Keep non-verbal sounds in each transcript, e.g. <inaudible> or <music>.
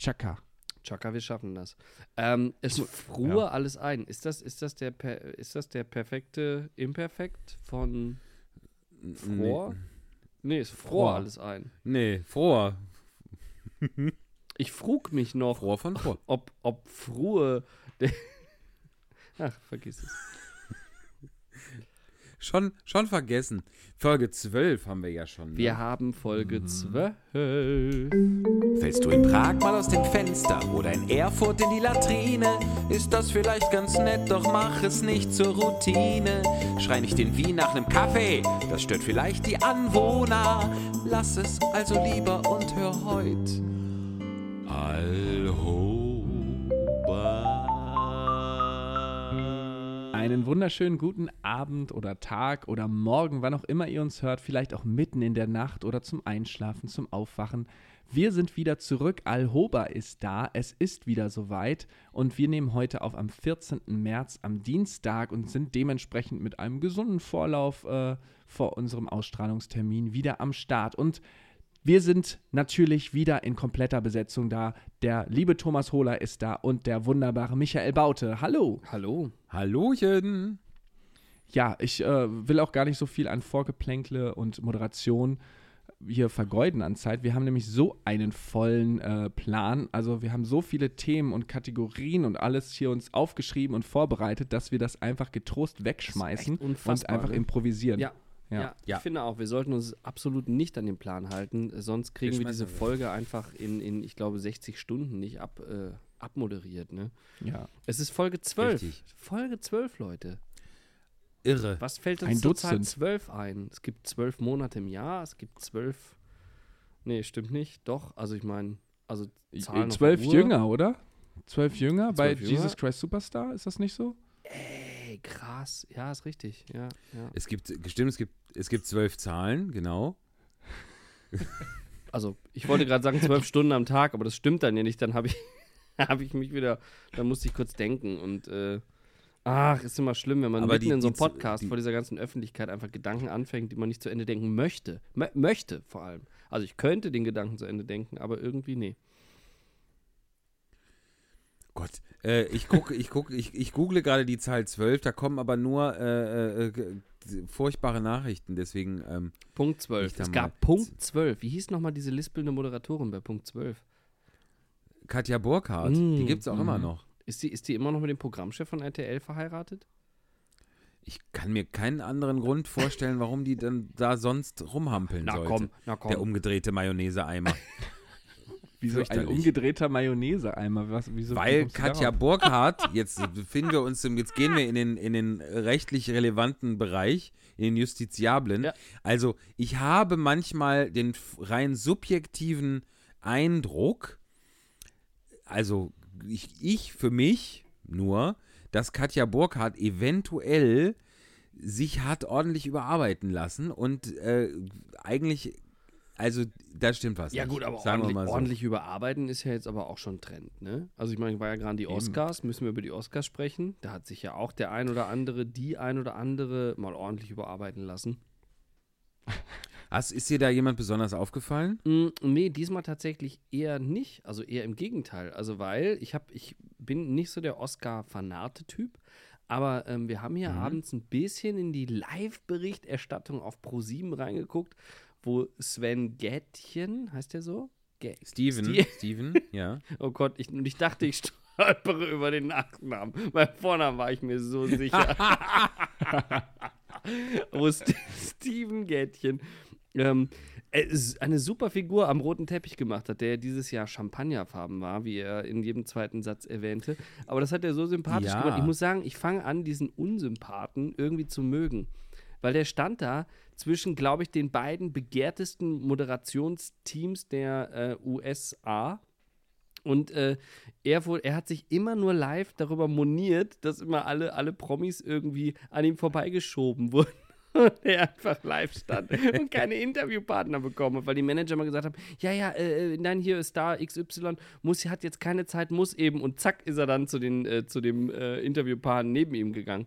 Chaka. Chaka, wir schaffen das. Ähm, es frohe ja. alles ein. Ist das, ist, das der, ist das der perfekte Imperfekt von Fror? Nee, nee ist froh alles ein. Nee, froher. ich frug mich noch, froher von froh. ob, ob frohe. <laughs> Ach, vergiss es. Schon, schon vergessen. Folge 12 haben wir ja schon. Ne? Wir haben Folge 12. Fällst du in Prag mal aus dem Fenster oder in Erfurt in die Latrine? Ist das vielleicht ganz nett, doch mach es nicht zur Routine. Schrei nicht in Wien nach nem Kaffee, das stört vielleicht die Anwohner. Lass es also lieber und hör heut. Alho. Einen wunderschönen guten Abend oder Tag oder Morgen, wann auch immer ihr uns hört, vielleicht auch mitten in der Nacht oder zum Einschlafen, zum Aufwachen. Wir sind wieder zurück, Alhoba ist da, es ist wieder soweit und wir nehmen heute auf am 14. März am Dienstag und sind dementsprechend mit einem gesunden Vorlauf äh, vor unserem Ausstrahlungstermin wieder am Start. Und wir sind natürlich wieder in kompletter Besetzung da. Der liebe Thomas Hohler ist da und der wunderbare Michael Baute. Hallo. Hallo. Hallochen. Ja, ich äh, will auch gar nicht so viel an Vorgeplänkle und Moderation hier vergeuden an Zeit. Wir haben nämlich so einen vollen äh, Plan. Also wir haben so viele Themen und Kategorien und alles hier uns aufgeschrieben und vorbereitet, dass wir das einfach getrost wegschmeißen und einfach ne? improvisieren. Ja, ja. ja. ich finde auch, wir sollten uns absolut nicht an den Plan halten, sonst kriegen wir, wir diese Folge einfach in, in, ich glaube, 60 Stunden nicht ab, äh, abmoderiert. Ne? Ja. Es ist Folge 12. Richtig. Folge 12, Leute. Irre. Was fällt uns ein Zahl 12 ein? Es gibt zwölf Monate im Jahr, es gibt zwölf. Nee, stimmt nicht. Doch, also ich meine, also Zahlen Zwölf Jünger, oder? Zwölf Jünger 12 bei Jünger? Jesus Christ Superstar, ist das nicht so? Ey, krass. Ja, ist richtig. Ja, ja. Es gibt, stimmt, es gibt es gibt zwölf Zahlen, genau. Also, ich wollte gerade sagen zwölf Stunden am Tag, aber das stimmt dann ja nicht. Dann habe ich, <laughs> hab ich mich wieder, dann musste ich kurz denken und äh, ach, ist immer schlimm, wenn man aber mitten die, in so einem Podcast die, vor dieser ganzen Öffentlichkeit einfach Gedanken anfängt, die man nicht zu Ende denken möchte. M möchte vor allem. Also ich könnte den Gedanken zu Ende denken, aber irgendwie nee. Gott, äh, ich gucke, ich gucke, ich, ich google gerade die Zahl 12, da kommen aber nur äh, äh, furchtbare Nachrichten, deswegen. Ähm, Punkt 12. Es gab Punkt 12. Wie hieß nochmal diese lispelnde Moderatorin bei Punkt 12? Katja Burkhardt, mm, die gibt es auch mm. immer noch. Ist die, ist die immer noch mit dem Programmchef von RTL verheiratet? Ich kann mir keinen anderen Grund vorstellen, warum die dann da sonst rumhampeln <laughs> na, sollte. Komm, na komm. Der umgedrehte Mayonnaise-Eimer. <laughs> Wieso ein umgedrehter Mayonnaise-Eimer? Weil Katja Burkhardt, <laughs> jetzt finden wir uns, jetzt gehen wir in den, in den rechtlich relevanten Bereich, in den Justiziablen. Ja. Also ich habe manchmal den rein subjektiven Eindruck, also ich, ich für mich nur, dass Katja Burkhardt eventuell sich hat ordentlich überarbeiten lassen und äh, eigentlich also, da stimmt was. Ja, nicht. gut, aber ordentlich, so. ordentlich, überarbeiten ist ja jetzt aber auch schon Trend, ne? Also, ich meine, war ja gerade die Oscars, Eben. müssen wir über die Oscars sprechen. Da hat sich ja auch der ein oder andere, die ein oder andere mal ordentlich überarbeiten lassen. Hast, ist dir da jemand besonders aufgefallen? Mm, nee, diesmal tatsächlich eher nicht. Also eher im Gegenteil. Also, weil ich habe, ich bin nicht so der Oscar-Fanate-Typ. Aber ähm, wir haben hier mhm. abends ein bisschen in die Live-Berichterstattung auf Pro7 reingeguckt wo Sven Gätchen, heißt der so? G Steven, Ste <laughs> Steven, ja. Oh Gott, ich, ich dachte, ich stolpere über den Nachnamen. Beim Vornamen war ich mir so sicher. <laughs> wo St Steven Gätchen ähm, eine super Figur am roten Teppich gemacht hat, der dieses Jahr Champagnerfarben war, wie er in jedem zweiten Satz erwähnte. Aber das hat er so sympathisch ja. gemacht. Ich muss sagen, ich fange an, diesen Unsympathen irgendwie zu mögen. Weil der stand da zwischen, glaube ich, den beiden begehrtesten Moderationsteams der äh, USA. Und äh, er, wohl, er hat sich immer nur live darüber moniert, dass immer alle, alle Promis irgendwie an ihm vorbeigeschoben <laughs> wurden. Und er einfach live stand und keine <laughs> Interviewpartner bekommen hat, weil die Manager mal gesagt haben: Ja, ja, äh, äh nein, hier ist Star XY, muss, hat jetzt keine Zeit, muss eben. Und zack, ist er dann zu, den, äh, zu dem äh, Interviewpaar neben ihm gegangen.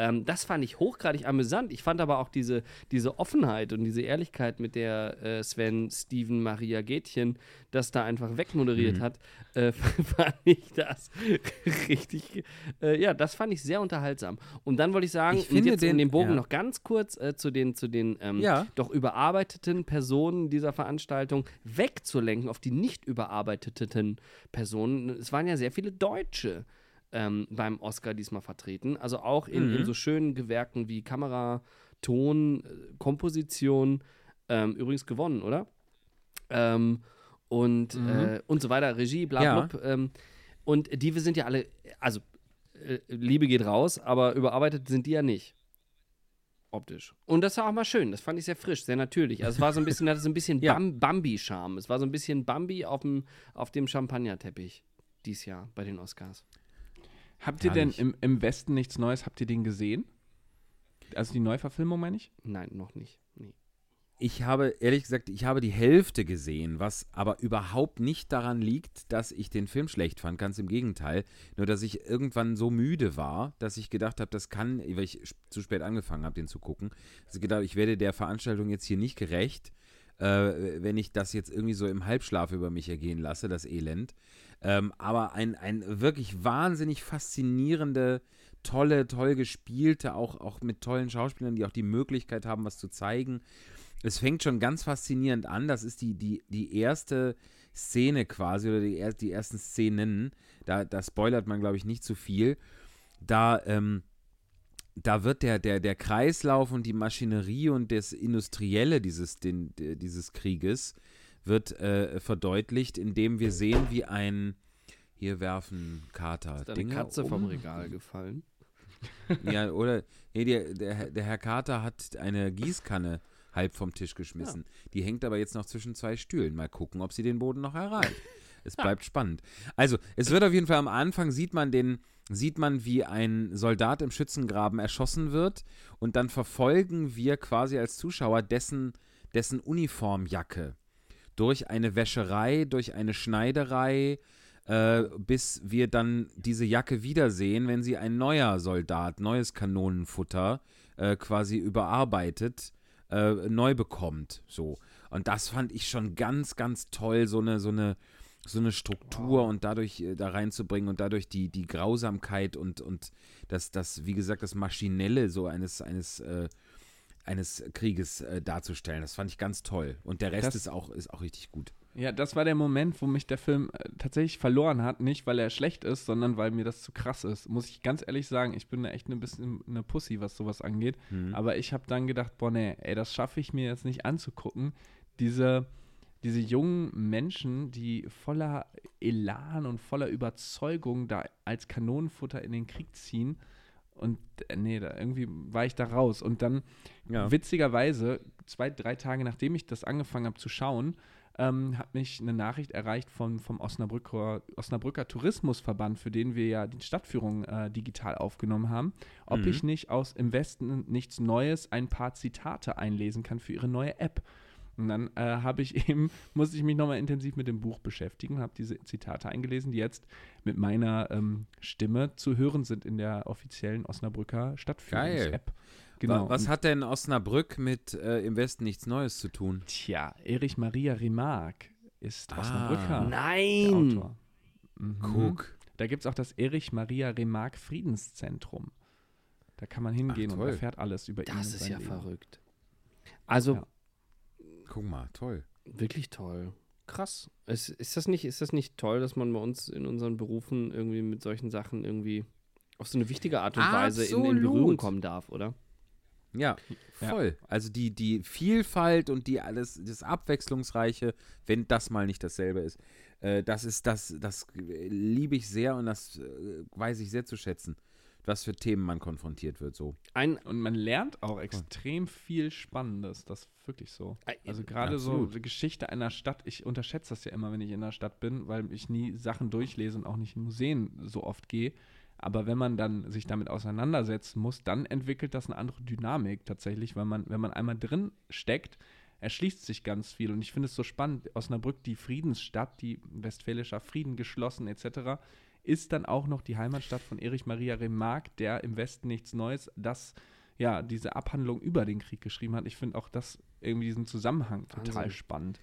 Ähm, das fand ich hochgradig amüsant. Ich fand aber auch diese, diese Offenheit und diese Ehrlichkeit, mit der äh, Sven Steven Maria Gätchen das da einfach wegmoderiert mhm. hat, äh, <laughs> fand ich das <laughs> richtig, äh, ja, das fand ich sehr unterhaltsam. Und dann wollte ich sagen, ich finde jetzt den, den Bogen ja. noch ganz kurz äh, zu den, zu den ähm, Ja. doch überarbeiteten Personen dieser Veranstaltung wegzulenken auf die nicht überarbeiteten Personen. Es waren ja sehr viele Deutsche ähm, beim Oscar diesmal vertreten. Also auch in, Mhm. in so schönen Gewerken wie Kamera, Ton, äh, Komposition. Ähm, übrigens gewonnen, oder? Ähm, und, Mhm. äh, und so weiter, Regie, bla Ja. bla. Ähm, und die wir sind ja alle, also äh, Liebe geht raus, aber überarbeitet sind die ja nicht. Optisch. Und das war auch mal schön. Das fand ich sehr frisch, sehr natürlich. Also es war so ein bisschen, hatte so ein bisschen <laughs> Ja. Bam Bambi-Charme. Es war so ein bisschen Bambi auf dem, auf dem Champagnerteppich dieses Jahr bei den Oscars. Habt ihr denn im, im Westen nichts Neues? Habt ihr den gesehen? Also die Neuverfilmung, meine ich? Nein, noch nicht. Nee. Ich habe, ehrlich gesagt, ich habe die Hälfte gesehen, was aber überhaupt nicht daran liegt, dass ich den Film schlecht fand, ganz im Gegenteil. Nur, dass ich irgendwann so müde war, dass ich gedacht habe, das kann, weil ich zu spät angefangen habe, den zu gucken, dass ich gedacht habe, ich werde der Veranstaltung jetzt hier nicht gerecht, äh, wenn ich das jetzt irgendwie so im Halbschlaf über mich ergehen lasse, das Elend. Ähm, aber ein, ein wirklich wahnsinnig faszinierende, tolle, toll gespielte, auch, auch mit tollen Schauspielern, die auch die Möglichkeit haben, was zu zeigen. Es fängt schon ganz faszinierend an. Das ist die, die, die erste Szene quasi oder die, die ersten Szenen. Da, da spoilert man, glaube ich, nicht zu viel. Da, ähm, da wird der, der, der Kreislauf und die Maschinerie und das Industrielle dieses, den, de- dieses Krieges wird äh, verdeutlicht, indem wir sehen, wie ein hier werfen Kater Ist eine Katze um. vom Regal gefallen? Ja, <laughs> oder nee, der, der, der Herr Carter hat eine Gießkanne halb vom Tisch geschmissen. Die hängt aber jetzt noch zwischen zwei Stühlen. Mal gucken, ob sie den Boden noch erreicht. Es bleibt spannend. Also, es wird auf jeden Fall am Anfang sieht man den sieht man, wie ein Soldat im Schützengraben erschossen wird und dann verfolgen wir quasi als Zuschauer dessen dessen Uniformjacke durch eine Wäscherei, durch eine Schneiderei, äh, bis wir dann diese Jacke wiedersehen, wenn sie ein neuer Soldat, neues Kanonenfutter äh, quasi überarbeitet, äh, neu bekommt. So. Und das fand ich schon ganz, ganz toll, so eine, so eine, so eine Struktur und dadurch äh, da reinzubringen und dadurch die, die Grausamkeit und, und das, das, wie gesagt, das Maschinelle so eines, eines, äh, eines Krieges äh, darzustellen. Das fand ich ganz toll. Und der Rest Das- ist auch, ist auch richtig gut. Ja, das war der Moment, wo mich der Film äh, tatsächlich verloren hat. Nicht, weil er schlecht ist, sondern weil mir das zu krass ist. Muss ich ganz ehrlich sagen, ich bin echt ein bisschen eine Pussy, was sowas angeht. Mhm. Aber ich habe dann gedacht, boah, nee, ey, das schaffe ich mir jetzt nicht anzugucken. Diese, diese jungen Menschen, die voller Elan und voller Überzeugung da als Kanonenfutter in den Krieg ziehen. Und äh, nee, da, irgendwie war ich da raus. Und dann, Ja. witzigerweise, zwei, drei Tage nachdem ich das angefangen habe zu schauen, ähm, hat mich eine Nachricht erreicht von, vom Osnabrücker, Osnabrücker Tourismusverband, für den wir ja die Stadtführung äh, digital aufgenommen haben, ob Mhm. ich nicht aus Im Westen nichts Neues ein paar Zitate einlesen kann für ihre neue App. Und dann äh, habe ich <laughs> eben, musste ich mich nochmal intensiv mit dem Buch beschäftigen, habe diese Zitate eingelesen, die jetzt mit meiner ähm, Stimme zu hören sind in der offiziellen Osnabrücker Stadtführungs-App. Genau. Wa- Was hat denn Osnabrück mit äh, im Westen nichts Neues zu tun? Tja, Erich Maria Remarque ist Ah. Osnabrücker. Nein! Autor. Mhm. Guck. Da gibt es auch das Erich Maria Remarque Friedenszentrum. Da kann man hingehen Ach, und erfährt alles über ihn. Das ist ja Leben. verrückt. Also Ja. Guck mal, toll. wirklich toll. Krass. Es, ist, das nicht, ist das nicht toll, dass man bei uns in unseren Berufen irgendwie mit solchen Sachen irgendwie auf so eine wichtige Art und Weise in, in Berührung kommen darf, oder? Ja, voll. Also die, die Vielfalt und die alles, das Abwechslungsreiche, wenn das mal nicht dasselbe ist, äh, das ist das, das liebe ich sehr und das äh, weiß ich sehr zu schätzen, was für Themen man konfrontiert wird. So. Ein, Und man lernt auch extrem viel Spannendes. Das ist wirklich so. Also gerade so die Geschichte einer Stadt, ich unterschätze das ja immer, wenn ich in einer Stadt bin, weil ich nie Sachen durchlese und auch nicht in Museen so oft gehe. Aber wenn man dann sich damit auseinandersetzen muss, dann entwickelt das eine andere Dynamik tatsächlich, weil man, wenn man einmal drin steckt, erschließt sich ganz viel. Und ich finde es so spannend, Osnabrück, die Friedensstadt, die westfälischer Frieden geschlossen etc., ist dann auch noch die Heimatstadt von Erich Maria Remarque, der im Westen nichts Neues, das ja diese Abhandlung über den Krieg geschrieben hat. Ich finde auch das irgendwie diesen Zusammenhang total Wahnsinn. spannend.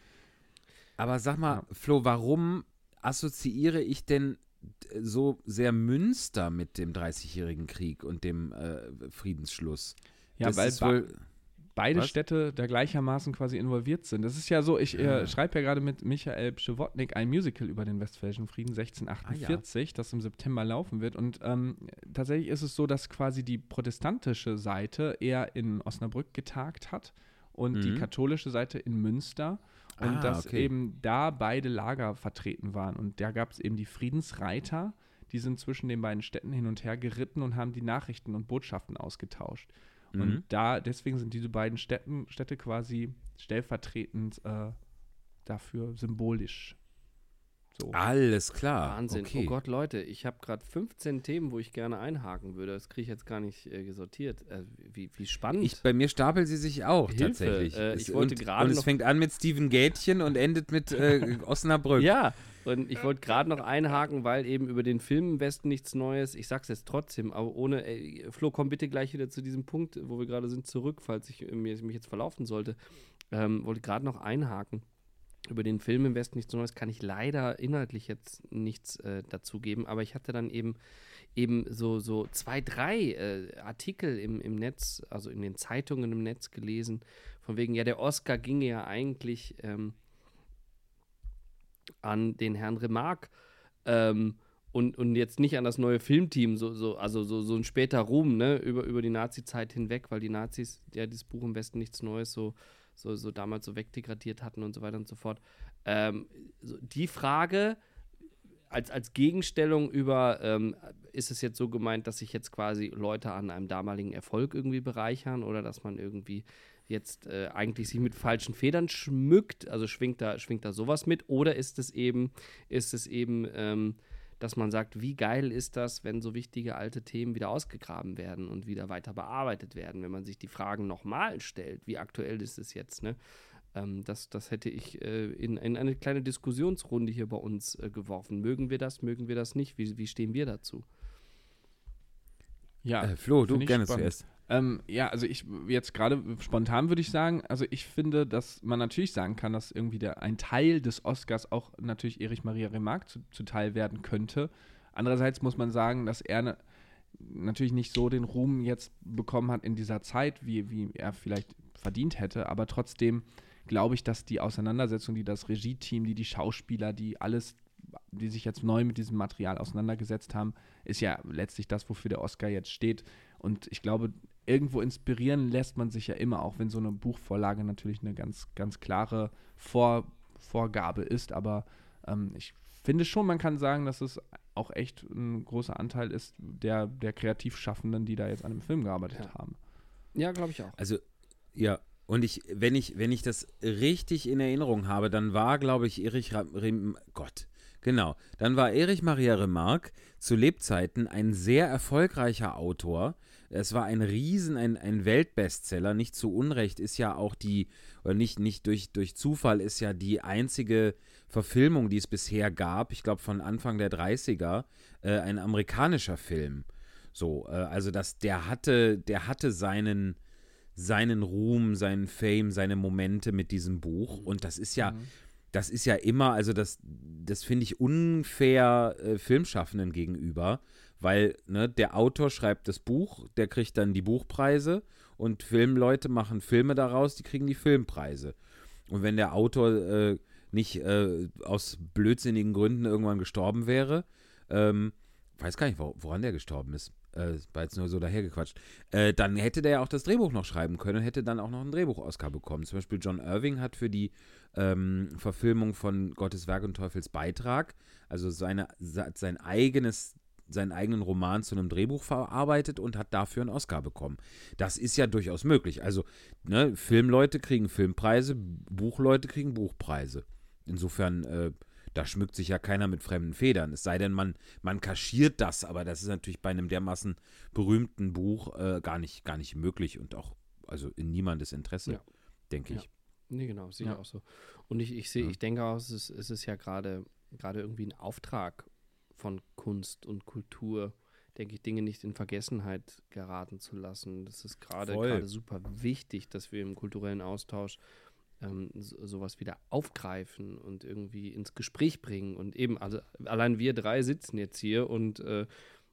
Aber sag mal, ja. Flo, warum assoziiere ich denn so sehr Münster mit dem Dreißigjährigen Krieg und dem äh, Friedensschluss? Ja, das weil wohl beide Was? Städte da gleichermaßen quasi involviert sind. Das ist ja so, ich äh, schreibe ja gerade mit Michael Pschewotnik ein Musical über den Westfälischen Frieden 1648, ah, ja. das im September laufen wird. Und ähm, tatsächlich ist es so, dass quasi die protestantische Seite eher in Osnabrück getagt hat und mhm. die katholische Seite in Münster. Und ah, dass okay. eben da beide Lager vertreten waren. Und da gab es eben die Friedensreiter, die sind zwischen den beiden Städten hin und her geritten und haben die Nachrichten und Botschaften ausgetauscht. Mhm. Und da, deswegen sind diese beiden Städten, Städte quasi stellvertretend äh, dafür symbolisch. So. Alles klar. Wahnsinn. Okay. Oh Gott, Leute, ich habe gerade 15 Themen, wo ich gerne einhaken würde. Das kriege ich jetzt gar nicht äh, gesortiert. Äh, wie, wie spannend. Ich, bei mir stapeln sie sich auch Hilfe. tatsächlich. Äh, ich wollte gerade und es fängt an mit Steven Gätchen und endet mit äh, <laughs> Osnabrück. Ja, und ich wollte gerade noch einhaken, weil eben über den Film im Westen nichts Neues. Ich sag's jetzt trotzdem, aber ohne. Ey, Flo, komm bitte gleich wieder zu diesem Punkt, wo wir gerade sind, zurück, falls ich mich jetzt verlaufen sollte. Ähm, wollte gerade noch einhaken. Über den Film im Westen nichts Neues kann ich leider inhaltlich jetzt nichts äh, dazu geben, aber ich hatte dann eben eben so, so zwei, drei äh, Artikel im, im Netz, also in den Zeitungen im Netz gelesen, von wegen, ja, der Oscar ginge ja eigentlich ähm, an den Herrn Remarque ähm, und, und jetzt nicht an das neue Filmteam, so, so, also so, so ein später Ruhm, ne, über, über die Nazi-Zeit hinweg, weil die Nazis ja dieses Buch im Westen nichts Neues so, so, so damals so wegdegradiert hatten und so weiter und so fort. Ähm, so die Frage als, als Gegenstellung über, ähm, ist es jetzt so gemeint, dass sich jetzt quasi Leute an einem damaligen Erfolg irgendwie bereichern oder dass man irgendwie jetzt äh, eigentlich sich mit falschen Federn schmückt, also schwingt da, schwingt da sowas mit, oder ist es eben, ist es eben, ähm, dass man sagt, wie geil ist das, wenn so wichtige alte Themen wieder ausgegraben werden und wieder weiter bearbeitet werden, wenn man sich die Fragen nochmal stellt, wie aktuell ist es jetzt, ne? Ähm, das, das hätte ich äh, in, in, eine kleine Diskussionsrunde hier bei uns äh, geworfen. Mögen wir das, mögen wir das nicht? Wie, wie stehen wir dazu? Ja, äh, Flo, du gerne spannend. zuerst. Ähm, ja, also ich jetzt gerade spontan würde ich sagen, also ich finde, dass man natürlich sagen kann, dass irgendwie der, ein Teil des Oscars auch natürlich Erich Maria Remarque zu, zuteil werden könnte. Andererseits muss man sagen, dass er ne, natürlich nicht so den Ruhm jetzt bekommen hat in dieser Zeit, wie, wie er vielleicht verdient hätte, aber trotzdem glaube ich, dass die Auseinandersetzung, die das Regie-Team, die die Schauspieler, die alles, die sich jetzt neu mit diesem Material auseinandergesetzt haben, ist ja letztlich das, wofür der Oscar jetzt steht. Und ich glaube, irgendwo inspirieren lässt man sich ja immer, auch wenn so eine Buchvorlage natürlich eine ganz, ganz klare Vor Vorgabe ist. Aber ähm, ich finde schon, man kann sagen, dass es auch echt ein großer Anteil ist der, der Kreativschaffenden, die da jetzt an dem Film gearbeitet ja. haben. Ja, glaube ich auch. Also, ja, und ich, wenn ich, wenn ich das richtig in Erinnerung habe, dann war, glaube ich, Erich Rem Gott, genau, dann war Erich Maria Remarque zu Lebzeiten ein sehr erfolgreicher Autor, es war ein Riesen, ein, ein Weltbestseller. Nicht zu Unrecht ist ja auch die, oder nicht, nicht durch, durch Zufall ist ja die einzige Verfilmung, die es bisher gab, ich glaube von Anfang der 30er, äh, ein amerikanischer Film. So, äh, also das, der hatte, der hatte seinen, seinen Ruhm, seinen Fame, seine Momente mit diesem Buch. Und das ist ja, mhm. das ist ja immer, also das, das finde ich unfair äh, Filmschaffenden gegenüber, weil ne, der Autor schreibt das Buch, der kriegt dann die Buchpreise und Filmleute machen Filme daraus, die kriegen die Filmpreise. Und wenn der Autor äh, nicht äh, aus blödsinnigen Gründen irgendwann gestorben wäre, ähm, weiß gar nicht, woran der gestorben ist. Äh, war jetzt nur so dahergequatscht. Äh, dann hätte der ja auch das Drehbuch noch schreiben können und hätte dann auch noch einen Drehbuch-Oscar bekommen. Zum Beispiel John Irving hat für die ähm, Verfilmung von Gottes Werk und Teufels Beitrag, also seine, sein eigenes seinen eigenen Roman zu einem Drehbuch verarbeitet und hat dafür einen Oscar bekommen. Das ist ja durchaus möglich. Also, ne, Filmleute kriegen Filmpreise, Buchleute kriegen Buchpreise. Insofern, äh, da schmückt sich ja keiner mit fremden Federn. Es sei denn, man, man kaschiert das, aber das ist natürlich bei einem dermaßen berühmten Buch äh, gar, nicht, gar nicht möglich und auch also in niemandes Interesse, ja. denke ich. Ja. Nee, genau, sehe ja. auch so. Und ich, ich sehe, ich denke auch, es ist, es ist ja gerade gerade irgendwie ein Auftrag von Kunst und Kultur, denke ich, Dinge nicht in Vergessenheit geraten zu lassen. Das ist gerade super wichtig, dass wir im kulturellen Austausch ähm, so, sowas wieder aufgreifen und irgendwie ins Gespräch bringen. Und eben, also allein wir drei sitzen jetzt hier und äh,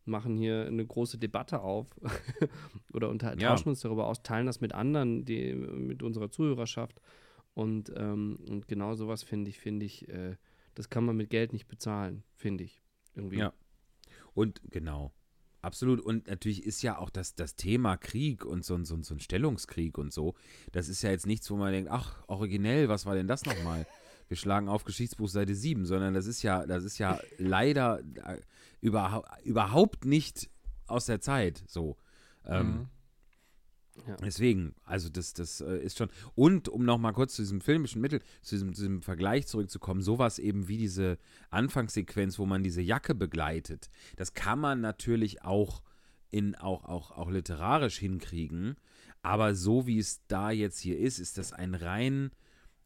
machen hier eine große Debatte auf <laughs> oder untertauschen ja. uns darüber aus, teilen das mit anderen, die, mit unserer Zuhörerschaft. Und, ähm, und genau sowas finde ich, finde ich, äh, das kann man mit Geld nicht bezahlen, finde ich. Irgendwie. Ja. Und genau. Absolut. Und natürlich ist ja auch das, das Thema Krieg und so, so, so ein Stellungskrieg und so, das ist ja jetzt nichts, wo man denkt, ach, originell, was war denn das nochmal? Wir schlagen auf Geschichtsbuch Seite 7, sondern das ist ja, das ist ja leider äh, überha überhaupt nicht aus der Zeit so. Ähm, mhm. Ja. Deswegen, also das, das äh, ist schon. Und um nochmal kurz zu diesem filmischen Mittel, zu diesem, zu diesem, Vergleich zurückzukommen, sowas eben wie diese Anfangssequenz, wo man diese Jacke begleitet, das kann man natürlich auch in auch, auch, auch literarisch hinkriegen. Aber so wie es da jetzt hier ist, ist das ein rein,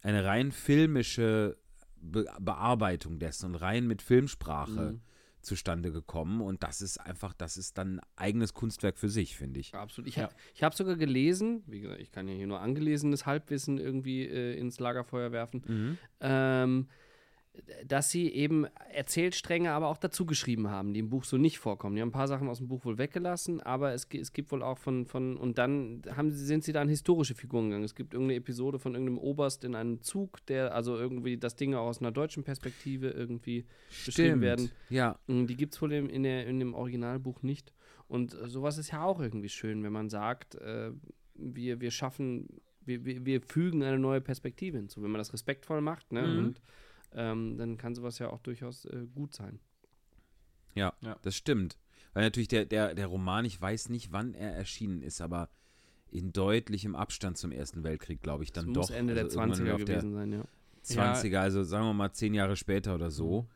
eine rein filmische Be Bearbeitung dessen und rein mit Filmsprache. Mhm zustande gekommen und das ist einfach, das ist dann ein eigenes Kunstwerk für sich, finde ich. Absolut. Ich ja. habe sogar gelesen, wie gesagt, ich kann ja hier nur angelesenes Halbwissen irgendwie äh, ins Lagerfeuer werfen. Mhm. Ähm, dass sie eben Erzählstränge aber auch dazu geschrieben haben, die im Buch so nicht vorkommen. Die haben ein paar Sachen aus dem Buch wohl weggelassen, aber es, es gibt wohl auch von, von und dann haben, sind sie da in historische Figuren gegangen. Es gibt irgendeine Episode von irgendeinem Oberst in einem Zug, der also irgendwie das Ding aus einer deutschen Perspektive irgendwie Stimmt. beschrieben werden. Ja. Die gibt es wohl in, in, der, in dem Originalbuch nicht. Und sowas ist ja auch irgendwie schön, wenn man sagt, äh, wir, wir schaffen, wir, wir, wir fügen eine neue Perspektive hinzu, wenn man das respektvoll macht, ne? Mhm. Und ähm, dann kann sowas ja auch durchaus äh, gut sein. Ja, ja, das stimmt. Weil natürlich der, der, der Roman, ich weiß nicht, wann er erschienen ist, aber in deutlichem Abstand zum Ersten Weltkrieg, glaube ich, dann das doch. Muss Ende also der 20er gewesen sein, ja. 20er, also sagen wir mal zehn Jahre später oder so.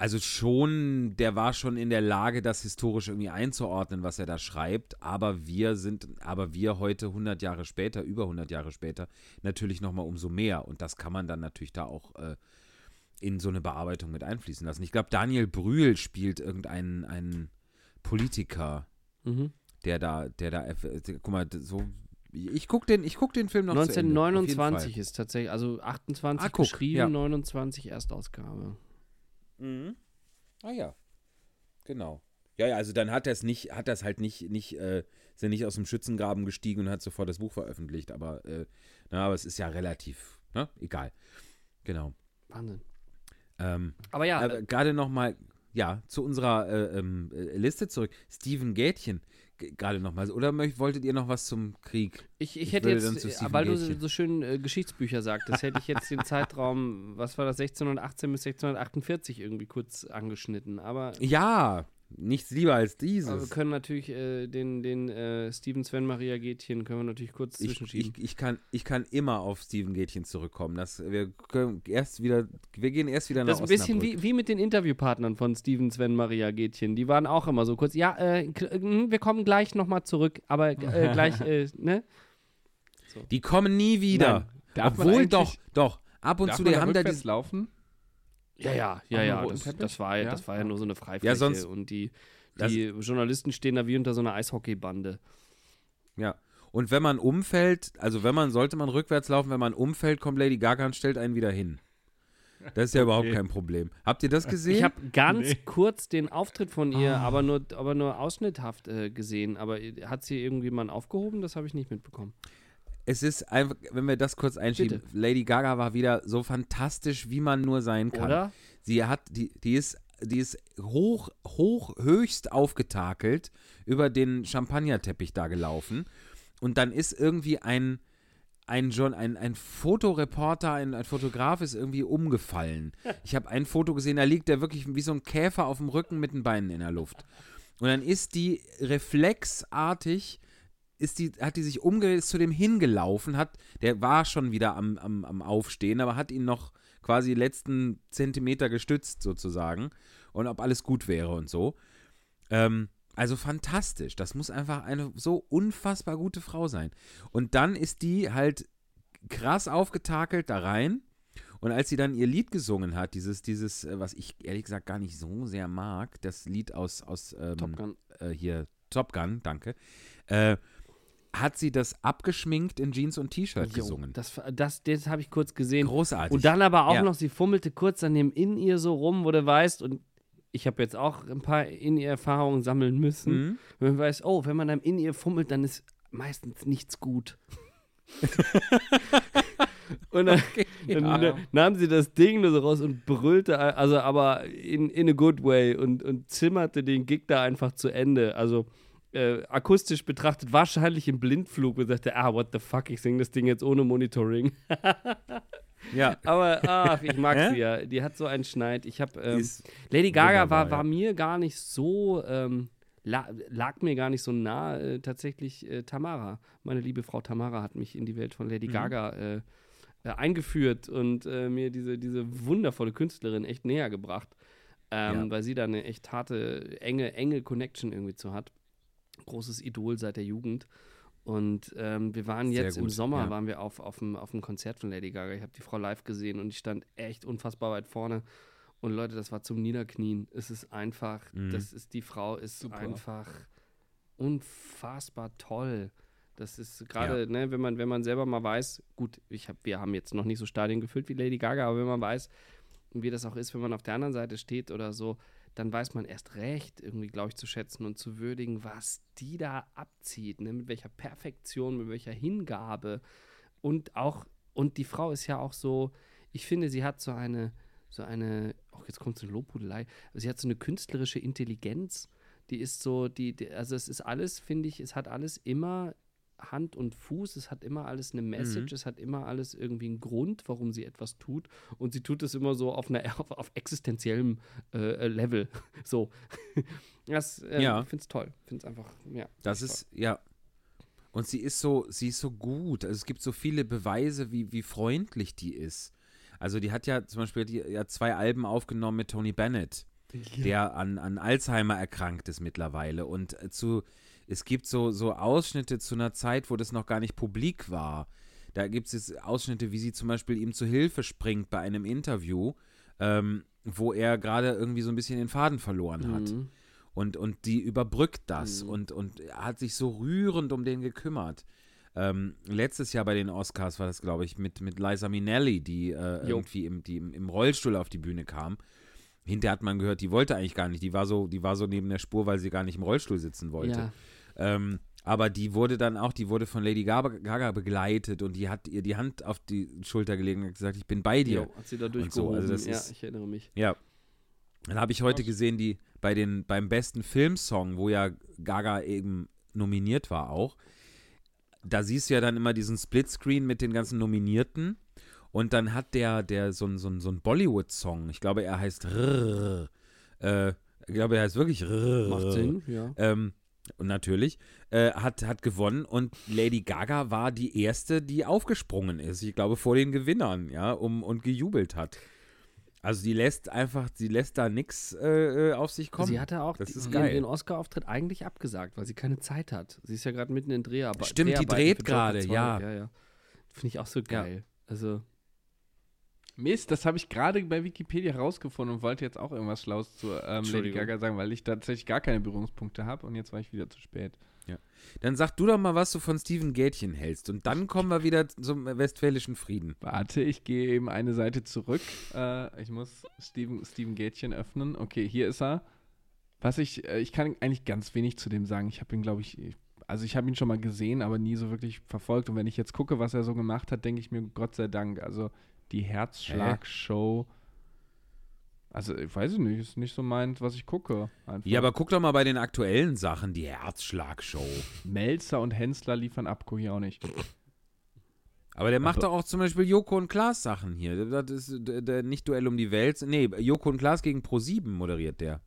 Also schon, der war schon in der Lage, das historisch irgendwie einzuordnen, was er da schreibt. Aber wir sind, aber wir heute 100 Jahre später, über 100 Jahre später, natürlich nochmal umso mehr. Und das kann man dann natürlich da auch äh, in so eine Bearbeitung mit einfließen lassen. Ich glaube, Daniel Brühl spielt irgendeinen einen Politiker, mhm. der da, der da, äh, guck mal, so ich gucke den, guck den Film noch 1929 ist tatsächlich, also 28 ah, guck, geschrieben, ja. 29 Erstausgabe. Mhm. Ah ja. Genau. Ja, ja, also dann hat er es nicht, hat das halt nicht, nicht, äh, ist er nicht aus dem Schützengraben gestiegen und hat sofort das Buch veröffentlicht, aber, äh, na, aber es ist ja relativ, ne? Egal. Genau. Wahnsinn. Ähm, aber ja. Äh, Gerade nochmal, ja, zu unserer äh, ähm, äh, Liste zurück. Steven Gätchen gerade noch mal. Oder wolltet ihr noch was zum Krieg? Ich, ich, ich hätte jetzt, äh, weil du so schön äh, Geschichtsbücher sagtest, hätte ich jetzt den Zeitraum, was war das, 1618 bis 1648 irgendwie kurz angeschnitten. Aber ja, nichts lieber als dieses. Aber wir können natürlich äh, den, den äh, Steven Sven Maria Gätchen können wir natürlich kurz ich, zwischenschieben. Ich, ich, kann, ich kann immer auf Steven Gätchen zurückkommen. Das, wir können erst wieder, wir gehen erst wieder nach Das ist ein bisschen wie, wie mit den Interviewpartnern von Steven Sven Maria Gätchen. Die waren auch immer so kurz, ja, äh, hm, wir kommen gleich nochmal zurück, aber äh, <laughs> gleich, äh, ne? So. Die kommen nie wieder. Obwohl doch, doch, ab und zu, die haben da die laufen. Ja, ja, ja, ja. Das, das, war, ja, das war ja nur so eine Freifläche. Ja, sonst, und die, die Journalisten stehen da wie unter so einer Eishockeybande. Ja. Und wenn man umfällt, also wenn man, sollte man rückwärts laufen, wenn man umfällt, kommt Lady Gaga und stellt einen wieder hin. Das ist ja <laughs> okay. überhaupt kein Problem. Habt ihr das gesehen? Ich habe ganz nee. kurz den Auftritt von ihr, oh. aber, nur, aber nur ausschnitthaft äh, gesehen. Aber hat sie irgendwie mal aufgehoben? Das habe ich nicht mitbekommen es ist einfach, wenn wir das kurz einschieben, Bitte. Lady Gaga war wieder so fantastisch, wie man nur sein kann. Oder? Sie hat, die, die ist, die ist hoch, hoch, höchst aufgetakelt über den Champagnerteppich da gelaufen. Und dann ist irgendwie ein, ein, John, ein, ein Fotoreporter, ein, ein Fotograf ist irgendwie umgefallen. <laughs> Ich habe ein Foto gesehen, da liegt er wirklich wie so ein Käfer auf dem Rücken mit den Beinen in der Luft. Und dann ist die reflexartig ist die, hat die sich umgedreht, ist zu dem hingelaufen, hat, der war schon wieder am, am, am Aufstehen, aber hat ihn noch quasi letzten Zentimeter gestützt sozusagen und ob alles gut wäre und so. Ähm, also fantastisch. Das muss einfach eine so unfassbar gute Frau sein. Und dann ist die halt krass aufgetakelt da rein Und als sie dann ihr Lied gesungen hat, dieses, dieses, äh, was ich ehrlich gesagt gar nicht so sehr mag, das Lied aus, aus ähm, Top Gun. Äh, hier, Top Gun, danke, äh, hat sie das abgeschminkt in Jeans und T-Shirt gesungen. Das, das, das habe ich kurz gesehen. Großartig. Und dann aber auch Ja. noch, sie fummelte kurz an dem in ihr so rum, wo du weißt, und ich habe jetzt auch ein paar in ihr Erfahrungen sammeln müssen. Mhm. Wenn man weiß, oh, wenn man dann in ihr fummelt, dann ist meistens nichts gut. <laughs> und dann, dann ja. nahm sie das Ding nur so raus und brüllte, also aber in, in a good way und, und zimmerte den Gig da einfach zu Ende. Also äh, akustisch betrachtet wahrscheinlich im Blindflug und sagte, ah, what the fuck, ich singe das Ding jetzt ohne Monitoring. <laughs> Ja, Aber ach, ich mag sie ja. Die hat so einen Schneid. Ich habe ähm, Lady Gaga war, war ja. mir gar nicht so ähm, la lag mir gar nicht so nah. Äh, tatsächlich äh, Tamara, meine liebe Frau Tamara, hat mich in die Welt von Lady Mhm. Gaga äh, äh, eingeführt und äh, mir diese diese wundervolle Künstlerin echt näher gebracht, ähm, Ja. weil sie da eine echt harte enge enge Connection irgendwie zu hat. Großes Idol seit der Jugend. Und ähm, wir waren Sehr jetzt im gut, Sommer, ja. waren wir auf, auf, dem, auf dem Konzert von Lady Gaga. Ich habe die Frau live gesehen und ich stand echt unfassbar weit vorne. Und Leute, das war zum Niederknien. Es ist einfach, Mhm. das ist, die Frau ist Super. einfach unfassbar toll. Das ist gerade, ne, wenn man, wenn man selber mal weiß, gut, ich hab, wir haben jetzt noch nicht so Stadien gefüllt wie Lady Gaga, aber wenn man weiß, wie das auch ist, wenn man auf der anderen Seite steht oder so, dann weiß man erst recht, irgendwie, glaube ich, zu schätzen und zu würdigen, was die da abzieht, ne? mit welcher Perfektion, mit welcher Hingabe. Und auch, und die Frau ist ja auch so, ich finde, sie hat so eine, so eine, auch jetzt kommt so eine Lobhudelei, sie hat so eine künstlerische Intelligenz, die ist so, die, die also es ist alles, finde ich, es hat alles immer Hand und Fuß, es hat immer alles eine Message, es hat immer alles irgendwie einen Grund, warum sie etwas tut. Und sie tut es immer so auf, einer, <laughs> auf, auf existenziellem äh, Level. <laughs> So. <laughs> Das, ähm, Ja. Ich finde es toll. Ich finde es einfach, ja. Das toll. ist, ja. Und sie ist so, sie ist so gut. Also es gibt so viele Beweise, wie, wie freundlich die ist. Also die hat ja zum Beispiel die, ja zwei Alben aufgenommen mit Tony Bennett, der an, an Alzheimer erkrankt ist mittlerweile. Und äh, zu, es gibt so, so Ausschnitte zu einer Zeit, wo das noch gar nicht publik war. Da gibt es Ausschnitte, wie sie zum Beispiel ihm zu Hilfe springt bei einem Interview, ähm, wo er gerade irgendwie so ein bisschen den Faden verloren hat. Mhm. Und, und die überbrückt das Mhm. und, und hat sich so rührend um den gekümmert. Ähm, letztes Jahr bei den Oscars war das, glaube ich, mit, mit Liza Minnelli, die äh, irgendwie im, die im, im Rollstuhl auf die Bühne kam. Hinterher hat man gehört, die wollte eigentlich gar nicht. Die war so, die war so neben der Spur, weil sie gar nicht im Rollstuhl sitzen wollte. Ja. Ähm, aber die wurde dann auch, die wurde von Lady Gaga, begleitet und die hat ihr die Hand auf die Schulter gelegt und gesagt, ich bin bei dir. Jo, hat sie da so, durchgehoben. also das ja, ist- ich erinnere mich. Ja. Dann habe ich heute gesehen, die bei den beim besten Filmsong, wo ja Gaga eben nominiert war auch. Da siehst du ja dann immer diesen Splitscreen mit den ganzen Nominierten und dann hat der der so ein so ein, so ein Bollywood Song. Ich glaube, er heißt Rrrr. Äh, ich glaube, er heißt wirklich Rrrr. Macht Sinn, ja. Ähm, und natürlich, äh, hat, hat gewonnen und Lady Gaga war die erste, die aufgesprungen ist. Ich glaube, vor den Gewinnern, ja, um, und gejubelt hat. Also die lässt einfach, sie lässt da nichts äh, äh, auf sich kommen. Sie hatte auch das die, ist geil. ihren Oscar-Auftritt eigentlich abgesagt, weil sie keine Zeit hat. Sie ist ja gerade mitten in Dreharbeiten. Stimmt, die dreht gerade, 2. ja. ja, ja. Finde ich auch so geil. Also, Mist, das habe ich gerade bei Wikipedia rausgefunden und wollte jetzt auch irgendwas Schlaues zu ähm, Lady. Gaga sagen, weil ich tatsächlich gar keine Berührungspunkte habe und jetzt war ich wieder zu spät. Dann sag du doch mal, was du von Steven Gätchen hältst. Und dann kommen wir wieder zum westfälischen Frieden. Warte, ich gehe eben eine Seite zurück. Äh, ich muss Steven, Steven Gätchen öffnen. Okay, hier ist er. Was ich, äh, ich kann eigentlich ganz wenig zu dem sagen. Ich habe ihn, glaube ich- also ich habe ihn schon mal gesehen, aber nie so wirklich verfolgt. Und wenn ich jetzt gucke, was er so gemacht hat, denke ich mir, Gott sei Dank. Also die Herzschlag-Show. Also, ich weiß nicht, ist nicht so meint, was ich gucke. Einfach. Ja, aber guck doch mal bei den aktuellen Sachen, die Herzschlagshow. Melzer und Hensler liefern ab, gucke ich auch nicht. Aber der macht Also- doch auch zum Beispiel Joko und Klaas Sachen hier. Das ist der, der, nicht Duell um die Welt. Nee, Joko und Klaas gegen Pro7 moderiert der.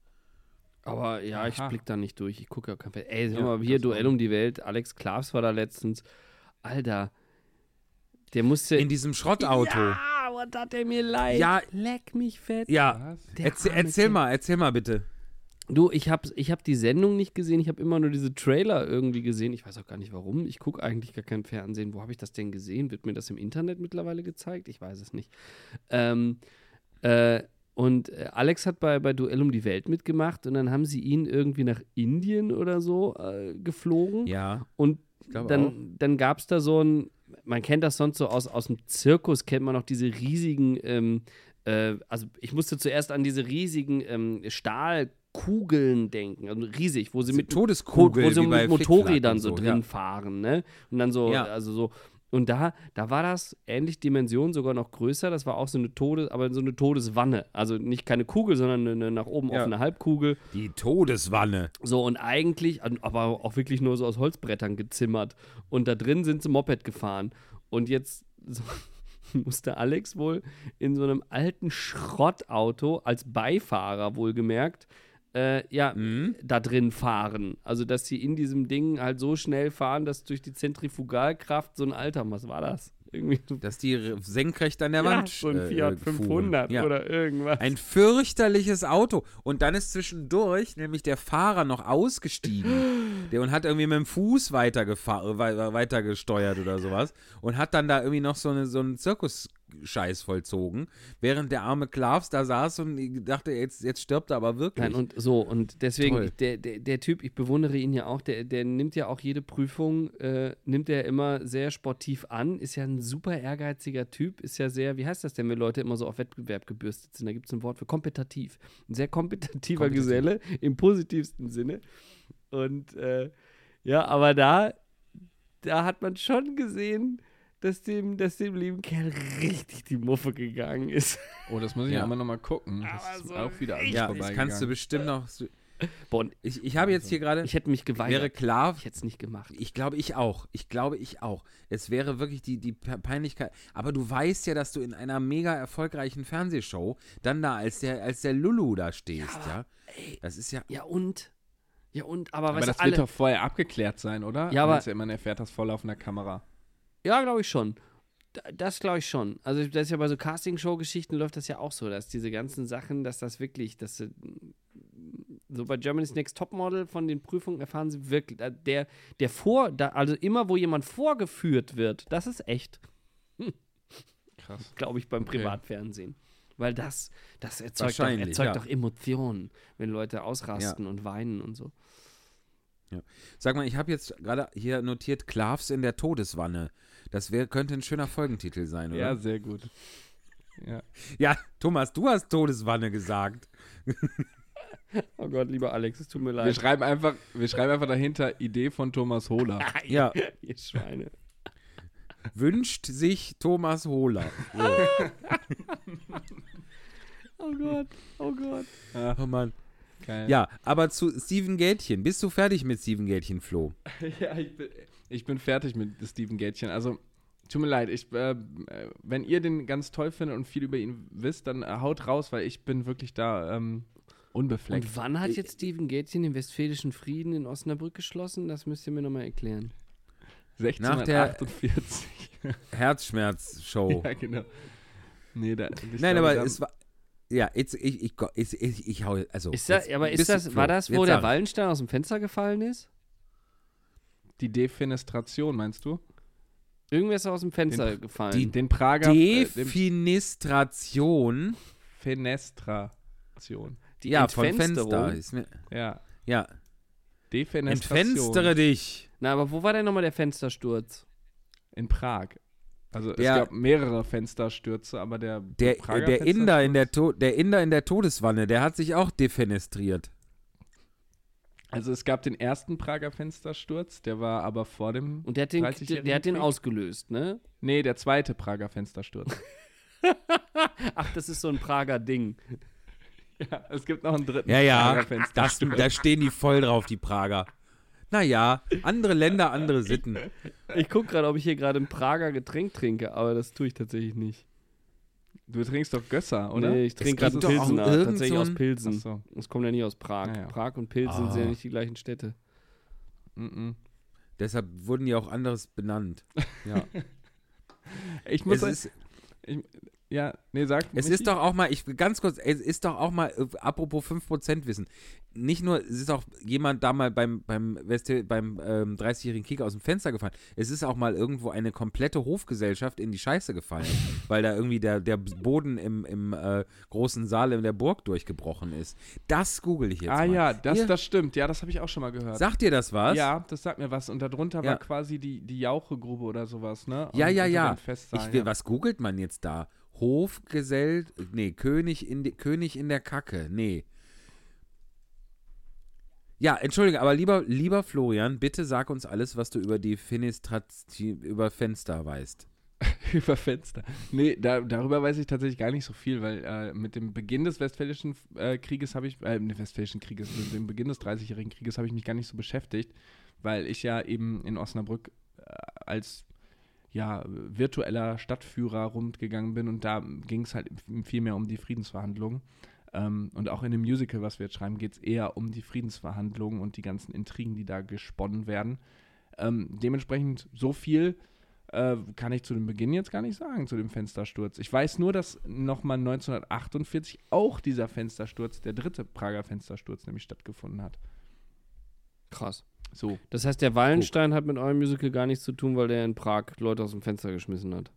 aber ja, ich Aha. blick da nicht durch. Ich gucke ja kein Ey, sag Ja, mal, hier Duell um die Welt. Alex Klaas war da letztens. Alter, der musste. In diesem Schrottauto. Ja, was hat der mir leid? Ja. leck mich fett. Ja, Der erzähl, arme erzähl Kerl. mal, erzähl mal bitte. Du, ich habe ich hab die Sendung nicht gesehen, ich habe immer nur diese Trailer irgendwie gesehen. Ich weiß auch gar nicht warum. Ich gucke eigentlich gar kein Fernsehen. Wo habe ich das denn gesehen? Wird mir das im Internet mittlerweile gezeigt? Ich weiß es nicht. Ähm, äh, und äh, Alex hat bei, bei Duell um die Welt mitgemacht und dann haben sie ihn irgendwie nach Indien oder so äh, geflogen. Ja. Und glaube dann, dann gab es da so ein, man kennt das sonst so aus, aus dem Zirkus, kennt man noch diese riesigen, ähm, äh, also ich musste zuerst an diese riesigen ähm, Stahlkugeln denken, also riesig, wo sie mit Todeskugel, wo sie mit Motorrädern so so, drin ja. fahren, ne? Und dann so, Ja. also so. Und da, da war das ähnlich Dimension, sogar noch größer. Das war auch so eine Todes, aber so eine Todeswanne. Also nicht keine Kugel, sondern eine nach oben Ja. offene Halbkugel. Die Todeswanne. So, und eigentlich, aber auch wirklich nur so aus Holzbrettern gezimmert. Und da drin sind sie Moped gefahren. Und jetzt <laughs> so, musste Alex wohl in so einem alten Schrottauto als Beifahrer wohlgemerkt, äh, ja, Mhm. da drin fahren. Also, dass sie in diesem Ding halt so schnell fahren, dass durch die Zentrifugalkraft so ein Alter, was war das? Irgendwie Dass die senkrecht an der ja, Wand so ein äh, Fiat fuhren. 500 Ja. oder irgendwas. Ein fürchterliches Auto. Und dann ist zwischendurch nämlich der Fahrer noch ausgestiegen. Der und hat irgendwie mit dem Fuß weitergesteuert oder sowas. Und hat dann da irgendwie noch so, eine, so einen Zirkus-Scheiß vollzogen. Während der arme Klavs da saß und dachte, jetzt, jetzt stirbt er aber wirklich. Nein, und so, und deswegen, der, der, der Typ, ich bewundere ihn ja auch, der, der nimmt ja auch jede Prüfung, äh, nimmt er immer sehr sportiv an, ist ja ein super ehrgeiziger Typ, ist ja sehr, wie heißt das denn, wenn Leute immer so auf Wettbewerb gebürstet sind? Da gibt es ein Wort für kompetitiv. Ein sehr kompetitiver Kompetitiv. Geselle im positivsten Sinne. Und äh, ja, aber da, da hat man schon gesehen, dass dem, dass dem lieben Kerl richtig die Muffe gegangen ist. <laughs> Oh, das muss ich Ja. ja. immer noch mal gucken. Aber Das ist so auch wieder an ja, das kannst du bestimmt noch. Boah, und Ich, ich habe jetzt hier gerade. ich hätte mich Wäre geweigert. klar, Ich hätte es nicht gemacht. Ich glaube, ich auch. Ich glaube, ich auch. Es wäre wirklich die, die Pe- Peinlichkeit. Aber du weißt ja, dass du in einer mega erfolgreichen Fernsehshow dann da als der, als der Lulu da stehst, ja? Das ist ja. Ja, und? Ja, und? Aber, Aber weißt das du, alle, wird doch vorher abgeklärt sein, oder? Ja, aber- Meinst du, man erfährt das voll auf einer Kamera. Ja, glaube ich schon. Da- Das glaube ich schon. Also, das ist ja bei so Castingshow-Geschichten läuft das ja auch so, dass diese ganzen Sachen, dass das wirklich, dass sie- so bei Germany's Next Topmodel von den Prüfungen erfahren sie wirklich, äh, der, der vor, da, also immer wo jemand vorgeführt wird, das ist echt, Krass. glaube ich, beim Okay. Privatfernsehen. Weil das, das erzeugt, doch, erzeugt ja. doch Emotionen, wenn Leute ausrasten und weinen und so. Sag mal, ich habe jetzt gerade hier notiert, Klavs in der Todeswanne. Das wär, könnte ein schöner Folgentitel sein, oder? Ja, sehr gut. Ja. ja, Thomas, du hast Todeswanne gesagt. <laughs> Oh Gott, lieber Alex, es tut mir Wir leid. schreiben einfach, wir schreiben einfach dahinter Idee von Thomas Hohler. Ja, <laughs> Ihr Schweine. wünscht sich Thomas Hohler. So. <laughs> Oh Gott, oh Gott. Oh Mann. Geil. Ja, aber zu Steven Gätchen. Bist du fertig mit Steven Gätchen, Flo? <laughs> Ja, ich bin, ich bin fertig mit Steven Gätchen. Also, tut mir leid, ich, äh, wenn ihr den ganz toll findet und viel über ihn wisst, dann äh, haut raus, weil ich bin wirklich da ähm, unbefleckt. Und wann hat jetzt Steven Gätchen den Westfälischen Frieden in Osnabrück geschlossen? Das müsst ihr mir nochmal erklären. Nach der- 1648. Herzschmerz-Show. <laughs> ja, genau. Nee, da, Nein, glaube, aber es war. Ja, jetzt, ich, ich, ich, ich, ich hau, also. Ist das, aber ist das, Flo, war das, wo jetzt der. Wallenstein aus dem Fenster gefallen ist? die Defenestration, meinst du? Irgendwer ist aus dem Fenster Den- gefallen. Die, den Prager äh, den Defenestration. Fenestration. die ja, von. Fenster. Ist mir, Ja, ja, Defenestration. entfenstere dich. Na, aber wo war denn nochmal der Fenstersturz? In Prag. Also Der- es gab mehrere Fensterstürze, aber der Der, Prager der, Inder in der To der Inder in der Todeswanne, der hat sich auch defenestriert. Also es gab den ersten Prager Fenstersturz, der war aber vor dem Und der hat den, 30-jährigen der hat den ausgelöst, ne? Nee, der zweite Prager Fenstersturz. <laughs> <laughs> Ach, das ist so ein Prager Ding. ja, es gibt noch einen dritten Ja, ja, Prager das, Fenstersturz. da stehen die voll drauf, die Prager. Naja, andere Länder, andere Sitten. Ich gucke gerade, ob ich hier gerade ein Prager Getränk trinke, aber das tue ich tatsächlich nicht. Du trinkst doch Gösser, oder? Nee, ich trinke gerade irgend Tatsächlich so aus Pilsen. Achso. Das kommt ja nicht aus Prag. Ja, ja. Prag und Pilsen sind ja Ah. nicht die gleichen Städte. Mhm. Deshalb wurden die auch anderes benannt. Ja. <laughs> Ich muss es ist, Ja, nee, sag. Es Michi? ist doch auch mal, ich ganz kurz, es ist doch auch mal, äh, apropos 5% Wissen, nicht nur, es ist auch jemand da mal beim, beim, West beim ähm, 30-jährigen Krieg aus dem Fenster gefallen, es ist auch mal irgendwo eine komplette Hofgesellschaft in die Scheiße gefallen, <laughs> weil da irgendwie der, der Boden im, im äh, großen Saal in der Burg durchgebrochen ist. Das google ich jetzt Ah mal. ja, das, Ihr- das stimmt. Ja, das habe ich auch schon mal gehört. Sagt dir das was? Ja, das sagt mir was. Und darunter Ja. war quasi die, die Jauchegrube oder sowas, ne? Ja, Und ja, ja. Festsaalen, Ich will, ja. was googelt man jetzt da? Hofgesell, nee, König in, de, König in der Kacke, nee. Ja, entschuldige, aber lieber, lieber Florian, bitte sag uns alles, was du über die Finistration, über Fenster weißt. <laughs> Über Fenster. Nee, da, darüber weiß ich tatsächlich gar nicht so viel, weil äh, mit dem Beginn des Westfälischen äh, Krieges habe ich, äh, des Westfälischen Krieges, mit dem Beginn des Dreißigjährigen Krieges habe ich mich gar nicht so beschäftigt, weil ich ja eben in Osnabrück äh, als ja, virtueller Stadtführer rumgegangen bin und da ging es halt viel mehr um die Friedensverhandlungen. Ähm, und auch in dem Musical, was wir jetzt schreiben, geht es eher um die Friedensverhandlungen und die ganzen Intrigen, die da gesponnen werden. Ähm, dementsprechend so viel äh, kann ich zu dem Beginn jetzt gar nicht sagen, zu dem Fenstersturz. Ich weiß nur, dass nochmal 1948 auch dieser Fenstersturz, der dritte Prager Fenstersturz, nämlich stattgefunden hat. Krass. So. Das heißt, der Wallenstein hat mit eurem Musical gar nichts zu tun, weil der in Prag Leute aus dem Fenster geschmissen hat.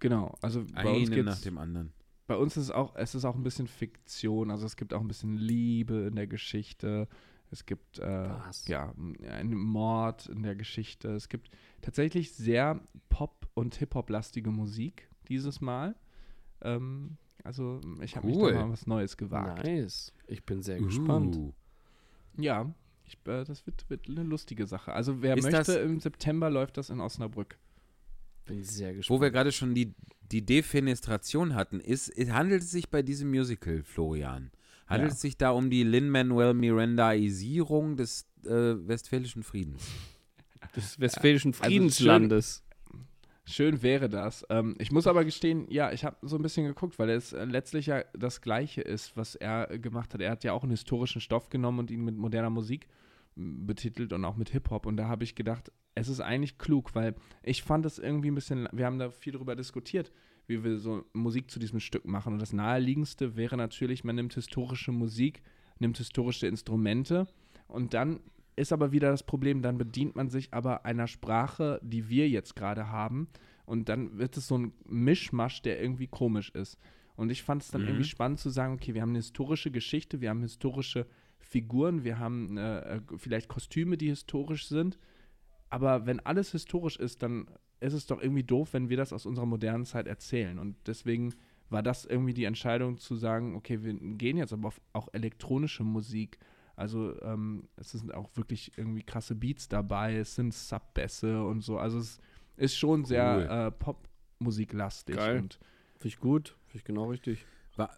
Genau. Also bei uns, Einen nach dem anderen. bei uns ist es auch, es ist auch ein bisschen Fiktion. Also es gibt auch ein bisschen Liebe in der Geschichte. Es gibt äh, ja einen Mord in der Geschichte. Es gibt tatsächlich sehr Pop- und Hip-Hop-lastige Musik dieses Mal. Ähm, also ich habe mich Cool. da mal was Neues gewagt. Nice. Ich bin sehr gespannt. Uh. Ja, ich, äh, das wird, wird eine lustige Sache. Also wer Ist möchte, im September läuft das in Osnabrück. Bin sehr gespannt. Wo wir gerade schon die, die Defenestration hatten, ist, es handelt es sich bei diesem Musical, Florian, handelt Ja. es sich da um die Lin-Manuel Mirandaisierung des äh, Westfälischen Friedens? des westfälischen Also Friedenslandes. Schön wäre das. Ähm, ich muss aber gestehen, ja, ich habe so ein bisschen geguckt, weil es äh, letztlich ja das Gleiche ist, was er äh, gemacht hat. Er hat ja auch einen historischen Stoff genommen und ihn mit moderner Musik betitelt und auch mit Hip-Hop. Und da habe ich gedacht, es ist eigentlich klug, weil ich fand es irgendwie ein bisschen, wir haben da viel drüber diskutiert, wie wir so Musik zu diesem Stück machen. Und das naheliegendste wäre natürlich, man nimmt historische Musik, nimmt historische Instrumente und dann ist aber wieder das Problem, dann bedient man sich aber einer Sprache, die wir jetzt gerade haben und dann wird es so ein Mischmasch, der irgendwie komisch ist. Und ich fand es dann Mhm. irgendwie spannend zu sagen, okay, wir haben eine historische Geschichte, wir haben historische Figuren, wir haben äh, äh, vielleicht Kostüme, die historisch sind, aber wenn alles historisch ist, dann ist es doch irgendwie doof, wenn wir das aus unserer modernen Zeit erzählen. Und deswegen war das irgendwie die Entscheidung zu sagen, okay, wir gehen jetzt aber auf auch elektronische Musik. Also ähm, es sind auch wirklich irgendwie krasse Beats dabei, es sind Subbässe und so. Also es ist schon sehr äh, Popmusiklastig. Geil. Finde ich gut. Finde ich genau richtig. Wa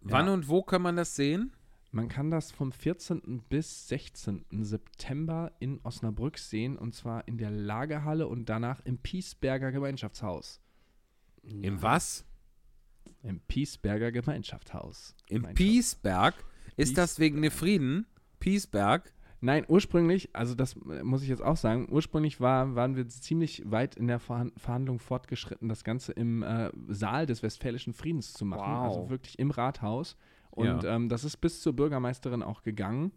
Wann Ja. und wo kann man das sehen? Man kann das vom 14. bis 16. September in Osnabrück sehen und zwar in der Lagerhalle und danach im Piesberger Gemeinschaftshaus. Im was? Im Piesberger Gemeinschaftshaus. Im Piesberg? Ist das wegen der Frieden? Piesberg? Nein, ursprünglich, also das äh, muss ich jetzt auch sagen, ursprünglich war, waren wir ziemlich weit in der Verhan- Verhandlung fortgeschritten, das Ganze im äh, Saal des Westfälischen Friedens zu machen, Wow. also wirklich im Rathaus. Und Ja. ähm, das ist bis zur Bürgermeisterin auch gegangen,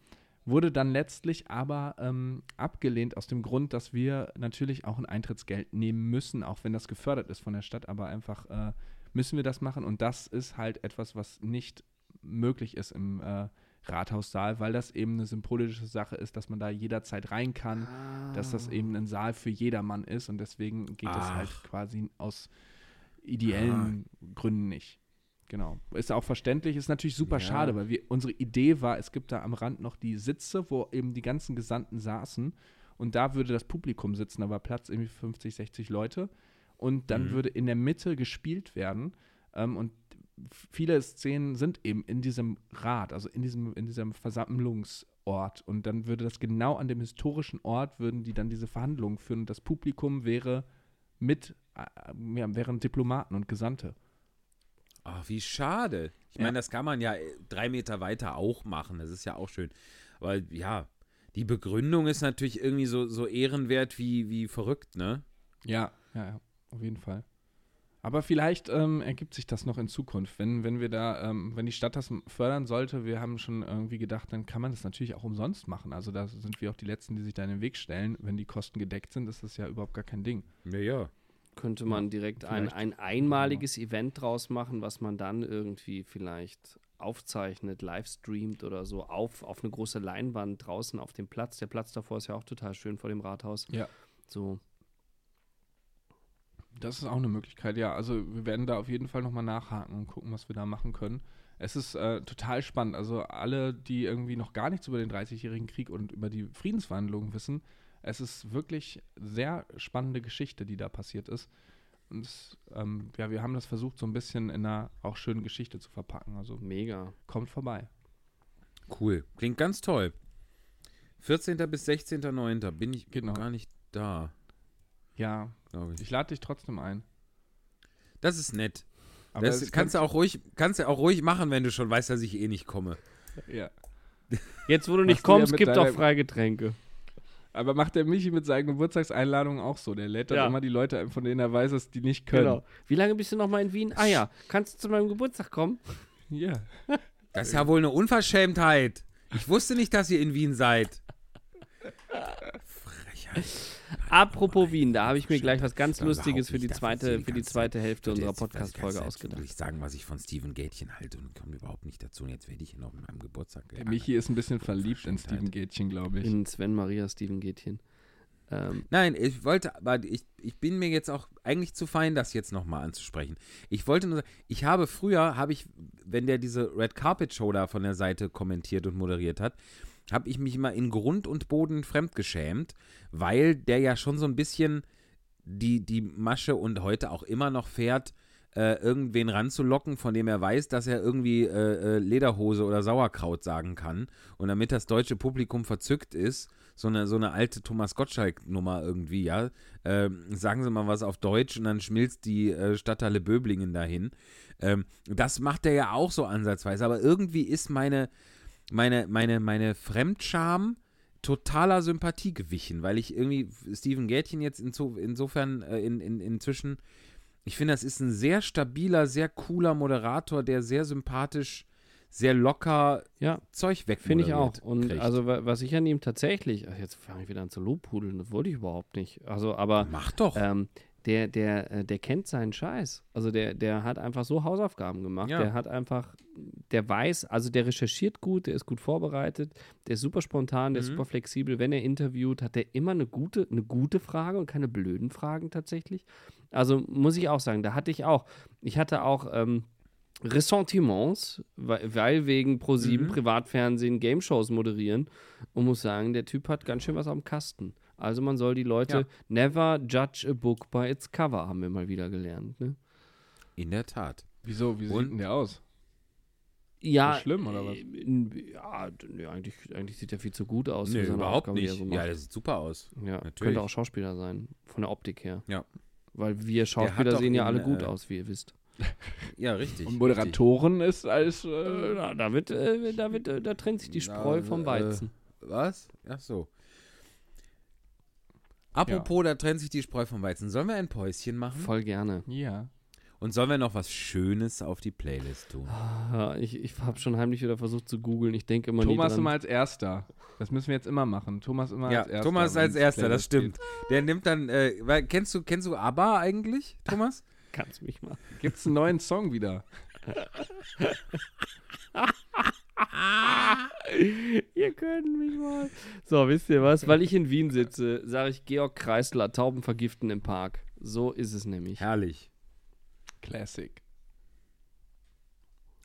wurde dann letztlich aber ähm, abgelehnt aus dem Grund, dass wir natürlich auch ein Eintrittsgeld nehmen müssen, auch wenn das gefördert ist von der Stadt, aber einfach äh, müssen wir das machen und das ist halt etwas, was nicht möglich ist im äh, Rathaussaal, weil das eben eine symbolische Sache ist, dass man da jederzeit rein kann, dass das eben ein Saal für jedermann ist und deswegen geht das halt Ach. quasi aus ideellen Gründen nicht. Genau. Ist auch verständlich, ist natürlich super Ja. schade, weil wir, unsere Idee war, es gibt da am Rand noch die Sitze, wo eben die ganzen Gesandten saßen und da würde das Publikum sitzen, da war Platz irgendwie 50, 60 Leute und dann Mhm. würde in der Mitte gespielt werden ähm, und viele Szenen sind eben in diesem Rat, also in diesem, in diesem Versammlungsort und dann würde das genau an dem historischen Ort, würden die dann diese Verhandlungen führen und das Publikum wäre mit, äh, ja, wären Diplomaten und Gesandte. Ach, wie schade. Ich Ja. meine, das kann man ja äh, drei Meter weiter auch machen. Das ist ja auch schön. Aber ja, die Begründung ist natürlich irgendwie so, so ehrenwert wie, wie verrückt, ne? Ja, ja, ja, auf jeden Fall. Aber vielleicht ähm, ergibt sich das noch in Zukunft, wenn, wenn wir da, ähm, wenn die Stadt das fördern sollte. Wir haben schon irgendwie gedacht, dann kann man das natürlich auch umsonst machen. Also da sind wir auch die Letzten, die sich da in den Weg stellen. Wenn die Kosten gedeckt sind, ist das ja überhaupt gar kein Ding. Ja, ja. Könnte man direkt ein, Vielleicht. ein einmaliges Event draus machen, was man dann irgendwie vielleicht aufzeichnet, live streamt oder so auf, auf eine große Leinwand draußen auf dem Platz. Der Platz davor ist ja auch total schön vor dem Rathaus. Ja. So, Das ist auch eine Möglichkeit, ja. Also wir werden da auf jeden Fall nochmal nachhaken und gucken, was wir da machen können. Es ist äh, total spannend. Also alle, die irgendwie noch gar nichts über den 30-jährigen Krieg und über die Friedensverhandlungen wissen, es ist wirklich sehr spannende Geschichte, die da passiert ist. Und es, ähm, ja, wir haben das versucht, so ein bisschen in einer auch schönen Geschichte zu verpacken. Also mega. kommt vorbei. Cool. Klingt ganz toll. 14. bis 16.09. bin ich Genau. gar nicht da, Ja, glaube ich. ich lade dich trotzdem ein. Das ist nett. Aber das kannst du auch ruhig, kannst du auch ruhig machen, wenn du schon weißt, dass ich eh nicht komme. Ja. Jetzt, wo du nicht du ja kommst, mit gibt auch Freigetränke. Aber macht der Michi mit seinen Geburtstagseinladungen auch so? Der lädt dann Ja. immer die Leute ein, von denen er weiß, dass die nicht können. Genau. Wie lange bist du noch mal in Wien? Ah ja, kannst du zu meinem Geburtstag kommen? <laughs> Ja. Das ist ja wohl eine Unverschämtheit. Ich wusste nicht, dass ihr in Wien seid. Apropos Wien, da habe ich mir gleich was ganz Lustiges für die zweite, für die zweite Hälfte unserer Podcast-Folge ausgedacht. Ich sagen, was ich von Steven Gätchen halte und komme überhaupt nicht dazu. Und jetzt werde ich hier noch mit meinem Geburtstag Der. Michi ist ein bisschen verliebt in. Steven Gätchen, glaube ich. In Sven Maria Steven Gätchen. Ähm, Nein, ich wollte, aber ich, ich bin mir jetzt auch eigentlich zu fein, das jetzt nochmal anzusprechen. Ich wollte nur sagen, ich habe früher, habe ich, wenn der diese Red Carpet Show da von der Seite kommentiert und moderiert hat, habe ich mich immer in Grund und Boden fremdgeschämt, weil der ja schon so ein bisschen die, die Masche und heute auch immer noch fährt, äh, irgendwen ranzulocken, von dem er weiß, dass er irgendwie äh, äh, Lederhose oder Sauerkraut sagen kann. Und damit das deutsche Publikum verzückt ist, so eine, so eine alte Thomas Gottschalk-Nummer irgendwie, ja. Ähm, sagen Sie mal was auf Deutsch und dann schmilzt die äh, Stadthalle Böblingen dahin. Ähm, das macht er ja auch so ansatzweise, aber irgendwie ist meine, meine, meine, meine Fremdscham totaler Sympathie gewichen, weil ich irgendwie Steven Gätchen jetzt inso, insofern äh, in, in, inzwischen, ich finde, das ist ein sehr stabiler, sehr cooler Moderator, der sehr sympathisch, sehr locker ja, Zeug weg finde ich auch. Und kriegt. also, wa- was ich an ihm tatsächlich, jetzt fange ich wieder an zu lobhudeln, das wollte ich überhaupt nicht. Also, aber Mach doch. ähm, der, der, äh, der kennt seinen Scheiß. Also der, der hat einfach so Hausaufgaben gemacht. Ja. Der hat einfach, der weiß, also der recherchiert gut, der ist gut vorbereitet, der ist super spontan, der ist Mhm. super flexibel. Wenn er interviewt, hat er immer eine gute, eine gute Frage und keine blöden Fragen tatsächlich. Also muss ich auch sagen, da hatte ich auch, ich hatte auch ähm, Ressentiments, weil, weil wegen Pro7 Mhm. Privatfernsehen Game-Shows moderieren und muss sagen, der Typ hat ganz schön was am Kasten. Also man soll die Leute Ja. never judge a book by its cover, haben wir mal wieder gelernt. Ne? In der Tat. Wieso? Wie Und- sieht denn der aus? Ja, Ist schlimm, oder was? äh, Ja, nee, eigentlich, eigentlich sieht er viel zu gut aus. Nee, überhaupt Aufgabe, er nicht. so ja, der sieht super aus. ja natürlich. könnte auch Schauspieler sein, von der Optik her. Ja. Weil wir Schauspieler sehen ja alle gut äh, aus, wie ihr wisst. <laughs> Ja, richtig. Und Moderatoren ist als. Äh, Äh, da, da, wird, äh, da, wird, äh, da trennt sich die Spreu Na, vom äh, Weizen. richtig. Was? Ach so. Apropos, da trennt sich die Spreu vom Weizen. Sollen wir ein Päuschen machen? Voll gerne. ja. Und sollen wir noch was Schönes auf die Playlist tun? Ja, ich ich habe schon heimlich wieder versucht zu googeln. Ich denke immer Thomas immer als Erster. Das müssen wir jetzt immer machen. Thomas immer Ja, als Erster. Thomas als Erster, das stimmt. Der nimmt dann, äh, weil, kennst du, kennst du ABBA eigentlich, Thomas? <laughs> Kannst mich mal. geht. Gibt's einen neuen Song wieder? <laughs> <laughs> Ihr könnt mich mal. So, wisst ihr was? Weil ich in Wien sitze, sage ich Georg Kreisler, Tauben vergiften im Park. So ist es nämlich. Herrlich. Classic.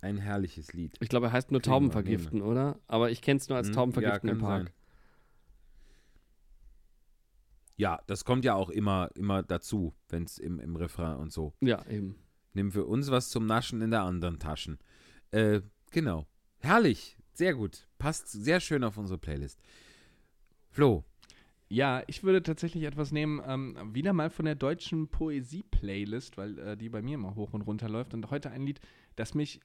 Ein herrliches Lied. Ich glaube, er heißt nur Tauben vergiften, oder? Aber ich kenne es nur als Hm, Tauben ja, vergiften im kann Park. sein. Ja, das kommt ja auch immer, immer dazu, wenn es im, im Refrain und so. Ja, eben. Nimm für uns was zum Naschen in der anderen Taschen. Äh, genau. Herrlich. Sehr gut. Passt sehr schön auf unsere Playlist. Flo. Ja, ich würde tatsächlich etwas nehmen, ähm, wieder mal von der deutschen Poesie-Playlist, weil äh, die bei mir immer hoch und runter läuft. Und heute ein Lied, das mich,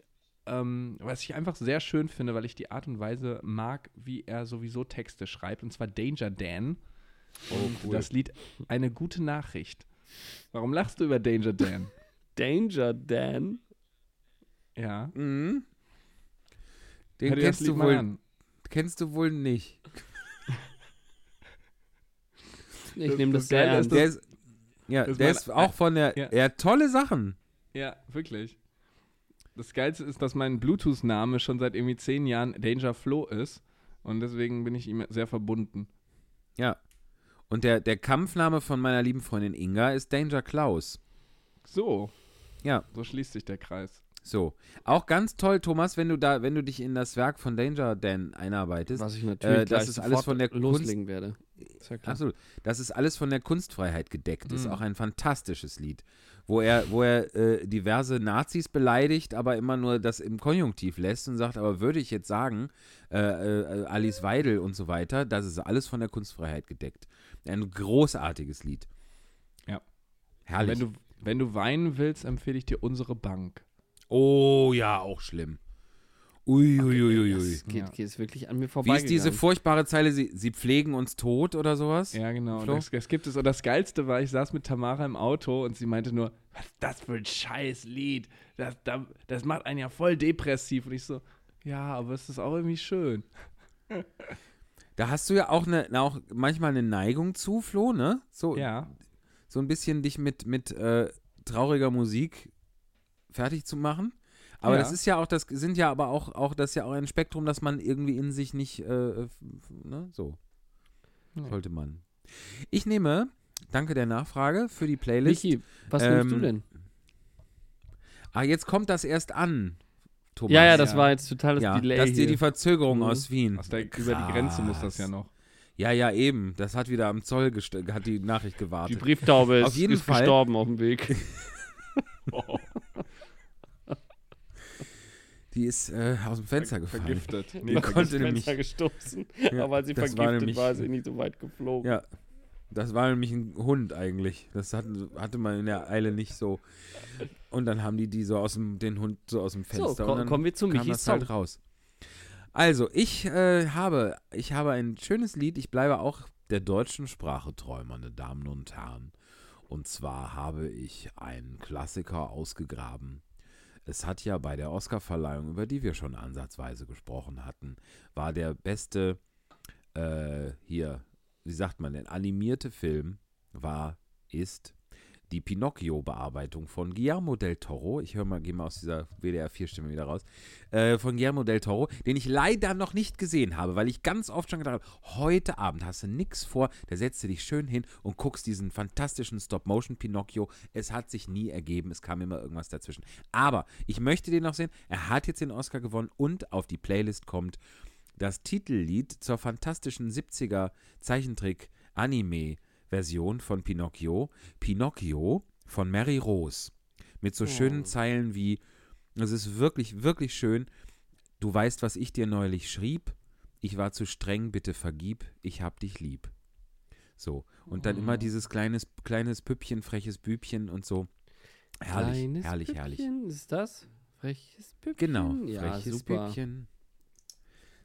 ähm, was ich einfach sehr schön finde, weil ich die Art und Weise mag, wie er sowieso Texte schreibt, und zwar Danger Dan. Und cool. das Lied Eine gute Nachricht. Warum lachst du über Danger Dan? <laughs> Danger Dan. Ja. Mhm. Den Hör kennst du, wohl, an. kennst du wohl nicht. <laughs> Ich nehme das das sehr ernst. Der ist, ja, das der ist auch von der. Ja. Er hat tolle Sachen. Ja, wirklich. Das Geilste ist, dass mein Bluetooth-Name schon seit irgendwie zehn Jahren Danger Flo ist. Und deswegen bin ich ihm sehr verbunden. Ja. Und der, der Kampfname von meiner lieben Freundin Inga ist Danger Klaus. So. Ja. So schließt sich der Kreis. So. Auch ganz toll, Thomas, wenn du da, wenn du dich in das Werk von Danger Dan einarbeitest. Was ich natürlich Äh, das gleich ist alles von der loslegen werde. Ist ja klar. Absolut. Das ist alles von der Kunstfreiheit gedeckt. Ist Mhm. auch ein fantastisches Lied, wo er, wo er äh, diverse Nazis beleidigt, aber immer nur das im Konjunktiv lässt und sagt, aber würde ich jetzt sagen, äh, äh, Alice Weidel und so weiter, das ist alles von der Kunstfreiheit gedeckt. Ein großartiges Lied. Ja. Herrlich. Wenn du, wenn du weinen willst, empfehle ich dir unsere Bank. Oh ja, auch schlimm. Uiuiuiui. Das geht, Ja. geht es wirklich an mir Wie vorbei. ist diese furchtbare Zeile, sie, sie pflegen uns tot oder sowas? Ja, genau. Flo? Das, das gibt es. Und das Geilste war, ich saß mit Tamara im Auto und sie meinte nur, was ist das für ein scheiß Lied? Das, das, das macht einen ja voll depressiv. Und ich so, ja, aber es ist auch irgendwie schön. Da hast du ja auch, eine, auch manchmal eine Neigung zu, Flo, ne? So, Ja. so ein bisschen dich mit, mit äh, trauriger Musik fertig zu machen. Aber Ja. das ist ja auch, das sind ja aber auch, auch, das ist ja auch ein Spektrum, das man irgendwie in sich nicht, äh, ne, so. Nee. Sollte man. Ich nehme, danke der Nachfrage, für die Playlist. Michi, was Ähm, nimmst du denn? Ah, jetzt kommt das erst an, Thomas. Ja, ja, das ja. war jetzt totales ja, Delay. das ist dir die Verzögerung Mhm. aus Wien. Aus der, über die Grenze muss das ja noch. Ja, ja, eben. Das hat wieder am Zoll hat die Nachricht Die gewartet. Brieftaube ist, Auf jeden ist Fall. gestorben auf dem Weg. <laughs> Die ist äh, aus dem Fenster gefallen. Vergiftet. Die <laughs> konnte nämlich. gestoßen. Ja, Aber als sie das war vergiftet nämlich- war, ist sie nicht so weit geflogen. Ja, das war nämlich ein Hund eigentlich. Das hatten, hatte man in der Eile nicht so. Und dann haben die die so aus dem, den Hund so aus dem Fenster. so, und ko dann kommen wir zu Michis das Song. halt raus. Also, ich äh, habe, ich habe ein schönes Lied. Ich bleibe auch der deutschen Sprache treu, meine Damen und Herren. Und zwar habe ich einen Klassiker ausgegraben. Es hat ja bei der Oscarverleihung, über die wir schon ansatzweise gesprochen hatten, war der beste äh, hier, wie sagt man denn, animierte Film war, ist die Pinocchio-Bearbeitung von Guillermo del Toro. Ich höre mal, gehe mal aus dieser WDR-4-Stimme wieder raus. Äh, von Guillermo del Toro, den ich leider noch nicht gesehen habe, weil ich ganz oft schon gedacht habe, heute Abend hast du nichts vor, da setzt du dich schön hin und guckst diesen fantastischen Stop-Motion-Pinocchio. Es hat sich nie ergeben, es kam immer irgendwas dazwischen. Aber ich möchte den noch sehen. Er hat jetzt den Oscar gewonnen und auf die Playlist kommt das Titellied zur fantastischen 70er Zeichentrick-Anime-Version von Pinocchio, Pinocchio von Mary Rose. Mit so schönen Oh. Zeilen wie, es ist wirklich, wirklich schön, du weißt, was ich dir neulich schrieb, ich war zu streng, bitte vergib, ich hab dich lieb. So, und dann immer Oh. dieses kleines, kleines Püppchen, freches Bübchen und so. Herrlich, Kleines herrlich, herrlich. Püppchen, Ist das? Freches Püppchen? Genau, Ja, freches super. Püppchen.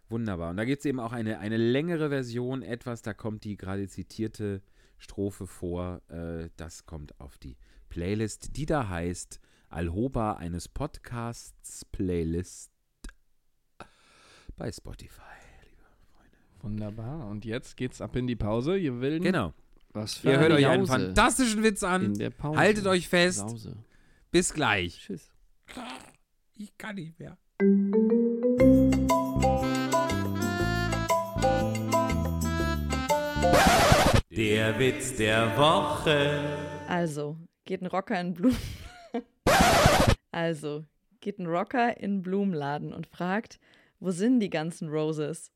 Wunderbar. Und da gibt es eben auch eine, eine längere Version, etwas, da kommt die gerade zitierte Strophe vor. Äh, das kommt auf die Playlist, die da heißt Alhoba eines Podcasts Playlist bei Spotify. Wunderbar. Und jetzt geht's ab in die Pause. Ihr Willen. Genau. Was für Ihr hört euch einen fantastischen Witz in an. der Pause. Haltet euch fest. Sause. Bis gleich. Tschüss. Ich kann nicht mehr. Der Witz der Woche. Also, geht ein Rocker in Blumen. <laughs> also, geht ein Rocker in Blumenladen und fragt, wo sind die ganzen Roses?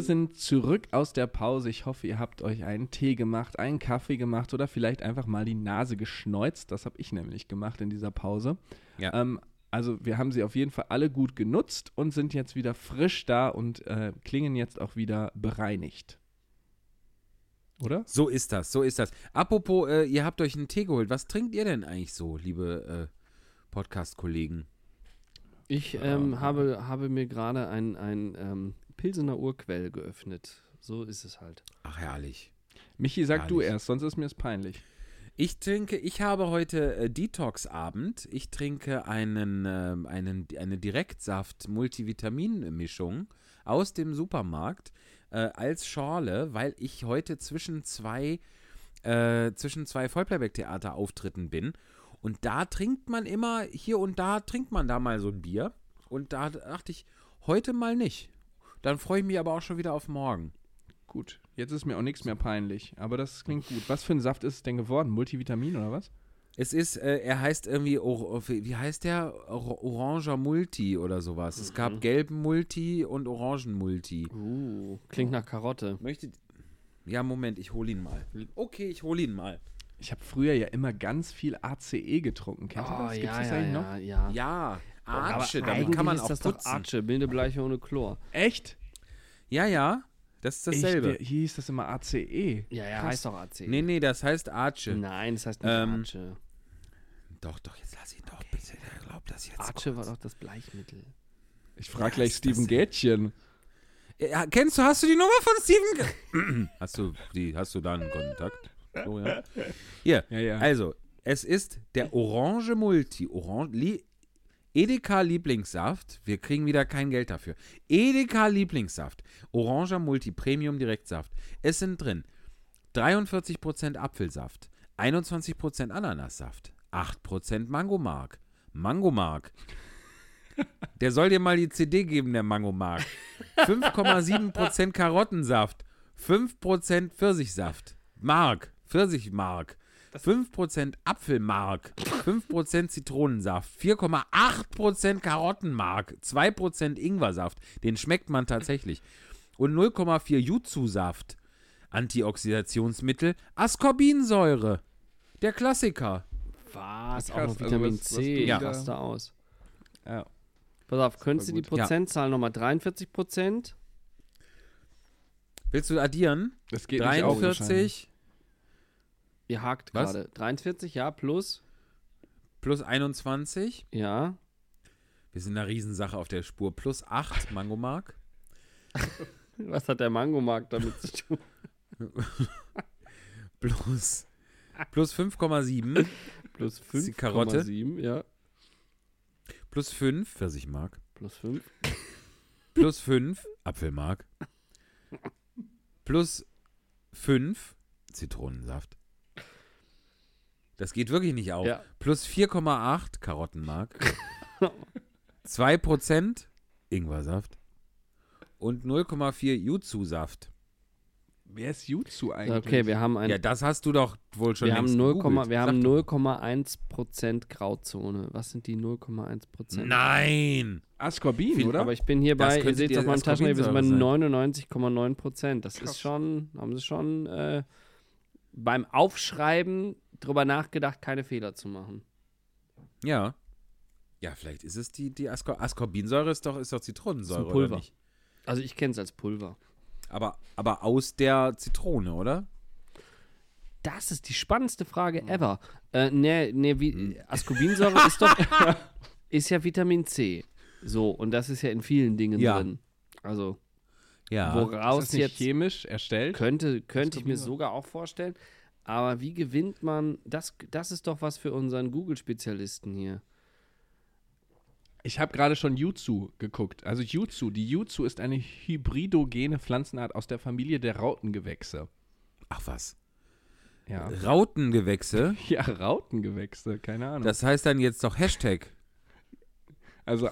Wir sind zurück aus der Pause. Ich hoffe, ihr habt euch einen Tee gemacht, einen Kaffee gemacht oder vielleicht einfach mal die Nase geschneuzt. Das habe ich nämlich gemacht in dieser Pause. Ja. Ähm, also wir haben sie auf jeden Fall alle gut genutzt und sind jetzt wieder frisch da und äh, klingen jetzt auch wieder bereinigt. oder? So ist das, so ist das. Apropos, äh, ihr habt euch einen Tee geholt. Was trinkt ihr denn eigentlich so, liebe äh, Podcast-Kollegen? Ich ähm, habe, habe mir gerade ein, ein ähm, Pilsener Urquell geöffnet. So ist es halt. Ach, herrlich. Michi, sag du Herrlich. erst, sonst ist mir es peinlich. Ich trinke, ich habe heute äh, Detox-Abend. Ich trinke einen, ähm, einen, eine Direktsaft-Multivitamin-Mischung aus dem Supermarkt äh, als Schorle, weil ich heute zwischen zwei, äh, zwischen zwei Vollplayback-Theater-Auftritten bin. Und da trinkt man immer, hier und da trinkt man da mal so ein Bier. Und da dachte ich, heute mal nicht. Dann freue ich mich aber auch schon wieder auf morgen. Gut, jetzt ist mir auch nichts mehr peinlich, aber das klingt gut. Was für ein Saft ist es denn geworden? Multivitamin oder was? Es ist, äh, er heißt irgendwie, wie heißt der? Or Oranger Multi oder sowas. Es gab gelben Multi und Orangen Multi. Uh, klingt nach Karotte. Möchte. Ja, Moment, ich hole ihn mal. Okay, ich hole ihn mal. Ich habe früher ja immer ganz viel ACE getrunken. Kennt ihr das? Gibt's das eigentlich noch? Oh, ja. Ja, Aber Arche, damit eigentlich kann man ist auch das putzen. doch Arche, milde Bleiche ohne Chlor. Echt? Ja, ja, das ist dasselbe. Ich, hier hieß das immer ACE. Ja, ja, Krass. heißt doch AC. nee, nee, das heißt Arche. Nein, das heißt nicht Ähm, Arche. Doch, doch, jetzt lass ihn doch bitte. Der glaubt das jetzt. Arche war kurz. doch das Bleichmittel. Ich frage Ja, gleich Steven Gätchen. Ja, kennst du, hast du die Nummer von Steven? <coughs> Hast du die, hast du da einen Kontakt? Oh, ja. Hier, Ja, ja. also, es ist der Orange Multi, Orange, Edeka Lieblingssaft. Wir kriegen wieder kein Geld dafür. Edeka Lieblingssaft. Oranger Multi Premium Direktsaft. Es sind drin 43% Apfelsaft, 21% Ananassaft, 8% Mangomark. Mangomark. Der soll dir mal die CD geben, der Mangomark. 5,7% Karottensaft, 5% Pfirsichsaft. Mark, Pfirsichmark. 5% Apfelmark, 5% Zitronensaft, 4,8% Karottenmark, 2% Ingwersaft, den schmeckt man tatsächlich. Und 0,4 Jutsu-Saft. Antioxidationsmittel, Ascorbinsäure. Der Klassiker. Was? Auch noch also Vitamin was- was C. Ja. wieder- Raster aus. Ja. Pass auf, könntest du die gut. Ja. Prozentzahl nochmal 43 Prozent? Willst du addieren? Das geht nicht auf. 43 Ihr hakt gerade. 43, ja, plus. plus 21. Ja. Wir sind einer Riesensache auf der Spur. Plus 8 Mangomark. <laughs> Was hat der Mangomarkt damit zu tun? <laughs> Plus, plus 5,7. Plus ist die Karotte. 5,7, ja. Plus 5 Pfirsichmark. Plus 5. Plus 5 Apfelmark. Plus 5 Zitronensaft. Das geht wirklich nicht auf. Ja. Plus 4,8 Karottenmark. <laughs> 2% Ingwersaft. Und 0,4 Jutsu-Saft. Wer ist Jutsu eigentlich? Okay, wir haben ein. Ja, das hast du doch wohl schon wir haben längst 0, gegoogelt. wir haben doch. 0,1% Grauzone. Was sind die 0,1%? Nein! Ascorbin, Viel- oder? Aber ich bin hier bei, ihr seht die auf meinem Taschenrechner, wir sind bei Ascorbinsäure 99,9%. Das Krass. ist schon, haben sie schon äh, beim Aufschreiben drüber nachgedacht, keine Fehler zu machen. Ja. Ja, vielleicht ist es die, die Ascor Ascorbinsäure ist doch, ist doch Zitronensäure, Ist Pulver. oder nicht? Also ich kenne es als Pulver. Aber, aber aus der Zitrone, oder? Das ist die spannendste Hm. Frage ever. Äh, ne, ne, wie, Ascorbinsäure ist doch, <laughs> ist ja Vitamin C. So, und das ist ja in vielen Dingen Ja. drin. Also, Ja. ist woraus das nicht jetzt chemisch erstellt? könnte, könnte ich mir sogar auch vorstellen. Aber wie gewinnt man, das, das ist doch was für unseren Google-Spezialisten hier. Ich habe gerade schon Jutsu geguckt. Also Jutsu, die Jutsu ist eine hybridogene Pflanzenart aus der Familie der Rautengewächse. Ach was. Ja. Rautengewächse. <laughs> Ja, Rautengewächse, keine Ahnung. Das heißt dann jetzt doch Hashtag. also,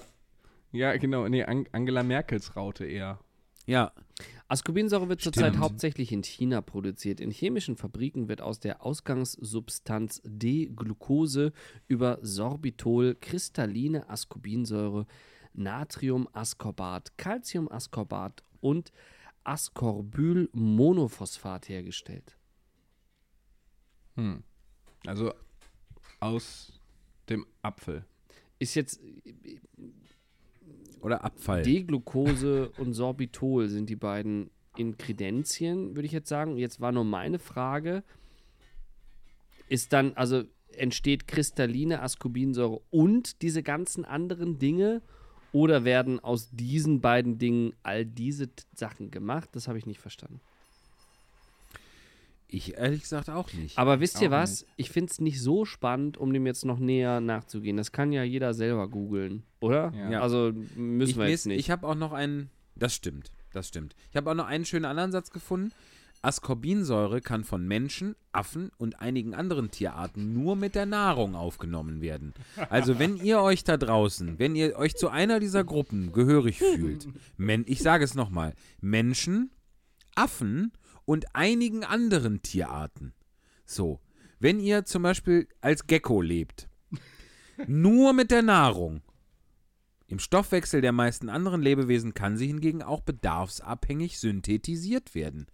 ja, genau, nee, Ang Angela Merkels Raute eher. Ja. Ascorbinsäure wird zurzeit hauptsächlich in China produziert. In chemischen Fabriken wird aus der Ausgangssubstanz D-Glucose über Sorbitol kristalline Ascorbinsäure, Natriumascorbat, Calciumascorbat und Ascorbylmonophosphat hergestellt. Hm. Also aus dem Apfel. Ist jetzt Oder Abfall. D-Glucose und Sorbitol sind die beiden in Kredenzien, würde ich jetzt sagen. Jetzt war nur meine Frage, ist dann, also entsteht kristalline Ascorbinsäure und diese ganzen anderen Dinge oder werden aus diesen beiden Dingen all diese Sachen gemacht? Das habe ich nicht verstanden. Ich ehrlich gesagt auch nicht. Aber wisst ihr Auch was? Ich finde es nicht so spannend, um dem jetzt noch näher nachzugehen. Das kann ja jeder selber googeln, oder? Ja. Also müssen ich, wir jetzt nicht. Ich habe auch noch einen. Das stimmt, das stimmt. Ich habe auch noch einen schönen anderen Satz gefunden. Ascorbinsäure kann von Menschen, Affen und einigen anderen Tierarten nur mit der Nahrung aufgenommen werden. Also wenn ihr euch da draußen, wenn ihr euch zu einer dieser Gruppen gehörig fühlt, Men ich sage es nochmal, Menschen, Affen und einigen anderen Tierarten. So, wenn ihr zum Beispiel als Gecko lebt, <laughs> nur mit der Nahrung, im Stoffwechsel der meisten anderen Lebewesen kann sie hingegen auch bedarfsabhängig synthetisiert werden.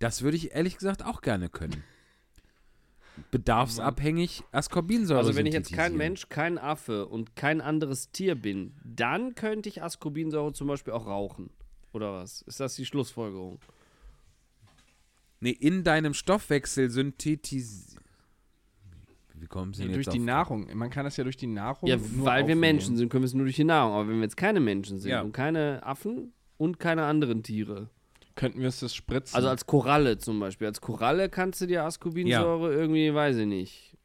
Das würde ich ehrlich gesagt auch gerne können. Bedarfsabhängig Ascorbinsäure also wenn ich jetzt kein. Mensch, kein Affe und kein anderes Tier bin, dann könnte ich Ascorbinsäure zum Beispiel auch rauchen. Oder was? Ist das die Schlussfolgerung? Nee, in deinem Stoffwechsel synthetisieren. Wie kommen sie Nee, denn durch die Nahrung. Man kann das ja durch die Nahrung. Ja, nur weil wir aufnehmen. Menschen sind, können wir es nur durch die Nahrung. Aber wenn wir jetzt keine Menschen sind Ja. und keine Affen und keine anderen Tiere. Könnten wir es das spritzen? Also als Koralle zum Beispiel. Als Koralle kannst du dir Ascorbinsäure irgendwie, weiß ich nicht,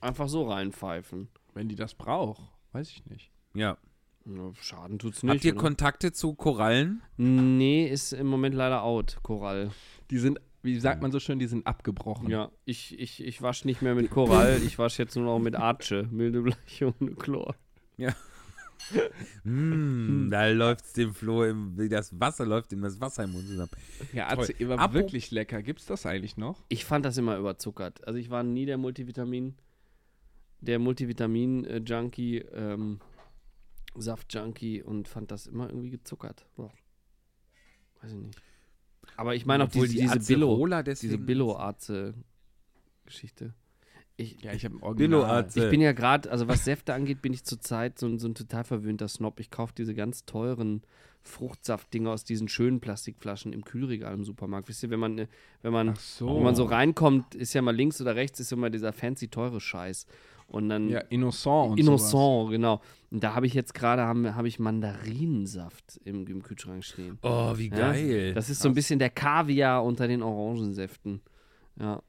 einfach so reinpfeifen. wenn die das braucht, weiß ich nicht. Ja. Ja, Schaden tut's nicht. Habt ihr oder? Kontakte zu Korallen? Nee, ist im Moment leider out, Korall. Die sind, wie sagt man so schön, die sind abgebrochen. Ja, ich, ich, ich wasche nicht mehr mit Korall, <laughs> ich wasche jetzt nur noch mit Arche, milde Bleiche ohne Chlor. Mm, da läuft's dem Flo, im, wie das Wasser läuft ihm das Wasser im Mund zusammen. Ja. Atze, war Apro- wirklich lecker. Gibt's das eigentlich noch? Ich fand das immer überzuckert. Also ich war nie der Multivitamin, der Multivitamin-Junkie, ähm, Saft-Junkie und fand das immer irgendwie gezuckert. Boah. Weiß ich nicht. Aber ich meine auch diese, diese Billo, Acerola diese Billo-Arze-Geschichte. Ich, Ja, ich habe Billo-Arze. Ich bin ja gerade, also was Säfte angeht, bin ich zurzeit so, ein- so ein total verwöhnter Snob. Ich kaufe diese ganz teuren Fruchtsaftdinger aus diesen schönen Plastikflaschen im Kühlregal im Supermarkt. Wisst ihr, wenn man, äh, wenn man, so. wenn man so reinkommt, ist ja mal links oder rechts ist immer dieser fancy teure Scheiß. Und dann Ja, Innocent und Innocent, sowas. genau. Und da habe ich jetzt gerade habe hab ich Mandarinensaft im, im Kühlschrank stehen. Oh, wie Ja, geil. Das ist so ein bisschen der Kaviar unter den Orangensäften. Ja.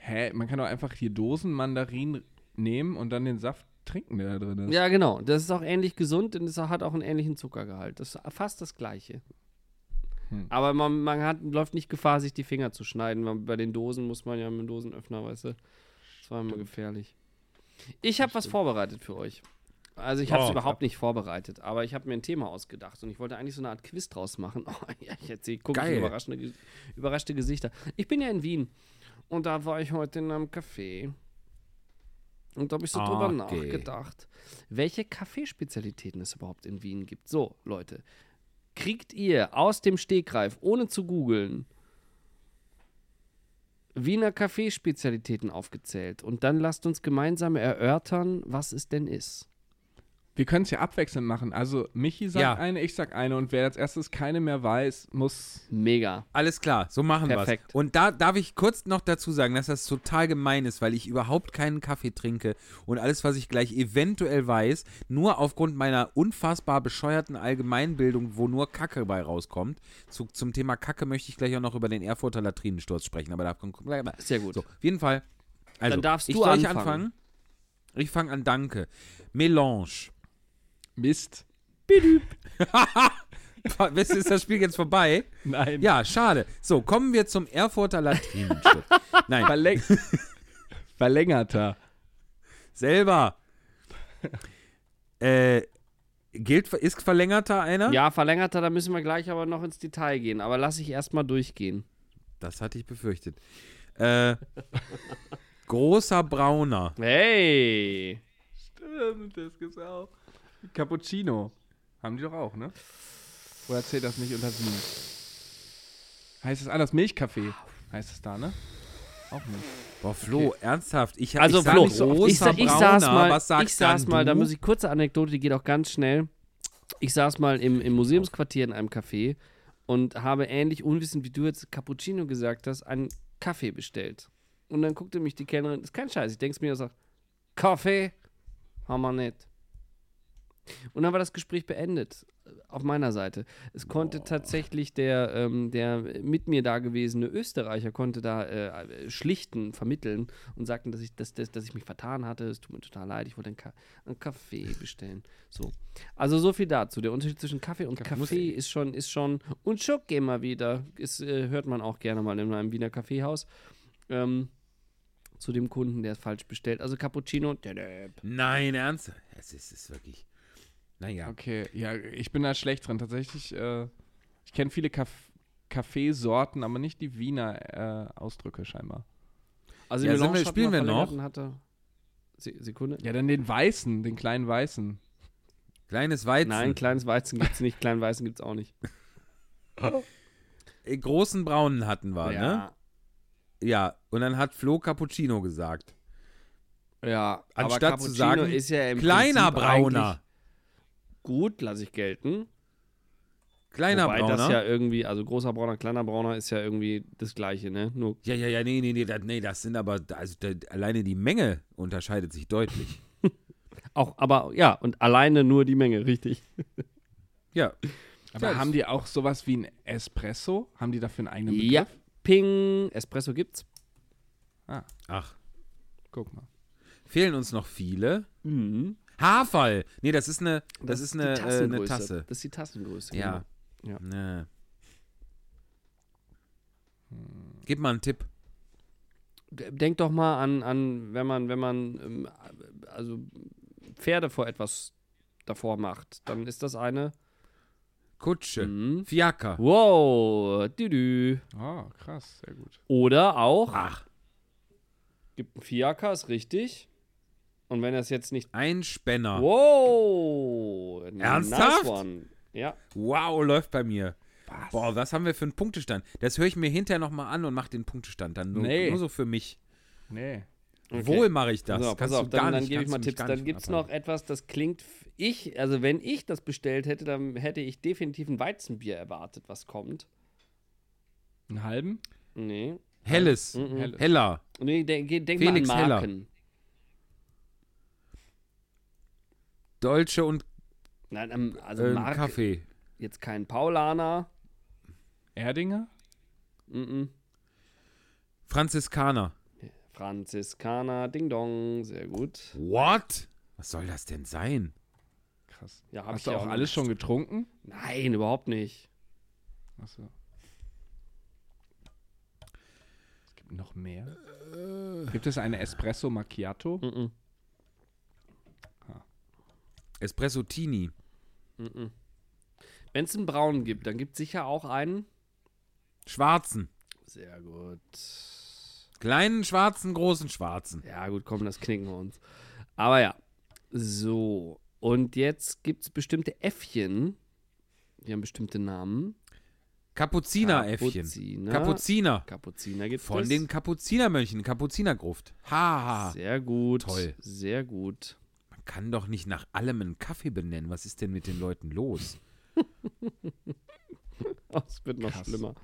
Hä? Man kann doch einfach hier Dosen Mandarinen nehmen und dann den Saft trinken, der da drin ist. Ja, genau. Das ist auch ähnlich gesund und es hat auch einen ähnlichen Zuckergehalt. Das ist fast das Gleiche. Hm. Aber man, man hat, läuft nicht Gefahr, sich die Finger zu schneiden, bei den Dosen muss man ja mit dem Dosenöffner, weißt du. Das war immer gefährlich. Ich habe was vorbereitet für euch. Also ich habe es Oh. überhaupt nicht vorbereitet, aber ich habe mir ein Thema ausgedacht und ich wollte eigentlich so eine Art Quiz draus machen. <laughs> Oh, ja, ich erzähle, gucke ich überraschende, überraschte Gesichter. Ich bin ja in Wien und da war ich heute in einem Café und da habe ich so drüber Okay. nachgedacht, welche Kaffeespezialitäten es überhaupt in Wien gibt. So, Leute, kriegt ihr aus dem Stegreif, ohne zu googeln, Wiener Kaffeespezialitäten aufgezählt und dann lasst uns gemeinsam erörtern, was es denn ist. Wir können es ja abwechselnd machen. Also Michi sagt Ja. eine, ich sag eine und wer als erstes keine mehr weiß, muss. Mega. Alles klar, so machen wir Perfekt. Und da darf ich kurz noch dazu sagen, dass das total gemein ist, weil ich überhaupt keinen Kaffee trinke und alles, was ich gleich eventuell weiß, nur aufgrund meiner unfassbar bescheuerten Allgemeinbildung, wo nur Kacke bei rauskommt. Zu, zum Thema Kacke möchte ich gleich auch noch über den Erfurter Latrinensturz sprechen, aber da kommt. Sehr gut. So, auf jeden Fall. Also, Dann darfst ich du soll ich anfangen. anfangen. Ich fange an, danke. Melange. Mist. <laughs> Wisst ihr, ist das Spiel jetzt vorbei? Nein. Ja, schade. So, kommen wir zum Erfurter Latrinensturz. Nein, Verläng <laughs> Verlängerter. selber. äh, gilt, ist verlängerter einer? Ja, verlängerter, da müssen wir gleich aber noch ins Detail gehen. Aber lass ich erstmal durchgehen. Das hatte ich befürchtet. Äh, großer Brauner. Hey! Stimmt, das gibt's auch. Cappuccino. Haben die doch auch, ne? Oder zählt das nicht unter Wien? Heißt es anders? Milchkaffee heißt es da, ne? Auch nicht. Boah, Flo, ernsthaft. Ich, Also ich Flo, so ich, sa ich Brauner. saß mal, Was sagst ich saß mal, da du? muss ich kurze Anekdote, die geht auch ganz schnell. Ich saß mal im, im Museumsquartier in einem Café und habe ähnlich unwissend wie du jetzt Cappuccino gesagt hast, einen Kaffee bestellt. Und dann guckte mich die Kellnerin, ist kein Scheiß, ich denke mir und sage, Kaffee? Haben wir nicht. Und dann war das Gespräch beendet. Auf meiner Seite. Es konnte Boah. tatsächlich der, ähm, der mit mir da gewesene Österreicher konnte da äh, schlichten, vermitteln und sagten, dass ich, dass, dass, dass ich mich vertan hatte. Es tut mir total leid, ich wollte einen, Ka einen Kaffee bestellen. So. Also so viel dazu. Der Unterschied zwischen Kaffee und Kaffee, Kaffee ist schon, ist schon, und Schock immer wieder. Ist, äh, hört man auch gerne mal in einem Wiener Kaffeehaus. Ähm, zu dem Kunden, der es falsch bestellt. Also Cappuccino. Nein, ernst? Es ist, ist wirklich. Naja. Okay, ja, ich bin da schlecht dran. Tatsächlich, äh, ich kenne viele Kaff Kaffeesorten, aber nicht die Wiener äh, Ausdrücke scheinbar. Also ja, wir, spielen wir noch? Hatte. Sekunde. Ja, dann den weißen, den kleinen weißen. Kleines Weizen. Nein, kleines Weizen gibt es nicht. Kleinen Weißen gibt es auch nicht. <laughs> Großen Braunen hatten wir, ja. ne? Ja, und dann hat Flo Cappuccino gesagt. Ja, anstatt zu sagen, ist ja kleiner Prinzip Brauner. Gut, lasse ich gelten. Kleiner Wobei Brauner. das ja irgendwie, also großer Brauner, kleiner Brauner ist ja irgendwie das Gleiche, ne? Nur ja, ja, ja, nee, nee, nee, das, nee, das sind aber, also da, alleine die Menge unterscheidet sich deutlich. <laughs> auch, aber ja, und alleine nur die Menge, richtig. <laughs> ja. Aber ja, haben die auch sowas wie ein Espresso? Haben die dafür einen eigenen Begriff? Ja, Ping, Espresso gibt's. Ah. Ach. Guck mal. Fehlen uns noch viele. Mhm. Haarfall. Nee, das ist eine, das, das ist eine, äh, eine, Tasse. Das ist die Tassengröße. Ja. Genau. ja. Nee. Gib mal einen Tipp. Denk doch mal an, an wenn man, wenn man ähm, also Pferde vor etwas davor macht, dann ist das eine Kutsche. Mhm. Fiaker. Wow. Düdü. Ah, krass, sehr gut. Oder auch. Ach. Gibt ein Fiaker, ist richtig. Und wenn das jetzt nicht. Ein Spänner. Wow. Ernsthaft? Nice ja. Wow, läuft bei mir. Was? Boah, was haben wir für einen Punktestand? Das höre ich mir hinterher nochmal an und mache den Punktestand dann nur, nee. nur so für mich. Nee. Okay. Wohl mache ich das. So, pass auf, dann, dann gebe ich mal Tipps. Dann gibt es noch etwas, das klingt. Ich, also wenn ich das bestellt hätte, dann hätte ich definitiv ein Weizenbier erwartet, was kommt. Einen halben? Nee. Helles. Mhm. Helles. Heller. Nee, denk, denk Felix mal an Marken. Heller. Dolce und Nein, ähm, also äh, Marke, Kaffee. Jetzt kein Paulaner. Erdinger? Mhm. Franziskaner. Franziskaner, Ding Dong, sehr gut. What? Was soll das denn sein? Krass. Ja, Hast du auch alles schon getrunken? Nein, überhaupt nicht. Achso. Es gibt noch mehr. Äh. Gibt es eine Espresso Macchiato? Mhm. Espresso Tini. Wenn es einen braunen gibt, dann gibt es sicher auch einen schwarzen. Sehr gut. Kleinen schwarzen, großen schwarzen. Ja, gut, komm, das knicken wir uns. Aber ja. So. Und jetzt gibt es bestimmte Äffchen. Die haben bestimmte Namen. Kapuzineräffchen. Kapuziner. Kapuziner. Kapuziner gibt Von es. den Kapuzinermönchen, Kapuzinergruft. Ha. Sehr gut. Toll. Sehr gut. Man kann doch nicht nach allem einen Kaffee benennen. Was ist denn mit den Leuten los? <laughs> es wird noch Krass. schlimmer.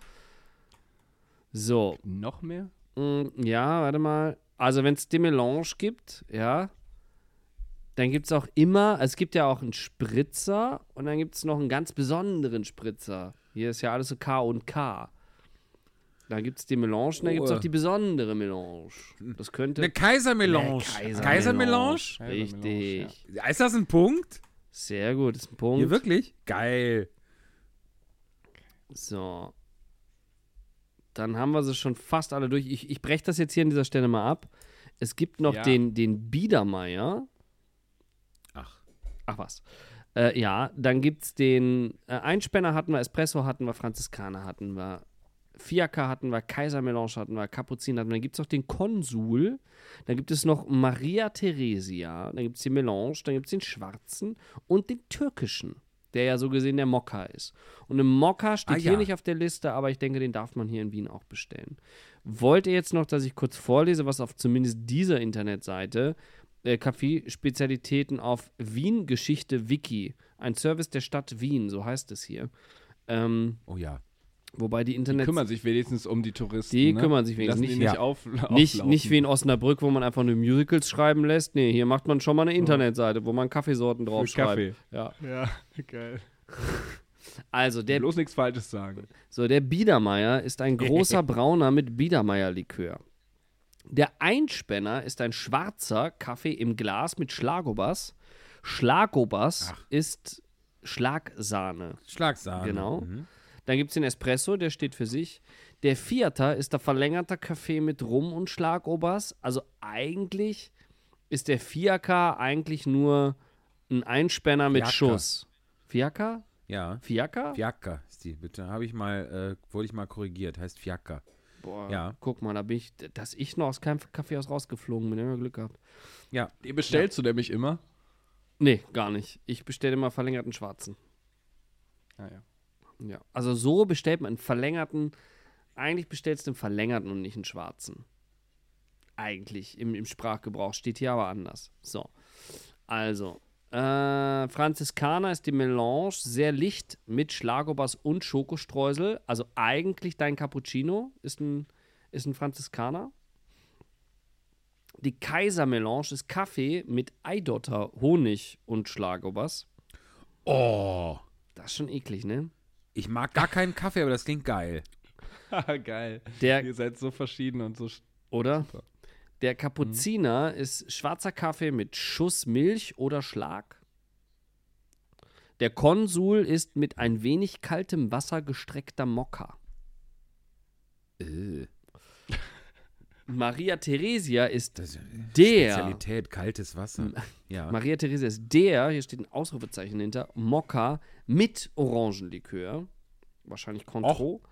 So. Noch mehr? Mm, ja, warte mal. Also, wenn es Demelange gibt, ja, dann gibt es auch immer, es gibt ja auch einen Spritzer und dann gibt es noch einen ganz besonderen Spritzer. Hier ist ja alles so K und K. Da gibt es die Melange dann gibt es auch die besondere Melange. Das könnte. Eine Kaisermelange. Kaiser Kaisermelange? Richtig. Ja. Ist das ein Punkt? Sehr gut, ist ein Punkt. Hier wirklich? Geil. So dann haben wir sie schon fast alle durch. Ich, ich breche das jetzt hier an dieser Stelle mal ab. Es gibt noch ja. den, den Biedermeier. Ach. Ach was. Äh, ja, dann gibt es den äh, Einspänner hatten wir, Espresso hatten wir, Franziskaner hatten wir, Fiaker hatten wir, Kaisermelange hatten wir, Kapuzin hatten wir. Dann gibt es noch den Konsul. Dann gibt es noch Maria Theresia. Dann gibt es den Melange. Dann gibt es den Schwarzen und den Türkischen der ja so gesehen der Mokka ist. Und ein Mokka steht ah, hier ja. nicht auf der Liste, aber ich denke, den darf man hier in Wien auch bestellen. Wollt ihr jetzt noch, dass ich kurz vorlese, was auf zumindest dieser Internetseite äh, Kaffeespezialitäten auf Wien Geschichte Wiki, ein Service der Stadt Wien, so heißt es hier. Ähm, oh ja. Wobei die Die Internet kümmern sich wenigstens um die Touristen. Die ne? kümmern sich Die wenigstens lassen nicht- die nicht ja. auf, nicht, nicht wie in Osnabrück, wo man einfach nur Musicals schreiben lässt. Nee, hier macht man schon mal eine Internetseite, wo man Kaffeesorten draufschreibt. Kaffee. Ja. Ja, <laughs> geil. Also der, Bloß nichts Falsches sagen. so, der Biedermeier ist ein großer <laughs> Brauner mit Biedermeier-Likör. Der Einspänner ist ein schwarzer Kaffee im Glas mit Schlagobers. Schlagobers ist Schlagsahne. Schlagsahne. Genau. Mhm. Dann gibt es den Espresso, der steht für sich. Der Vierter ist der verlängerte Kaffee mit Rum und Schlagobers. Also eigentlich ist der Fiaker eigentlich nur ein Einspänner mit Fiaker. Schuss. Fiaker? Ja. Fiaker? Fiaker ist die, bitte. Habe ich mal, äh, wurde ich mal korrigiert. Heißt Fiaker. Boah, Ja. guck mal, da bin ich, dass ich noch aus keinem Kaffeehaus rausgeflogen bin, immer Glück gehabt. Ja. Die bestellst du nämlich immer? Nee, gar nicht. Ich bestelle immer verlängerten Schwarzen. Ah, ja. Ja. Also so bestellt man einen verlängerten, eigentlich bestellst du einen verlängerten und nicht einen schwarzen. Eigentlich im, im Sprachgebrauch steht hier aber anders. So. Also, äh, Franziskaner ist die Melange sehr licht mit Schlagobers und Schokostreusel. Also eigentlich dein Cappuccino ist ein, ist ein Franziskaner. Die Kaisermelange ist Kaffee mit Eidotter, Honig und Schlagobers. Oh. Das ist schon eklig, ne? Ich mag gar keinen Kaffee, aber das klingt geil. geil. Der, Ihr seid so verschieden und so. Oder? Super. Der Kapuziner ist schwarzer Kaffee mit Schuss Milch oder Schlag. Der Konsul ist mit ein wenig kaltem Wasser gestreckter Mokka. Äh, Maria Theresia ist der. Spezialität, kaltes Wasser. Ja. Maria Theresia ist der, hier steht ein Ausrufezeichen hinter, Mokka mit Orangenlikör. Wahrscheinlich Contro.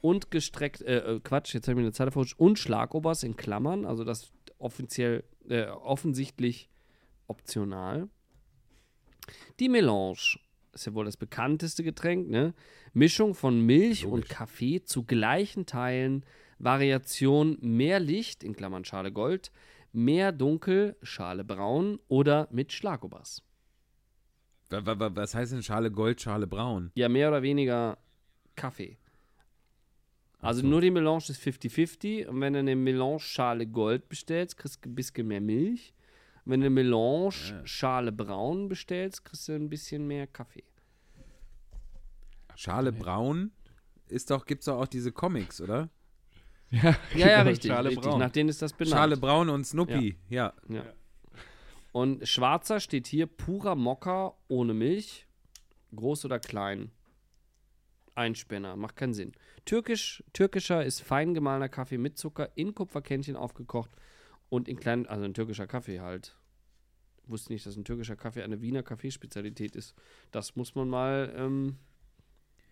Und gestreckt, äh, äh, Quatsch, jetzt habe ich mir eine Zeile verrutscht. Und Schlagobers in Klammern, also das offiziell, äh, offensichtlich optional. Die Melange ist ja wohl das bekannteste Getränk, ne? Mischung von Milch und Logisch. Kaffee zu gleichen Teilen, Variation mehr Licht, in Klammern Schale Gold, mehr Dunkel, Schale Braun oder mit Schlagobers. Wa- wa- wa- Was heißt denn Schale Gold, Schale Braun? Ja, mehr oder weniger Kaffee. Also so. nur die Melange ist 50-50 und wenn du eine Melange Schale Gold bestellst, kriegst du ein bisschen mehr Milch. Wenn du eine Melange Schale Braun bestellst, kriegst du ein bisschen mehr Kaffee. Schale Braun ist doch, gibt's doch auch diese Comics, oder? Ja, Ja, ja, <laughs> richtig. Schale richtig. Braun. Nach denen ist das benannt. Schale Braun und Snoopy, ja. Ja. Und schwarzer steht hier purer Mokka ohne Milch, groß oder klein. Einspänner, macht keinen Sinn. Türkisch, türkischer ist fein gemahlener Kaffee mit Zucker in Kupferkännchen aufgekocht und in kleinen, also ein türkischer Kaffee halt. Wusste nicht, dass ein türkischer Kaffee eine Wiener Kaffeespezialität ist. Das muss man mal, ähm,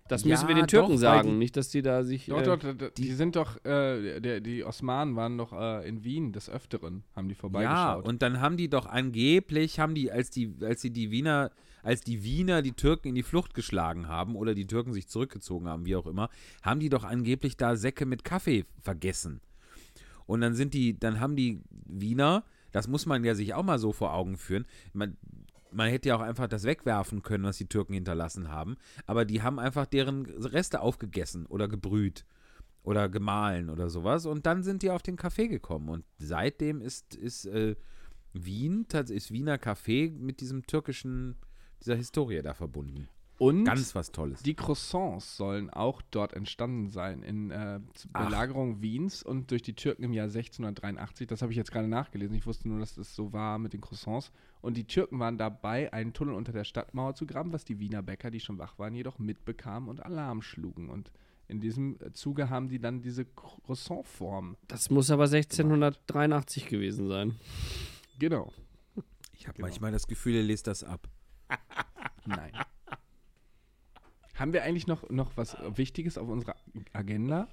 das müssen Ja, wir den doch, Türken weil sagen, die- nicht, dass die da sich. Doch, äh, doch, doch, die, sind doch, äh, der, die Osmanen waren doch äh, in Wien des Öfteren, haben die Ja, vorbeigeschaut. und dann haben die doch angeblich, haben die, als die, als sie die Wiener, als die Wiener die Türken in die Flucht geschlagen haben oder die Türken sich zurückgezogen haben, wie auch immer, haben die doch angeblich da Säcke mit Kaffee vergessen. Und dann sind die, dann haben die Wiener, das muss man ja sich auch mal so vor Augen führen, man, man hätte ja auch einfach das wegwerfen können, was die Türken hinterlassen haben, aber die haben einfach deren Reste aufgegessen oder gebrüht oder gemahlen oder sowas und dann sind die auf den Kaffee gekommen und seitdem ist, ist äh, Wien, ist Wiener Kaffee mit diesem türkischen, dieser Historie da verbunden. Und Ganz was Tolles. die Croissants sollen auch dort entstanden sein, in äh. Belagerung Wiens und durch die Türken im Jahr 1683. Das habe ich jetzt gerade nachgelesen. Ich wusste nur, dass das so war mit den Croissants. Und die Türken waren dabei, einen Tunnel unter der Stadtmauer zu graben, was die Wiener Bäcker, die schon wach waren, jedoch mitbekamen und Alarm schlugen. Und in diesem äh, Zuge haben die dann diese Croissant-Form. das muss aber 1683 gewesen sein. Genau. Ich habe Genau. manchmal das Gefühl, ihr lest das ab. <laughs> Nein. Haben wir eigentlich noch, noch was Wichtiges auf unserer Agenda?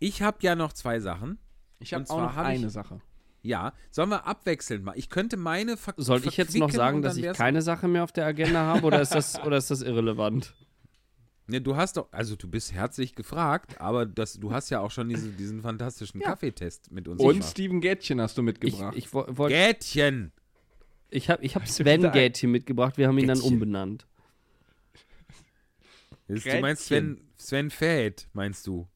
Ich habe ja noch zwei Sachen. Ich habe auch noch hab ich- eine Sache. Ja, sollen wir abwechselnd mal. Ich könnte meine ver Soll ich jetzt noch sagen, dass dann ich keine Sache mehr auf der Agenda habe oder ist das, <laughs> oder ist das irrelevant? Ne, du hast doch, also du bist herzlich gefragt, aber das, du hast ja auch schon diese, diesen fantastischen Kaffeetest mit uns Und gemacht. Steven Gätchen hast du Ich, mitgebracht. ich, wollt, Gätchen! ich habe ich hab Sven. Gätchen mitgebracht, wir haben ihn dann Gätchen. umbenannt. Ist, du meinst Sven, Sven Fäth, meinst du?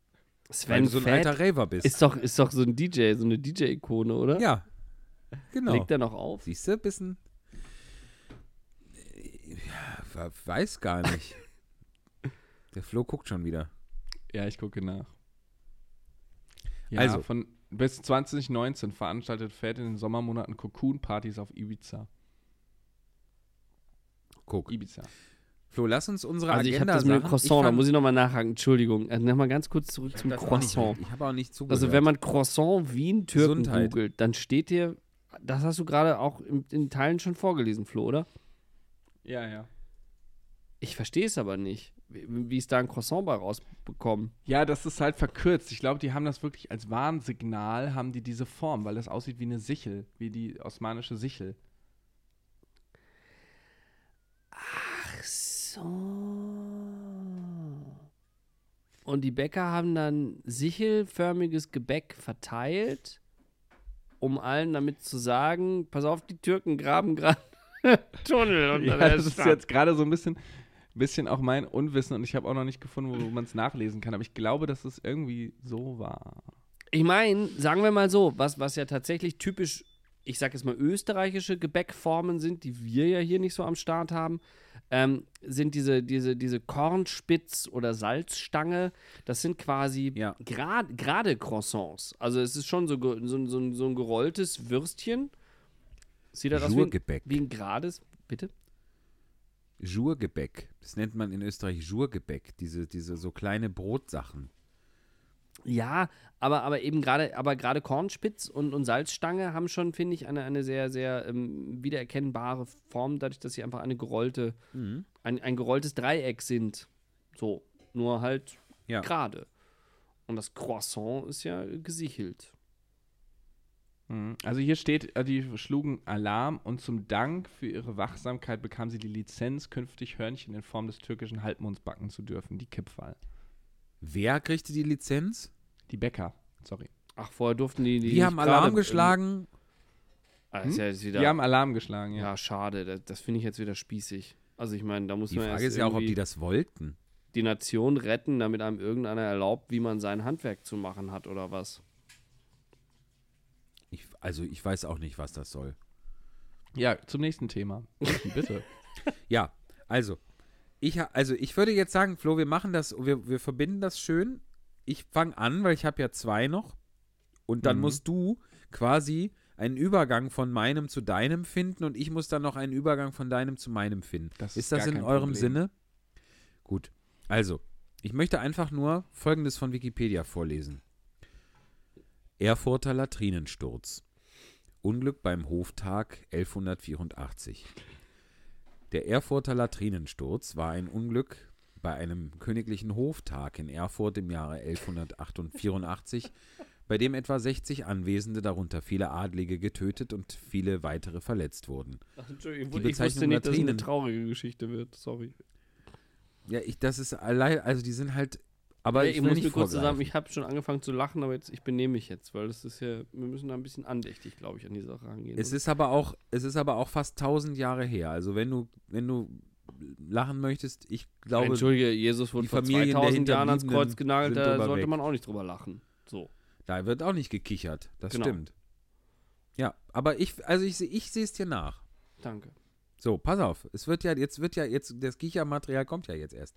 Sven Weil du so ein Fett alter Raver bist. ist doch, ist doch so ein DJ, so eine DJ-Ikone, oder? ja, genau. Legt er noch auf? Siehst du, bisschen. Ja, weiß gar nicht. <laughs> Der Flo guckt schon wieder. Ja, ich gucke nach. Ja, Also. von bis 2019 veranstaltet Fed in den Sommermonaten Cocoon-Partys auf Ibiza. Guck. Ibiza. Flo, lass uns unsere Also ich habe Agenda das mit. Croissant, da muss ich nochmal nachhaken, Entschuldigung. Also nochmal ganz kurz zurück zum auch nicht- Croissant. Ich habe auch nicht zugehört. Also wenn man Croissant Wien Türken Gesundheit. googelt, dann steht dir, das hast du gerade auch in, in Teilen schon vorgelesen, Flo, oder? Ja, ja. Ich verstehe es aber nicht. Wie, ist da ein Croissant bei rausbekommen? Ja, das ist halt verkürzt. Ich glaube, die haben das wirklich als Warnsignal, haben die diese Form, weil das aussieht wie eine Sichel, wie die osmanische Sichel. Ach so. Und die Bäcker haben dann sichelförmiges Gebäck verteilt, um allen damit zu sagen, pass auf, die Türken graben gerade <laughs> Tunnel unter Ja, der das ist Stadt. jetzt gerade so ein bisschen, bisschen auch mein Unwissen und ich habe auch noch nicht gefunden, wo man es nachlesen kann, aber ich glaube, dass es irgendwie so war. Ich meine, sagen wir mal so, was, was ja tatsächlich typisch, ich sag jetzt mal, österreichische Gebäckformen sind, die wir ja hier nicht so am Start haben, ähm, sind diese, diese, diese Kornspitz- oder Salzstange. Das sind quasi Ja. grad- gerade Croissants. Also es ist schon so, so, so, so ein gerolltes Würstchen. Sieht das aus wie ein, wie ein gerades, bitte? Jourgebäck. Das nennt man in Österreich Jourgebäck. Diese, diese so kleine Brotsachen. Ja, aber, aber eben gerade, aber gerade Kornspitz und, und Salzstange haben schon, finde ich, eine, eine sehr, sehr ähm, wiedererkennbare Form, dadurch, dass sie einfach eine gerollte, Mhm. ein, ein gerolltes Dreieck sind. So, nur halt Ja. gerade. Und das Croissant ist ja gesichelt. Mhm. Also hier steht, äh, die schlugen Alarm und zum Dank für ihre Wachsamkeit bekam sie die Lizenz, künftig Hörnchen in Form des türkischen Halbmonds backen zu dürfen, die Kipfal. Wer kriegte die Lizenz? Die Bäcker, sorry. Ach, vorher durften die. Die, die haben Alarm geschlagen. Ah, ist ja wieder, Die haben Alarm geschlagen, ja. ja, schade. Das, das finde ich jetzt wieder spießig. Also, ich meine, da muss Die man Frage erst ist ja auch, ob die das wollten. die Nation retten, damit einem irgendeiner erlaubt, wie man sein Handwerk zu machen hat oder was. Ich, also ich weiß auch nicht, was das soll. Ja, zum nächsten Thema. Bitte. Ja, also ich, also ich würde jetzt sagen, Flo, wir machen das, wir, wir verbinden das schön. Ich fange an, weil ich habe ja zwei noch. Und dann Mhm. musst du quasi einen Übergang von meinem zu deinem finden und ich muss dann noch einen Übergang von deinem zu meinem finden. Das ist ist das in eurem Problem. Sinne? Gut. Also, ich möchte einfach nur Folgendes von Wikipedia vorlesen. Erfurter Latrinensturz. Unglück beim Hoftag 1184. Der Erfurter Latrinensturz war ein Unglück bei einem königlichen Hoftag in Erfurt im Jahre 1184, bei dem etwa 60 Anwesende, darunter viele Adlige, getötet und viele weitere verletzt wurden. Ach, Entschuldigung, Die ich wusste Bezeichnung nicht, dass es eine Latrinen. traurige Geschichte wird. Sorry. Ja, ich, das ist allein, also die sind halt, aber ich, muss mir kurz zusammen, ich habe schon angefangen zu lachen, aber jetzt, ich benehme mich jetzt, weil das ist ja, wir müssen da ein bisschen andächtig, glaube ich, an die Sache rangehen. Es ist aber auch, es ist aber auch fast 1000 Jahre her. Also wenn du, wenn du lachen möchtest, ich glaube, Entschuldige, Jesus wurde die vor Familien der 2000 Jahren ans Kreuz genagelt, da sollte weg. man auch nicht drüber lachen. So. da wird auch nicht gekichert. Das Genau. stimmt. Ja, aber ich, also ich, ich sehe es dir nach. Danke. So, pass auf. Es wird ja, jetzt wird ja, jetzt, das Kichermaterial kommt ja jetzt erst.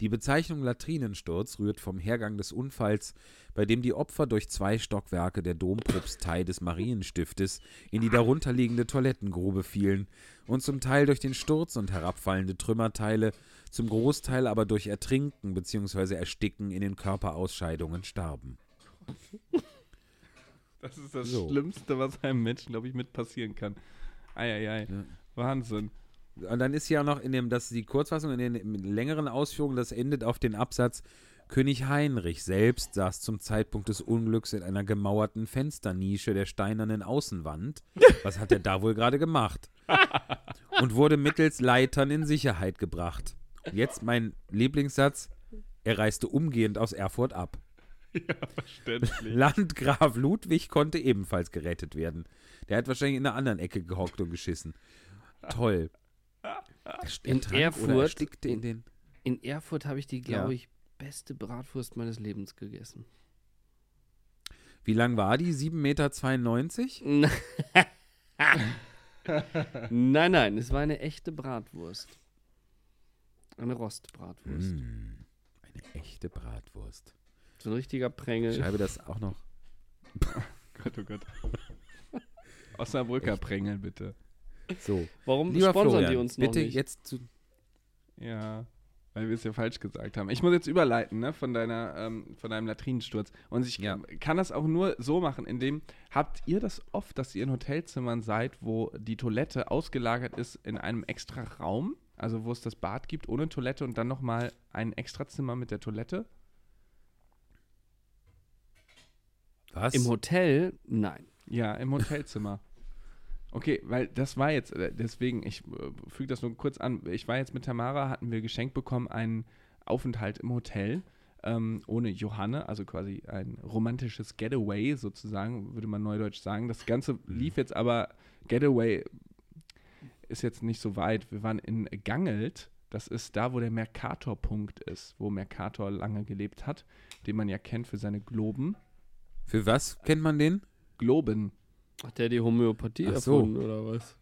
Die Bezeichnung Latrinensturz rührt vom Hergang des Unfalls, bei dem die Opfer durch zwei Stockwerke der Dompropstei des Marienstiftes in die darunterliegende Toilettengrube fielen und zum Teil durch den Sturz und herabfallende Trümmerteile, zum Großteil aber durch Ertrinken bzw. Ersticken in den Körperausscheidungen starben. Das ist das So. Schlimmste, was einem Menschen, glaube ich, mit passieren kann. Eieiei. Ja. Wahnsinn. Und dann ist ja noch in dem, das ist die Kurzfassung, in den längeren Ausführungen, das endet auf den Absatz, König Heinrich selbst saß zum Zeitpunkt des Unglücks in einer gemauerten Fensternische der steinernen Außenwand. Was hat er da wohl gerade gemacht? <laughs> Und wurde mittels Leitern in Sicherheit gebracht. Und jetzt mein Lieblingssatz, er reiste umgehend aus Erfurt ab. Verständlich. Landgraf Ludwig konnte ebenfalls gerettet werden. Der hat wahrscheinlich in einer anderen Ecke gehockt und geschissen. Toll. In Erfurt- in den. In Erfurt habe ich die, glaube Ja. ich, beste Bratwurst meines Lebens gegessen. Wie lang war die? 7,92 Meter? <laughs> nein, nein, es war eine echte Bratwurst. Eine Rostbratwurst. Mm, eine echte Bratwurst. So ein richtiger Prängel. Schreibe das auch noch. <laughs> Gott, oh Gott. Osnabrücker Prängel, bitte. So. Warum Lieber sponsern Florian, die uns noch bitte nicht? jetzt zu. Ja, weil wir es ja falsch gesagt haben. Ich muss jetzt überleiten, ne, von deiner, ähm, von deinem Latrinensturz. Und ich Ja. kann das auch nur so machen, indem, habt ihr das oft, dass ihr in Hotelzimmern seid, wo die Toilette ausgelagert ist in einem extra Raum? Also wo es das Bad gibt ohne Toilette und dann nochmal ein Extrazimmer mit der Toilette? Was? Im Hotel? Nein. Ja, im Hotelzimmer. Okay, weil das war jetzt, äh, deswegen, ich äh, füge das nur kurz an. Ich war jetzt mit Tamara, hatten wir geschenkt bekommen einen Aufenthalt im Hotel ähm, ohne Johanne, also quasi ein romantisches Getaway sozusagen, würde man neudeutsch sagen. Das Ganze lief jetzt aber, Getaway ist jetzt nicht so weit. Wir waren in Gangelt, das ist da, wo der Mercator-Punkt ist, wo Mercator lange gelebt hat, den man ja kennt für seine Globen. Für was kennt man den? Globen. Hat der die Homöopathie Ach so. erfunden oder was?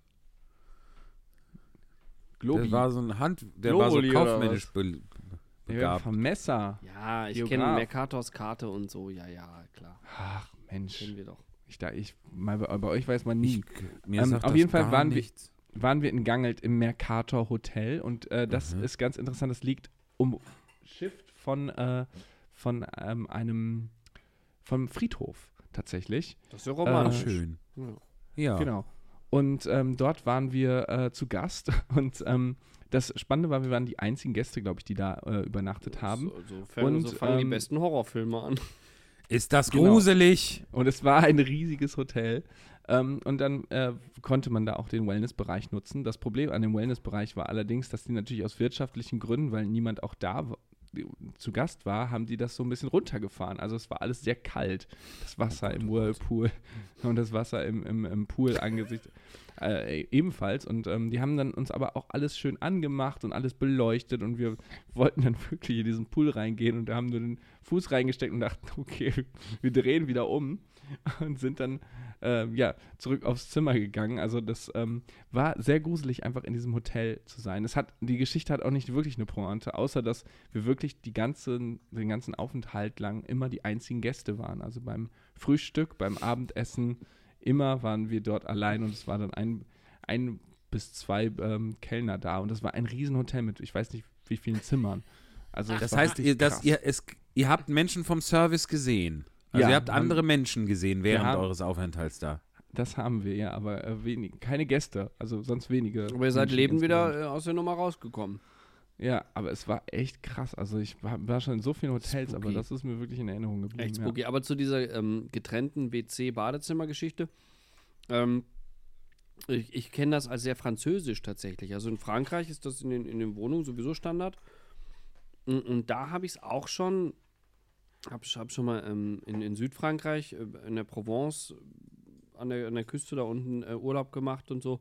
Globi. Der war so ein Hand, der war so Globuli kaufmännisch be Ja, begabt. vom Messer. Ja, ich kenne Mercators Karte und so. Ja, ja, klar. Ach, Mensch. Kennen wir doch. Ich, da, ich, mal, bei, euch weiß man nie. Ich, mir Ähm, sagt auf das jeden Fall gar waren wir- nichts. Waren wir in Gangelt im Mercator Hotel und äh, das Mhm. ist ganz interessant. Das liegt umschifft von, äh, von ähm, einem vom Friedhof tatsächlich. Das ist ja romantisch. schön. Ja. Genau. Und ähm, dort waren wir äh, zu Gast <laughs> und ähm, das Spannende war, wir waren die einzigen Gäste, glaube ich, die da äh, übernachtet haben. So, so, fangen- Und, so fangen die ähm, besten Horrorfilme an. <laughs> Ist das Genau. gruselig? Und es war ein riesiges Hotel. Ähm, und dann äh, konnte man da auch den Wellnessbereich nutzen. Das Problem an dem Wellnessbereich war allerdings, dass die natürlich aus wirtschaftlichen Gründen, weil niemand auch da zu Gast war, haben die das so ein bisschen runtergefahren. Also es war alles sehr kalt. Das Wasser im Whirlpool <laughs> und das Wasser im, im, im Pool angesichts äh, ebenfalls. Und ähm, die haben dann uns aber auch alles schön angemacht und alles beleuchtet und wir wollten dann <laughs> wirklich in diesen Pool reingehen und da haben wir den Fuß reingesteckt und dachten, okay, <laughs> wir drehen wieder um und sind dann ähm, ja, zurück aufs Zimmer gegangen. Also das ähm, war sehr gruselig, einfach in diesem Hotel zu sein. Es hat, die Geschichte hat auch nicht wirklich eine Pointe, außer dass wir wirklich die ganzen, den ganzen Aufenthalt lang immer die einzigen Gäste waren. Also beim Frühstück, beim Abendessen, immer waren wir dort allein und es war dann ein, ein bis zwei ähm, Kellner da und das war ein Riesenhotel mit, ich weiß nicht wie vielen Zimmern. Also es Das war heißt, ihr, dass ihr, es, ihr habt Menschen vom Service gesehen. Also Ja, ihr habt haben- andere Menschen gesehen während haben- eures Aufenthalts da. Das haben wir, ja, aber äh, wenig, keine Gäste, also sonst wenige. Aber ihr seid Menschen lebend wieder äh, aus der Nummer rausgekommen. Ja, aber es war echt krass. Also ich war, war schon in so vielen Hotels, aber Spooky. das ist mir wirklich in Erinnerung geblieben. Echt spooky. Aber zu dieser ähm, getrennten WC-Badezimmer-Geschichte. Ähm, ich ich kenne das als sehr französisch tatsächlich. Also in Frankreich ist das in den, in den Wohnungen sowieso Standard. Und, und da habe ich es auch schon, habe hab schon mal ähm, in, in Südfrankreich, äh, in der Provence, an der, an der Küste da unten äh, Urlaub gemacht und so.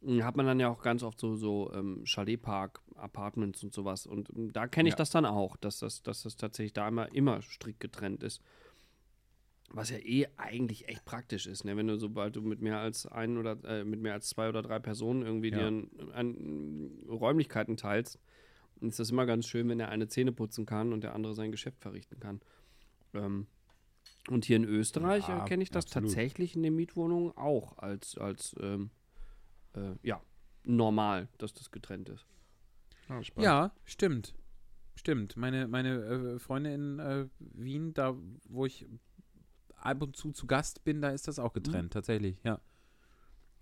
Und Hat man dann ja auch ganz oft so, so ähm, Chaletpark, Apartments und sowas. Und ähm, da kenne ich Ja. das dann auch, dass das, dass das tatsächlich da immer, immer strikt getrennt ist. Was ja eh eigentlich echt praktisch ist, ne? Wenn du, sobald du mit mehr als ein oder äh, mit mehr als zwei oder drei Personen irgendwie Ja. dir ein, ein, Räumlichkeiten teilst, ist das immer ganz schön, wenn der eine Zähne putzen kann und der andere sein Geschäft verrichten kann. Ähm, und hier in Österreich Ja, äh, kenne ich das absolut. tatsächlich in den Mietwohnungen auch als, als ähm, äh, ja, normal, dass das getrennt ist. Ja, spannend. Ja, stimmt. Stimmt. Meine, meine äh, Freunde in äh, Wien, da wo ich ab und zu zu Gast bin, da ist das auch getrennt, tatsächlich, ja.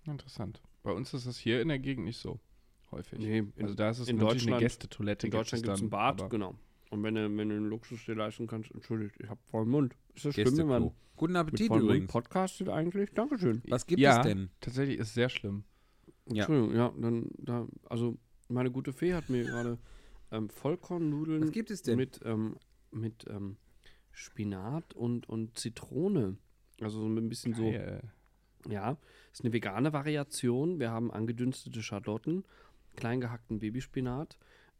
Interessant. Bei uns ist das hier in der Gegend nicht so häufig. Nee, also da ist es in natürlich eine Deutschland- Gästetoilette. in Deutschland gibt es ein Bad, genau. Und wenn du, wenn du einen Luxus dir leisten kannst, entschuldigt, ich habe vollen Mund. Ist das schlimm, wenn man. Guten mit Appetit Mund übrigens. podcastet eigentlich? Dankeschön. Was gibt Ja. es denn? Tatsächlich ist sehr schlimm. Ja. Entschuldigung, ja, dann, da, also meine gute Fee hat mir gerade ähm, Vollkornnudeln Was gibt es denn? mit, ähm, mit ähm, Spinat und, und Zitrone. Also so ein bisschen so, Geil. ja, ist eine vegane Variation. Wir haben angedünstete Schalotten, klein gehackten Babyspinat,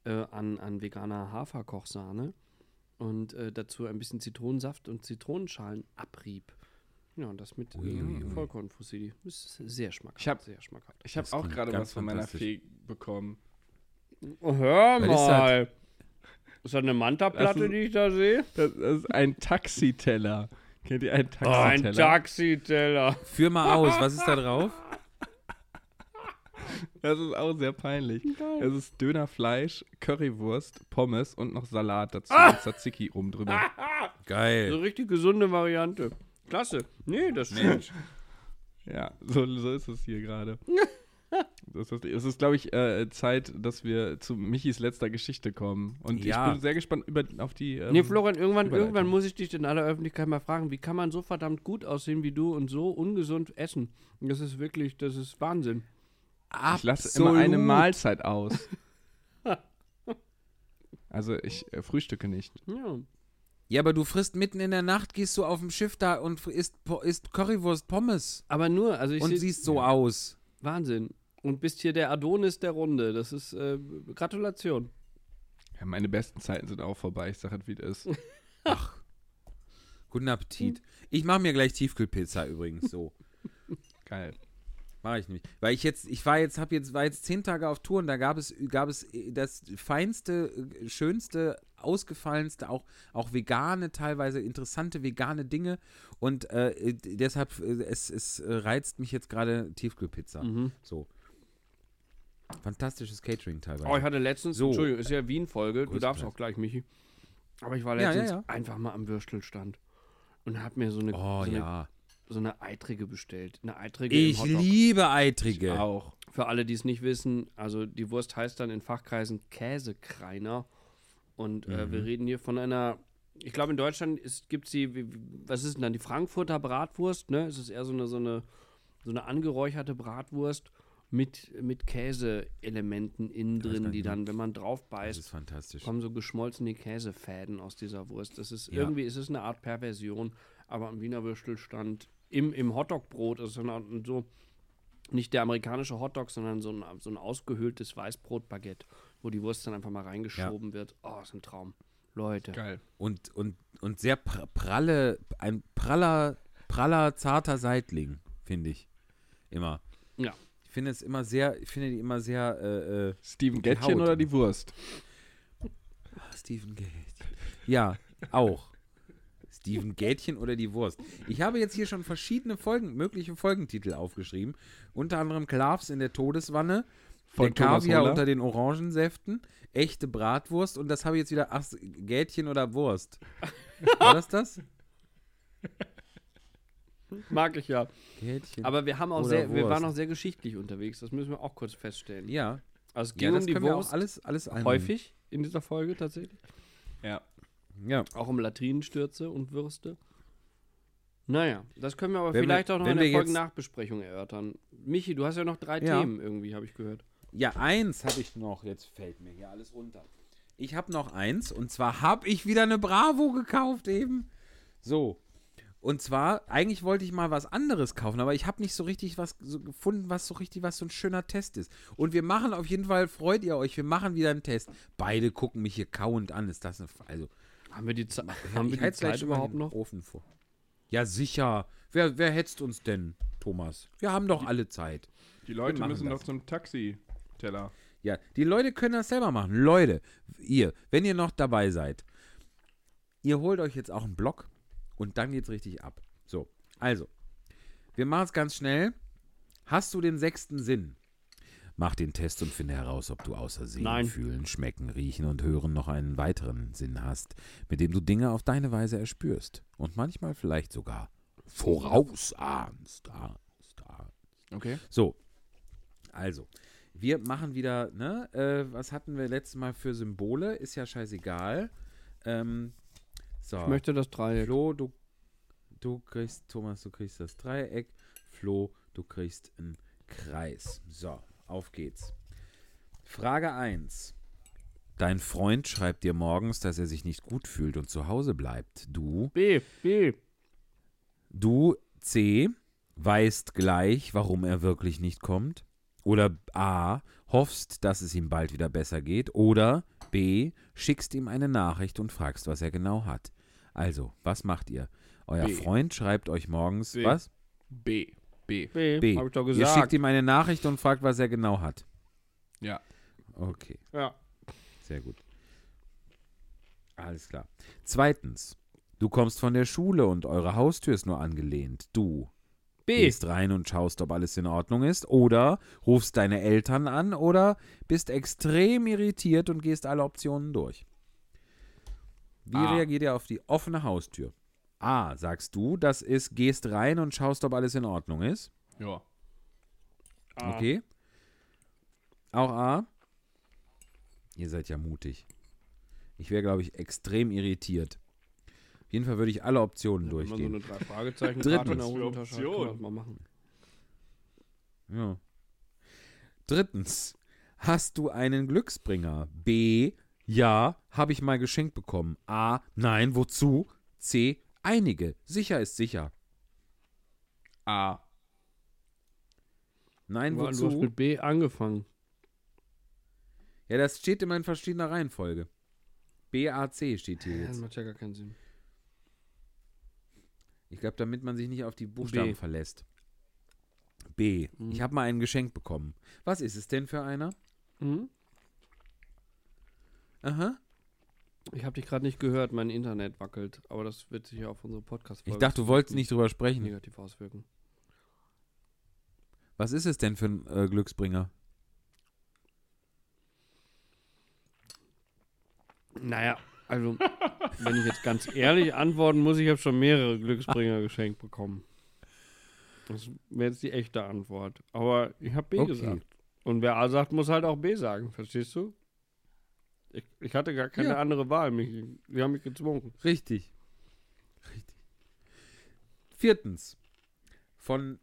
äh, an, an veganer Haferkochsahne und äh, dazu ein bisschen Zitronensaft und Zitronenschalenabrieb. Ja, und das mit äh. Vollkornfusilli. Ist sehr schmackhaft. Ich hab- sehr schmackhaft. Ich habe Das auch gerade was von meiner. Fee bekommen. Oh, hör Was ist das? mal. Ist das eine Manta-Platte, ist- die ich da sehe? Das, ist ein Taxiteller. Kennt ihr einen Oh, ein Taxiteller? Taxiteller. Führ mal aus, was ist da drauf? <laughs> das ist auch sehr peinlich. Es ist Dönerfleisch, Currywurst, Pommes und noch Salat dazu. Und Tzatziki oben drüber. <laughs> So Geil. richtig gesunde Variante. Klasse. Nee, das stimmt. Ja, so, so ist es hier gerade. <laughs> Das ist, es ist, glaube ich, äh, Zeit, dass wir zu Michis letzter Geschichte kommen. Und Ja. ich bin sehr gespannt über, auf die. Ähm, Nee, Florian, irgendwann, irgendwann muss ich dich in aller Öffentlichkeit mal fragen, wie kann man so verdammt gut aussehen wie du und so ungesund essen? Das ist wirklich, das ist Wahnsinn. Ich lasse immer eine Mahlzeit aus. <laughs> Also ich äh, frühstücke nicht. Ja. Ja, aber du frisst mitten in der Nacht, gehst du auf dem Schiff da und isst, Po- isst Currywurst Pommes. Aber nur, also ich und seh- siehst so aus. Wahnsinn. Und bist hier der Adonis der Runde. Das ist äh, Gratulation. Ja, meine besten Zeiten sind auch vorbei. Ich sage halt, wie es ist. <laughs> Guten Appetit. Ich mache mir gleich Tiefkühlpizza übrigens so. Geil. Mache ich nicht. Weil ich jetzt, ich war jetzt, habe jetzt, war jetzt zehn Tage auf Tour und da gab es, gab es das feinste, äh, schönste, ausgefallenste, auch, auch vegane, teilweise interessante vegane Dinge. Und äh, deshalb, äh, es, es äh, reizt mich jetzt gerade Tiefkühlpizza. Mhm. So. Fantastisches Catering teilweise. Oh, ich hatte letztens, So. Entschuldigung, ist ja Wien-Folge, du darfst auch gleich, Michi. Aber ich war Ja, ja, letztens ja. einfach mal am Würstelstand und hab mir so eine, oh so, eine ja. So eine Eitrige bestellt. Eine Eitrige Ich liebe Eitrige. Auch. Für alle, die es nicht wissen, also die Wurst heißt dann in Fachkreisen Käsekreiner. Und äh, Mhm. wir reden hier von einer, ich glaube in Deutschland gibt es wie- was ist denn dann, die Frankfurter Bratwurst, ne? Es ist eher so eine, so eine, so eine angeräucherte Bratwurst mit, mit Käseelementen innen drin, die dann, wenn man drauf beißt, kommen so geschmolzene Käsefäden aus dieser Wurst. Das ist Ja. irgendwie, es ist eine Art Perversion, aber am Wiener Würstelstand im, im Hotdogbrot ist dann auch so nicht der amerikanische Hotdog, sondern so ein, so ein ausgehöhltes Weißbrot-Baguette, wo die Wurst dann einfach mal reingeschoben wird. Oh, ist ein Traum. Leute. Geil. Und, und, und sehr pr pralle, ein praller, praller, zarter Seitling, finde ich. Immer. Ja. Ich finde es immer sehr, ich finde die immer sehr, äh, äh, Steven Haut. oder die Wurst? Stephen Gätchen. Ja, auch. Steven Gätchen oder die Wurst. Ich habe jetzt hier schon verschiedene Folgen, mögliche Folgentitel aufgeschrieben. Unter anderem Klavs in der Todeswanne, Von der Thomas Kaviar Holler. unter den Orangensäften, echte Bratwurst und das habe ich jetzt wieder, ach, Gätchen oder Wurst. War das das? Mag ich ja. Gätchen. Aber wir haben auch Oder sehr, wir Wurst. waren auch sehr geschichtlich unterwegs. Das müssen wir auch kurz feststellen. ja, Also es ja ging das um die können wir Wurst auch alles, alles einnehmen. häufig in dieser Folge tatsächlich. Ja. Ja. Auch um Latrinenstürze und Würste. Naja, das können wir aber Wenn wir- vielleicht auch noch in der wir Folgen-Nachbesprechung erörtern. Michi, du hast ja noch drei Ja. Themen irgendwie, habe ich gehört. Ja, eins habe ich noch. Jetzt fällt mir hier alles runter. Ich habe noch eins und zwar habe ich wieder eine Bravo gekauft eben. So. Und zwar, eigentlich wollte ich mal was anderes kaufen, aber ich habe nicht so richtig was so gefunden, was so richtig, was so ein schöner Test ist. Und wir machen auf jeden Fall, freut ihr euch, wir machen wieder einen Test. Beide gucken mich hier kauend an. Ist das eine, also, Haben wir die, Ze haben wir die Zeit überhaupt noch? Ofen vor. Ja, sicher. Wer, wer hetzt uns denn, Thomas? Wir haben doch alle Zeit. Die Leute müssen das. doch zum Taxiteller. Ja, die Leute können das selber machen. Leute, ihr, wenn ihr noch dabei seid, ihr holt euch jetzt auch einen Block und dann geht's richtig ab. So, also, wir machen es ganz schnell. Hast du den sechsten Sinn? Mach den Test und finde heraus, ob du außer Sehen, Nein. Fühlen, Schmecken, Riechen und Hören noch einen weiteren Sinn hast, mit dem du Dinge auf deine Weise erspürst und manchmal vielleicht sogar vorausahnst. ahnst, ahnst. Okay. So, also, wir machen wieder, ne, äh, was hatten wir letztes Mal für Symbole? Ist ja scheißegal. Ähm, so, Ich möchte das Dreieck. Flo, du, du kriegst, Thomas, du kriegst das Dreieck. Flo, du kriegst einen Kreis. So, auf geht's. Frage 1. Dein Freund schreibt dir morgens, dass er sich nicht gut fühlt und zu Hause bleibt. Du B, B. Du, C, weißt gleich, warum er wirklich nicht kommt. Oder A, hoffst, dass es ihm bald wieder besser geht. Oder B. Schickst ihm eine Nachricht und fragst, was er genau hat. Also, was macht ihr? Euer B. Freund schreibt euch morgens B. was? B. B. B, B. hab ich doch Ihr schickt gesagt. ihm eine Nachricht und fragt, was er genau hat. Ja. Okay, Ja. sehr gut. Alles klar. Zweitens, du kommst von der Schule und eure Haustür ist nur angelehnt. Du B. gehst rein und schaust, ob alles in Ordnung ist. Oder rufst deine Eltern an oder bist extrem irritiert und gehst alle Optionen durch. Wie A. reagiert ihr auf die offene Haustür? A, sagst du, das ist, gehst rein und schaust, ob alles in Ordnung ist. Ja. Okay. Auch A. Ihr seid ja mutig. Ich wäre, glaube ich, extrem irritiert. Auf jeden Fall würde ich alle Optionen Wenn man so durchgehen. eine drei Fragezeichen <laughs> Drittens. man das mal machen. Ja. Drittens, hast du einen Glücksbringer? B, ja, habe ich mal geschenkt bekommen. A, nein, wozu? C, einige. Sicher ist sicher. A. Nein, Aber Du hast wozu? mit B angefangen. Ja, das steht immer in verschiedener Reihenfolge. B, A, C steht hier Ja, das jetzt. macht ja gar keinen Sinn. Ich glaube, damit man sich nicht auf die Buchstaben B. verlässt. B, Mhm. ich habe mal ein Geschenk bekommen. Was ist es denn für einer? Mhm. Aha. Ich habe dich gerade nicht gehört, mein Internet wackelt. Aber das wird sich ja auf unsere podcast Ich dachte, du wolltest nicht drüber sprechen. negativ auswirken. Was ist es denn für ein äh, Glücksbringer? Naja, also, wenn ich jetzt ganz ehrlich antworten muss, ich habe schon mehrere Glücksbringer geschenkt bekommen. Das wäre jetzt die echte Antwort. Aber ich habe B Okay. gesagt. Und wer A sagt, muss halt auch B sagen. Verstehst du? Ich, ich hatte gar keine Ja. andere Wahl. Mich, die haben mich gezwungen. Richtig. Richtig. Viertens. Von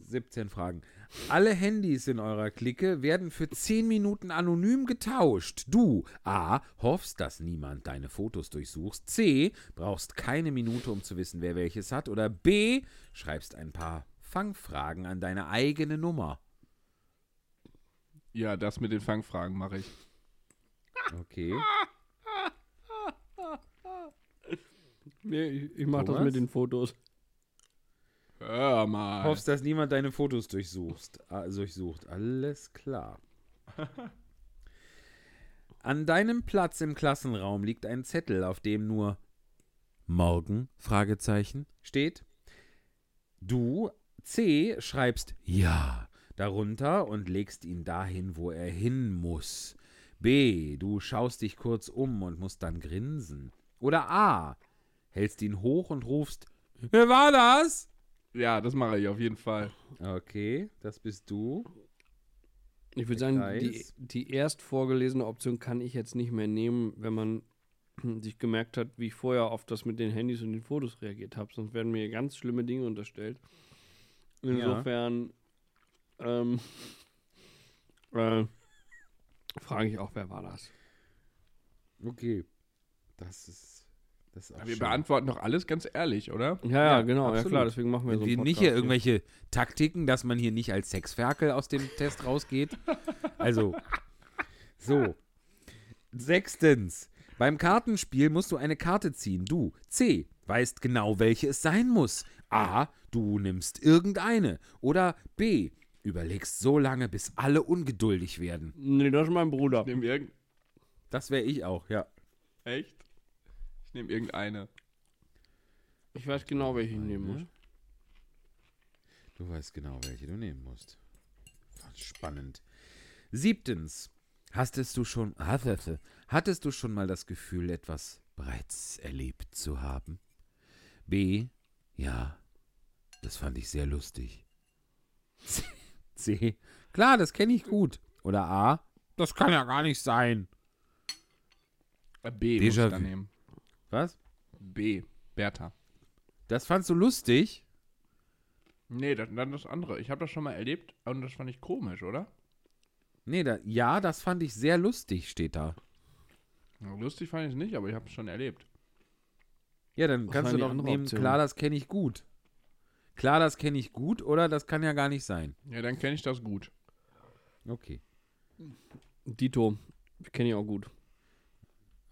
17 Fragen. Alle Handys in eurer Clique werden für 10 Minuten anonym getauscht. Du A. hoffst, dass niemand deine Fotos durchsuchst. C. brauchst keine Minute, um zu wissen, wer welches hat. Oder B. schreibst ein paar Fangfragen an deine eigene Nummer. Ja, das mit den Fangfragen mache ich. Okay. <laughs> Nee, ich, ich mache das Thomas? mit den Fotos. Hör mal. Hoffst, dass niemand deine Fotos durchsuchst, äh, durchsucht. Alles klar. <laughs> An deinem Platz im Klassenraum liegt ein Zettel, auf dem nur Morgen Fragezeichen steht. Du C schreibst ja darunter und legst ihn dahin, wo er hin muss. B, du schaust dich kurz um und musst dann grinsen. Oder A, hältst ihn hoch und rufst Wer war das? Ja, das mache ich auf jeden Fall. Okay, das bist du. Ich würde sagen, die, die erst vorgelesene Option kann ich jetzt nicht mehr nehmen, wenn man <clears throat> sich gemerkt hat, wie ich vorher auf das mit den Handys und den Fotos reagiert habe. Sonst werden mir ganz schlimme Dinge unterstellt. Insofern ähm, <laughs> äh, frage ich auch, wer war das? Okay. Das ist. Das ist auch Wir schön. beantworten doch alles ganz ehrlich, oder? Ja, ja, Ja, genau, ja absolut. klar, deswegen machen wir Wenn so wir nicht hier irgendwelche Taktiken, dass man hier nicht als Sexferkel aus dem Test rausgeht. Also, so. Sechstens. Beim Kartenspiel musst du eine Karte ziehen. Du, C, weißt genau, welche es sein muss. A, du nimmst irgendeine. Oder B, überlegst so lange, bis alle ungeduldig werden. Nee, das ist mein Bruder. Ich nehme irgend... Das wäre ich auch, ja. Echt? Ich nehme irgendeine. Ich weiß genau, welche ich nehmen muss. Du weißt genau, welche du nehmen musst. Spannend. Siebtens. Hattest du schon, hattest, hattest du schon mal das Gefühl, etwas bereits erlebt zu haben? B. Ja. Das fand ich sehr lustig. C. Klar, das kenne ich gut. Oder A. Das kann ja gar nicht sein. B muss Déjà ich dann vu. nehmen. Was? B. Bertha. Das fandst du lustig? Nee, das, dann das andere. Ich habe das schon mal erlebt und das fand ich komisch, oder? Nee, da, ja, das fand ich sehr lustig, steht da. Ja, Lustig fand ich es nicht, aber ich habe es schon erlebt. Ja, dann Was kannst du doch nehmen, Option? klar, das kenne ich gut. Klar, das kenne ich gut oder das kann ja gar nicht sein. Ja, dann kenne ich das gut. Okay. Dito, kenne ich auch gut.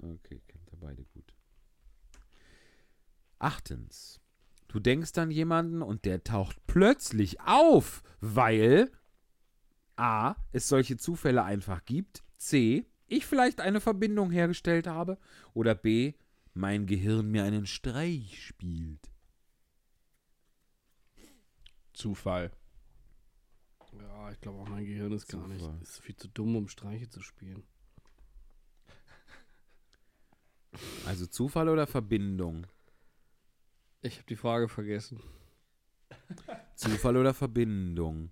Okay, kennt ihr beide gut. Achtens. Du denkst an jemanden und der taucht plötzlich auf, weil A. es solche Zufälle einfach gibt, C. ich vielleicht eine Verbindung hergestellt habe oder B. mein Gehirn mir einen Streich spielt. Zufall. Ja, ich glaube auch mein Gehirn ist gar nicht. Zufall. Ist viel zu dumm, um Streiche zu spielen. Also Zufall oder Verbindung? Ich habe die Frage vergessen. Zufall oder Verbindung?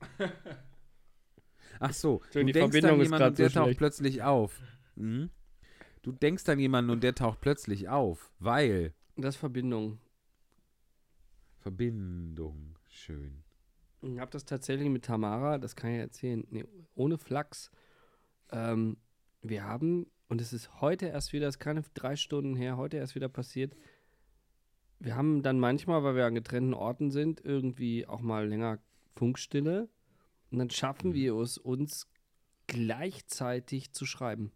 Ach so, du die denkst Verbindung an jemanden und der so taucht schlecht. plötzlich auf. Mhm. Du denkst an jemanden und der taucht plötzlich auf, weil Das ist Verbindung. Verbindung. Schön. Ich habe das tatsächlich mit Tamara, das kann ich erzählen, nee, ohne Flachs. Ähm, wir haben, und es ist heute erst wieder, es ist keine drei Stunden her, heute erst wieder passiert. Wir haben dann manchmal, weil wir an getrennten Orten sind, irgendwie auch mal länger Funkstille. Und dann schaffen wir es, uns gleichzeitig zu schreiben.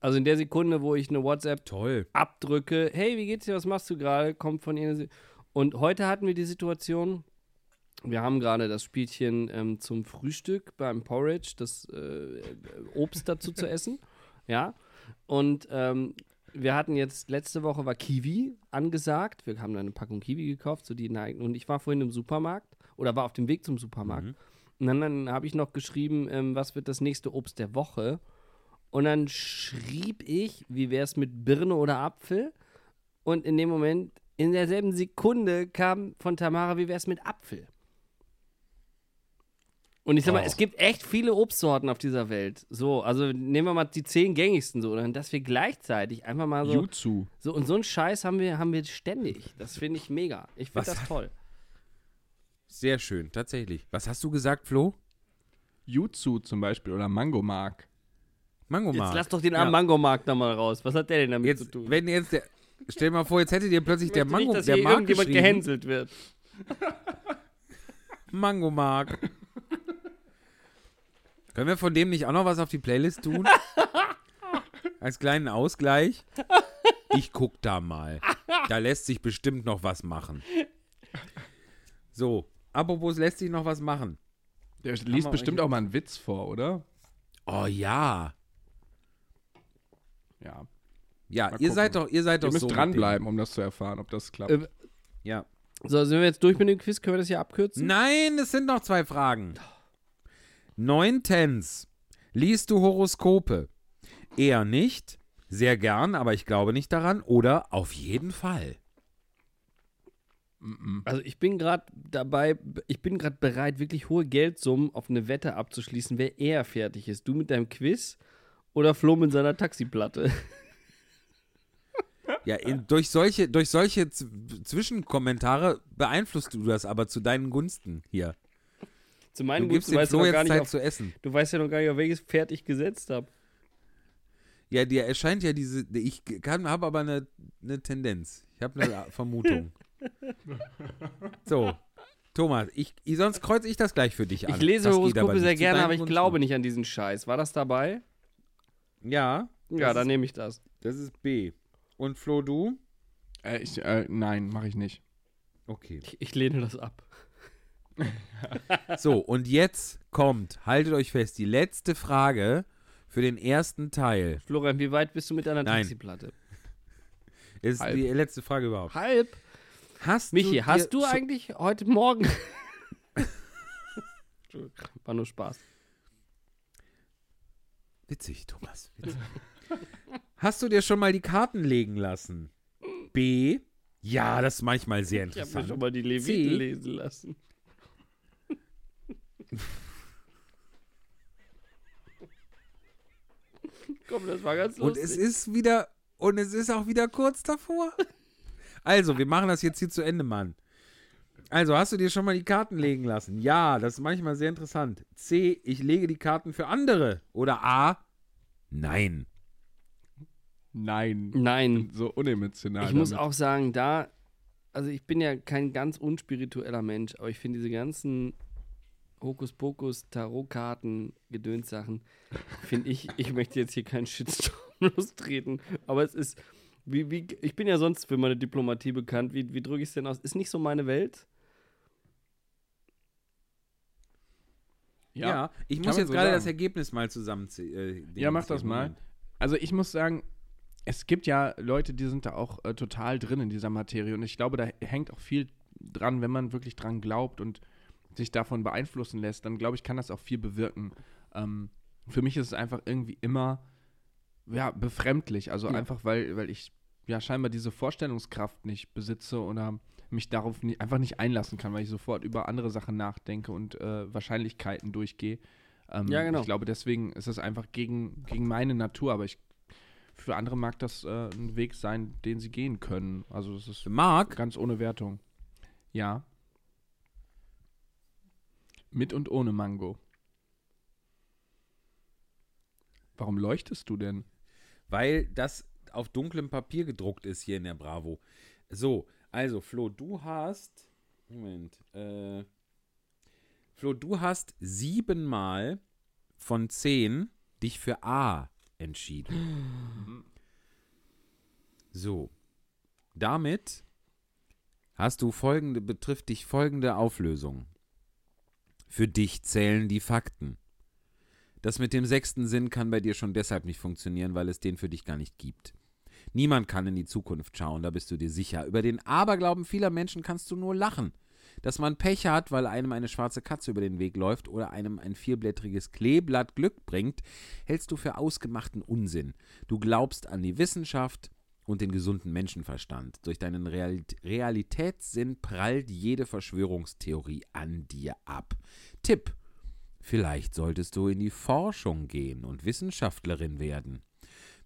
Also in der Sekunde, wo ich eine WhatsApp Toll. abdrücke, hey, wie geht's dir, was machst du gerade, kommt von ihr. Und heute hatten wir die Situation, wir haben gerade das Spielchen ähm, zum Frühstück beim Porridge, das äh, Obst dazu zu essen, <laughs> ja. Und ähm, wir hatten jetzt, letzte Woche war Kiwi angesagt, wir haben dann eine Packung Kiwi gekauft, so die neigen. Und ich war vorhin im Supermarkt oder war auf dem Weg zum Supermarkt. Mhm. Und dann, dann habe ich noch geschrieben, ähm, was wird das nächste Obst der Woche? Und dann schrieb ich, wie wäre es mit Birne oder Apfel? Und in dem Moment, in derselben Sekunde kam von Tamara, wie wäre es mit Apfel? Und ich sag mal, Oh. es gibt echt viele Obstsorten auf dieser Welt. So, also nehmen wir mal die zehn gängigsten so, und dass wir gleichzeitig einfach mal so, Jutsu. so und so einen Scheiß haben wir, haben wir ständig. Das finde ich mega. Ich finde das toll. Sehr schön, tatsächlich. Was hast du gesagt, Flo? Jutsu zum Beispiel oder Mangomark. Mango Jetzt lass doch den armen Mangomarkt da mal raus. Was hat der denn damit zu Jetzt, tun? wenn jetzt der. Stell dir mal vor, jetzt hätte dir plötzlich Ich der Mango, nicht, dass der hier Mark irgendjemand gehänselt wird. Mango Mark. Können wir von dem nicht auch noch was auf die Playlist tun? <laughs> Als kleinen Ausgleich? Ich guck da mal. Da lässt sich bestimmt noch was machen. So, apropos lässt sich noch was machen. Der liest bestimmt auch mal einen Witz vor, oder? Oh ja. Ja. Ja, Mal ihr gucken. seid doch, ihr seid Ihr doch müsst so dranbleiben, um das zu erfahren, ob das klappt. Äh. Ja. So, sind wir jetzt durch mit dem Quiz? Können wir das hier abkürzen? Nein, es sind noch zwei Fragen. Neuntens. Liest du Horoskope? Eher nicht. Sehr gern, aber ich glaube nicht daran. Oder auf jeden Fall. Also ich bin gerade dabei, ich bin gerade bereit, wirklich hohe Geldsummen auf eine Wette abzuschließen, wer eher fertig ist. Du mit deinem Quiz oder Flo mit seiner Taxiplatte? <laughs> Ja, in, durch solche, durch solche Zwischenkommentare beeinflusst du das aber zu deinen Gunsten hier. Zu Du meinen gibst weißt du nicht, Zeit auf, zu essen. du weißt ja noch gar nicht, auf welches Pferd ich gesetzt habe. Ja, dir erscheint ja diese. Ich habe aber eine, eine Tendenz. Ich habe eine <laughs> Vermutung. So, Thomas, ich, ich, sonst kreuze ich das gleich für dich an. Ich lese Horoskope sehr gerne, aber ich Gunsten. glaube nicht an diesen Scheiß. War das dabei? Ja, Ja, dann nehme ich das. das ist B. Und Flo, du? Äh, ich, äh, nein, mache ich nicht. Okay. Ich, ich lehne das ab. So, und jetzt kommt, haltet euch fest, die letzte Frage für den ersten Teil. Florian, wie weit bist du mit deiner Nein. Taxiplatte? Ist Halb. die letzte Frage überhaupt. Halb. Hast Michi, du hast du eigentlich heute Morgen. <laughs> War nur Spaß. Witzig, Thomas. Witzig. Hast du dir schon mal die Karten legen lassen? B. Ja, das ist manchmal sehr Ich habe mir interessant. schon mal die C. Leviten lesen lassen. <laughs> Komm, das war ganz Und lustig. es ist wieder, und es ist auch wieder kurz davor. Also, wir machen das jetzt hier zu Ende, Mann. Also, hast du dir schon mal die Karten legen lassen? Ja, das ist manchmal sehr interessant. C, ich lege die Karten für andere. Oder A, nein. Nein. Nein. So unemotional. Ich muss damit. auch sagen, da, also ich bin ja kein ganz unspiritueller Mensch, aber ich finde diese ganzen Hokuspokus, Tarotkarten, Gedönssachen, finde ich, ich möchte jetzt hier keinen Shitstorm <laughs> lostreten, aber es ist, wie, wie, ich bin ja sonst für meine Diplomatie bekannt, wie, wie drücke ich es denn aus? Ist nicht so meine Welt? Ja, ja ich muss jetzt so gerade das Ergebnis mal zusammenziehen. Äh, ja, mach das mal. Also ich muss sagen, es gibt ja Leute, die sind da auch äh, total drin in dieser Materie und ich glaube, da hängt auch viel dran, wenn man wirklich dran glaubt und sich davon beeinflussen lässt, dann glaube ich, kann das auch viel bewirken. Ähm, für mich ist es einfach irgendwie immer ja, befremdlich. Also ja. einfach, weil, weil ich ja scheinbar diese Vorstellungskraft nicht besitze oder mich darauf nie, einfach nicht einlassen kann, weil ich sofort über andere Sachen nachdenke und äh, Wahrscheinlichkeiten durchgehe. Ähm, ja, genau. Ich glaube, deswegen ist es einfach gegen, gegen meine Natur, aber ich für andere mag das äh, ein Weg sein, den sie gehen können. Also es ist Mark? ganz ohne Wertung. Ja. Mit und ohne Mango. Warum leuchtest du denn? Weil das auf dunklem Papier gedruckt ist hier in der Bravo. So, also Flo, du hast. Moment. Äh, Flo, du hast siebenmal von zehn dich für A entschieden. So. Damit hast du folgende, betrifft dich folgende Auflösung. Für dich zählen die Fakten. Das mit dem sechsten Sinn kann bei dir schon deshalb nicht funktionieren, weil es den für dich gar nicht gibt. Niemand kann in die Zukunft schauen, da bist du dir sicher. Über den Aberglauben vieler Menschen kannst du nur lachen. Dass man Pech hat, weil einem eine schwarze Katze über den Weg läuft oder einem ein vierblättriges Kleeblatt Glück bringt, hältst du für ausgemachten Unsinn. Du glaubst an die Wissenschaft, und den gesunden Menschenverstand. Durch deinen Realitätssinn prallt jede Verschwörungstheorie an dir ab. Tipp: Vielleicht solltest du in die Forschung gehen und Wissenschaftlerin werden.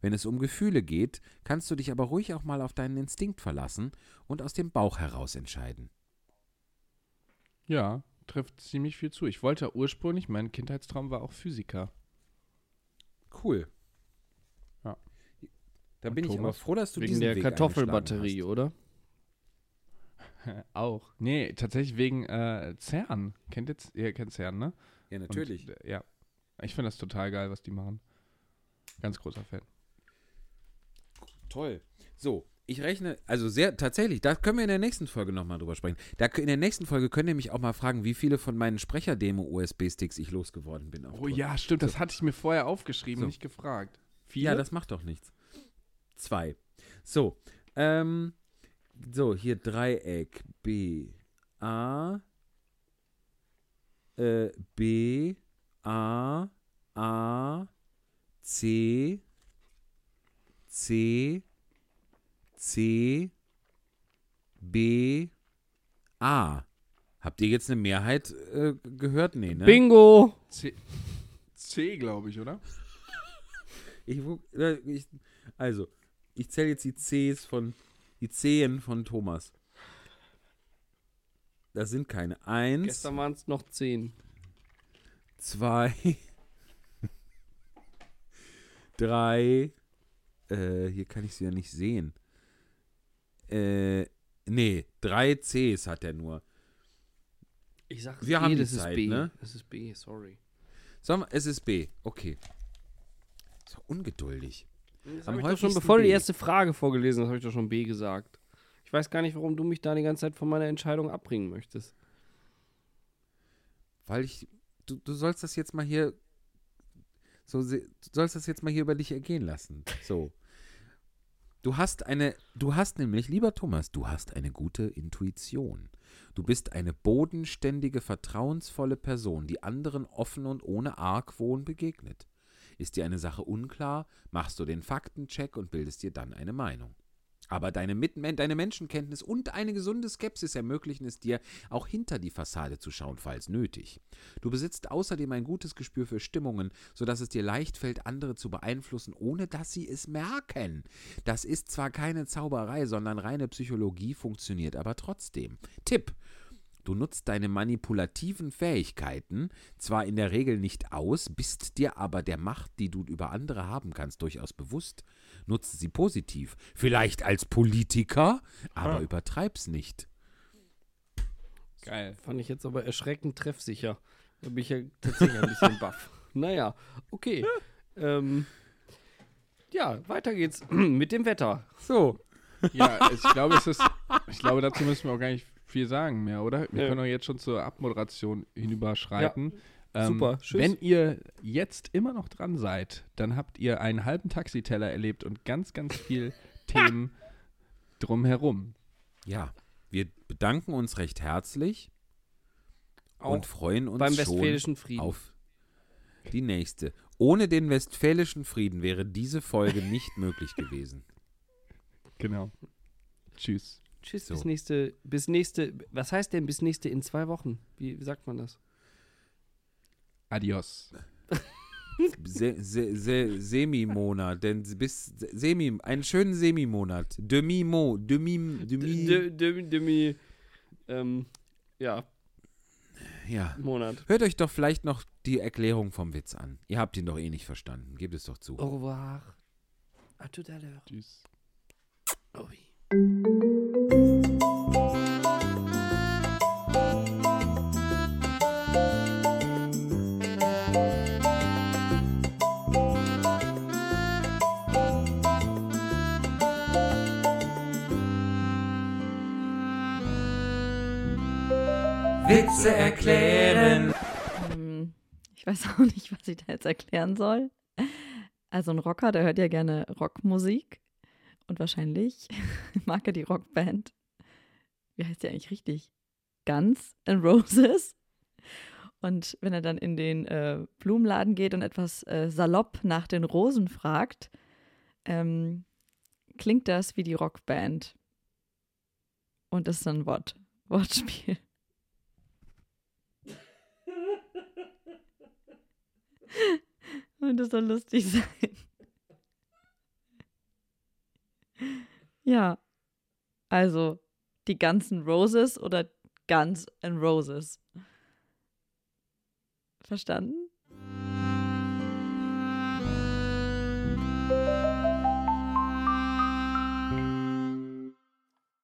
Wenn es um Gefühle geht, kannst du dich aber ruhig auch mal auf deinen Instinkt verlassen und aus dem Bauch heraus entscheiden. Ja, trifft ziemlich viel zu. Ich wollte ursprünglich, mein Kindheitstraum war auch Physiker. Cool. Da bin Thomas, ich aber froh, dass du wegen der Weg Kartoffelbatterie, oder? <laughs> Auch. Nee, tatsächlich wegen äh, CERN. Kennt jetzt, ihr kennt CERN, ne? Ja, natürlich. Und, äh, ja. Ich finde das total geil, was die machen. Ganz großer Fan. Toll. So, ich rechne, also sehr, tatsächlich, da können wir in der nächsten Folge nochmal drüber sprechen. Da, in der nächsten Folge könnt ihr mich auch mal fragen, wie viele von meinen Sprecher-Demo-USB-Sticks ich losgeworden bin. Oh ja, stimmt, so. das hatte ich mir vorher aufgeschrieben, so. nicht gefragt. Viele? Ja, das macht doch nichts. Zwei. So, ähm, so, hier Dreieck B, A, äh, B, A, A, C, C, C, B, A. Habt ihr jetzt eine Mehrheit äh, gehört? Nee, ne? Bingo! C, C glaube ich, oder? Ich, äh, ich, also, ich zähle jetzt die Cs von, die Zehen von Thomas. Das sind keine. Eins. Gestern waren es noch zehn. Zwei. <laughs> drei. Äh, hier kann ich sie ja nicht sehen. Äh, nee, drei Cs hat er nur. Ich sag, Wir haben das Zeit, ist B. Ne? Das ist B, sorry. Sag mal, es ist B. Okay. So ungeduldig. Das ich doch schon, bevor du die erste Frage vorgelesen hast, habe ich doch schon B gesagt. Ich weiß gar nicht, warum du mich da die ganze Zeit von meiner Entscheidung abbringen möchtest. Weil ich, du, du sollst das jetzt mal hier, so, du sollst das jetzt mal hier über dich ergehen lassen. So. Du hast eine, du hast nämlich, lieber Thomas, du hast eine gute Intuition. Du bist eine bodenständige, vertrauensvolle Person, die anderen offen und ohne Argwohn begegnet. Ist dir eine Sache unklar, machst du den Faktencheck und bildest dir dann eine Meinung. Aber deine, deine Menschenkenntnis und eine gesunde Skepsis ermöglichen es dir, auch hinter die Fassade zu schauen, falls nötig. Du besitzt außerdem ein gutes Gespür für Stimmungen, sodass es dir leicht fällt, andere zu beeinflussen, ohne dass sie es merken. Das ist zwar keine Zauberei, sondern reine Psychologie, funktioniert aber trotzdem. Tipp: Du nutzt deine manipulativen Fähigkeiten zwar in der Regel nicht aus, bist dir aber der Macht, die du über andere haben kannst, durchaus bewusst. Nutze sie positiv, vielleicht als Politiker, aber ah. übertreib's nicht. Geil. Fand ich jetzt aber erschreckend treffsicher. Da bin ich ja tatsächlich ein bisschen <laughs> baff. Naja, okay. ähm, ja, weiter geht's <clears throat> mit dem Wetter. So. Ja, ich glaube, es ist, ich glaube, dazu müssen wir auch gar nicht viel sagen mehr, oder? Wir Ja. können auch jetzt schon zur Abmoderation hinüberschreiten. Ähm, super. Tschüss. Wenn ihr jetzt immer noch dran seid, dann habt ihr einen halben Taxiteller erlebt und ganz, ganz viel <laughs> Themen drumherum. Ja, wir bedanken uns recht herzlich Auch und freuen uns beim Westfälischen Frieden. auf die nächste. Ohne den Westfälischen Frieden wäre diese Folge nicht <laughs> möglich gewesen. Genau. Tschüss. Tschüss, So. bis nächste, bis nächste, was heißt denn bis nächste in zwei Wochen? Wie, wie sagt man das? Adios. <laughs> Se, se, se, Semimonat, denn bis Semi, einen schönen Semimonat. Demi-Mo, Demi, Demi, D- Demi, Demi, ähm, ja, ja. Monat. Hört euch doch vielleicht noch die Erklärung vom Witz an. Ihr habt ihn doch eh nicht verstanden. Gebt es doch zu. Au revoir. À tout à l'heure. Tschüss. Oh oui. Witze erklären. Ähm, ich weiß auch nicht, was ich da jetzt erklären soll. Also ein Rocker, der hört ja gerne Rockmusik. Und wahrscheinlich <laughs> mag er die Rockband. Wie heißt die eigentlich richtig? Guns N' Roses. Und wenn er dann in den äh, Blumenladen geht und etwas äh, salopp nach den Rosen fragt, ähm, klingt das wie die Rockband. Und das ist ein Wort, <laughs> Wortspiel. Und das soll lustig <laughs> sein. Ja. Also, die ganzen Roses oder Guns and Roses. Verstanden?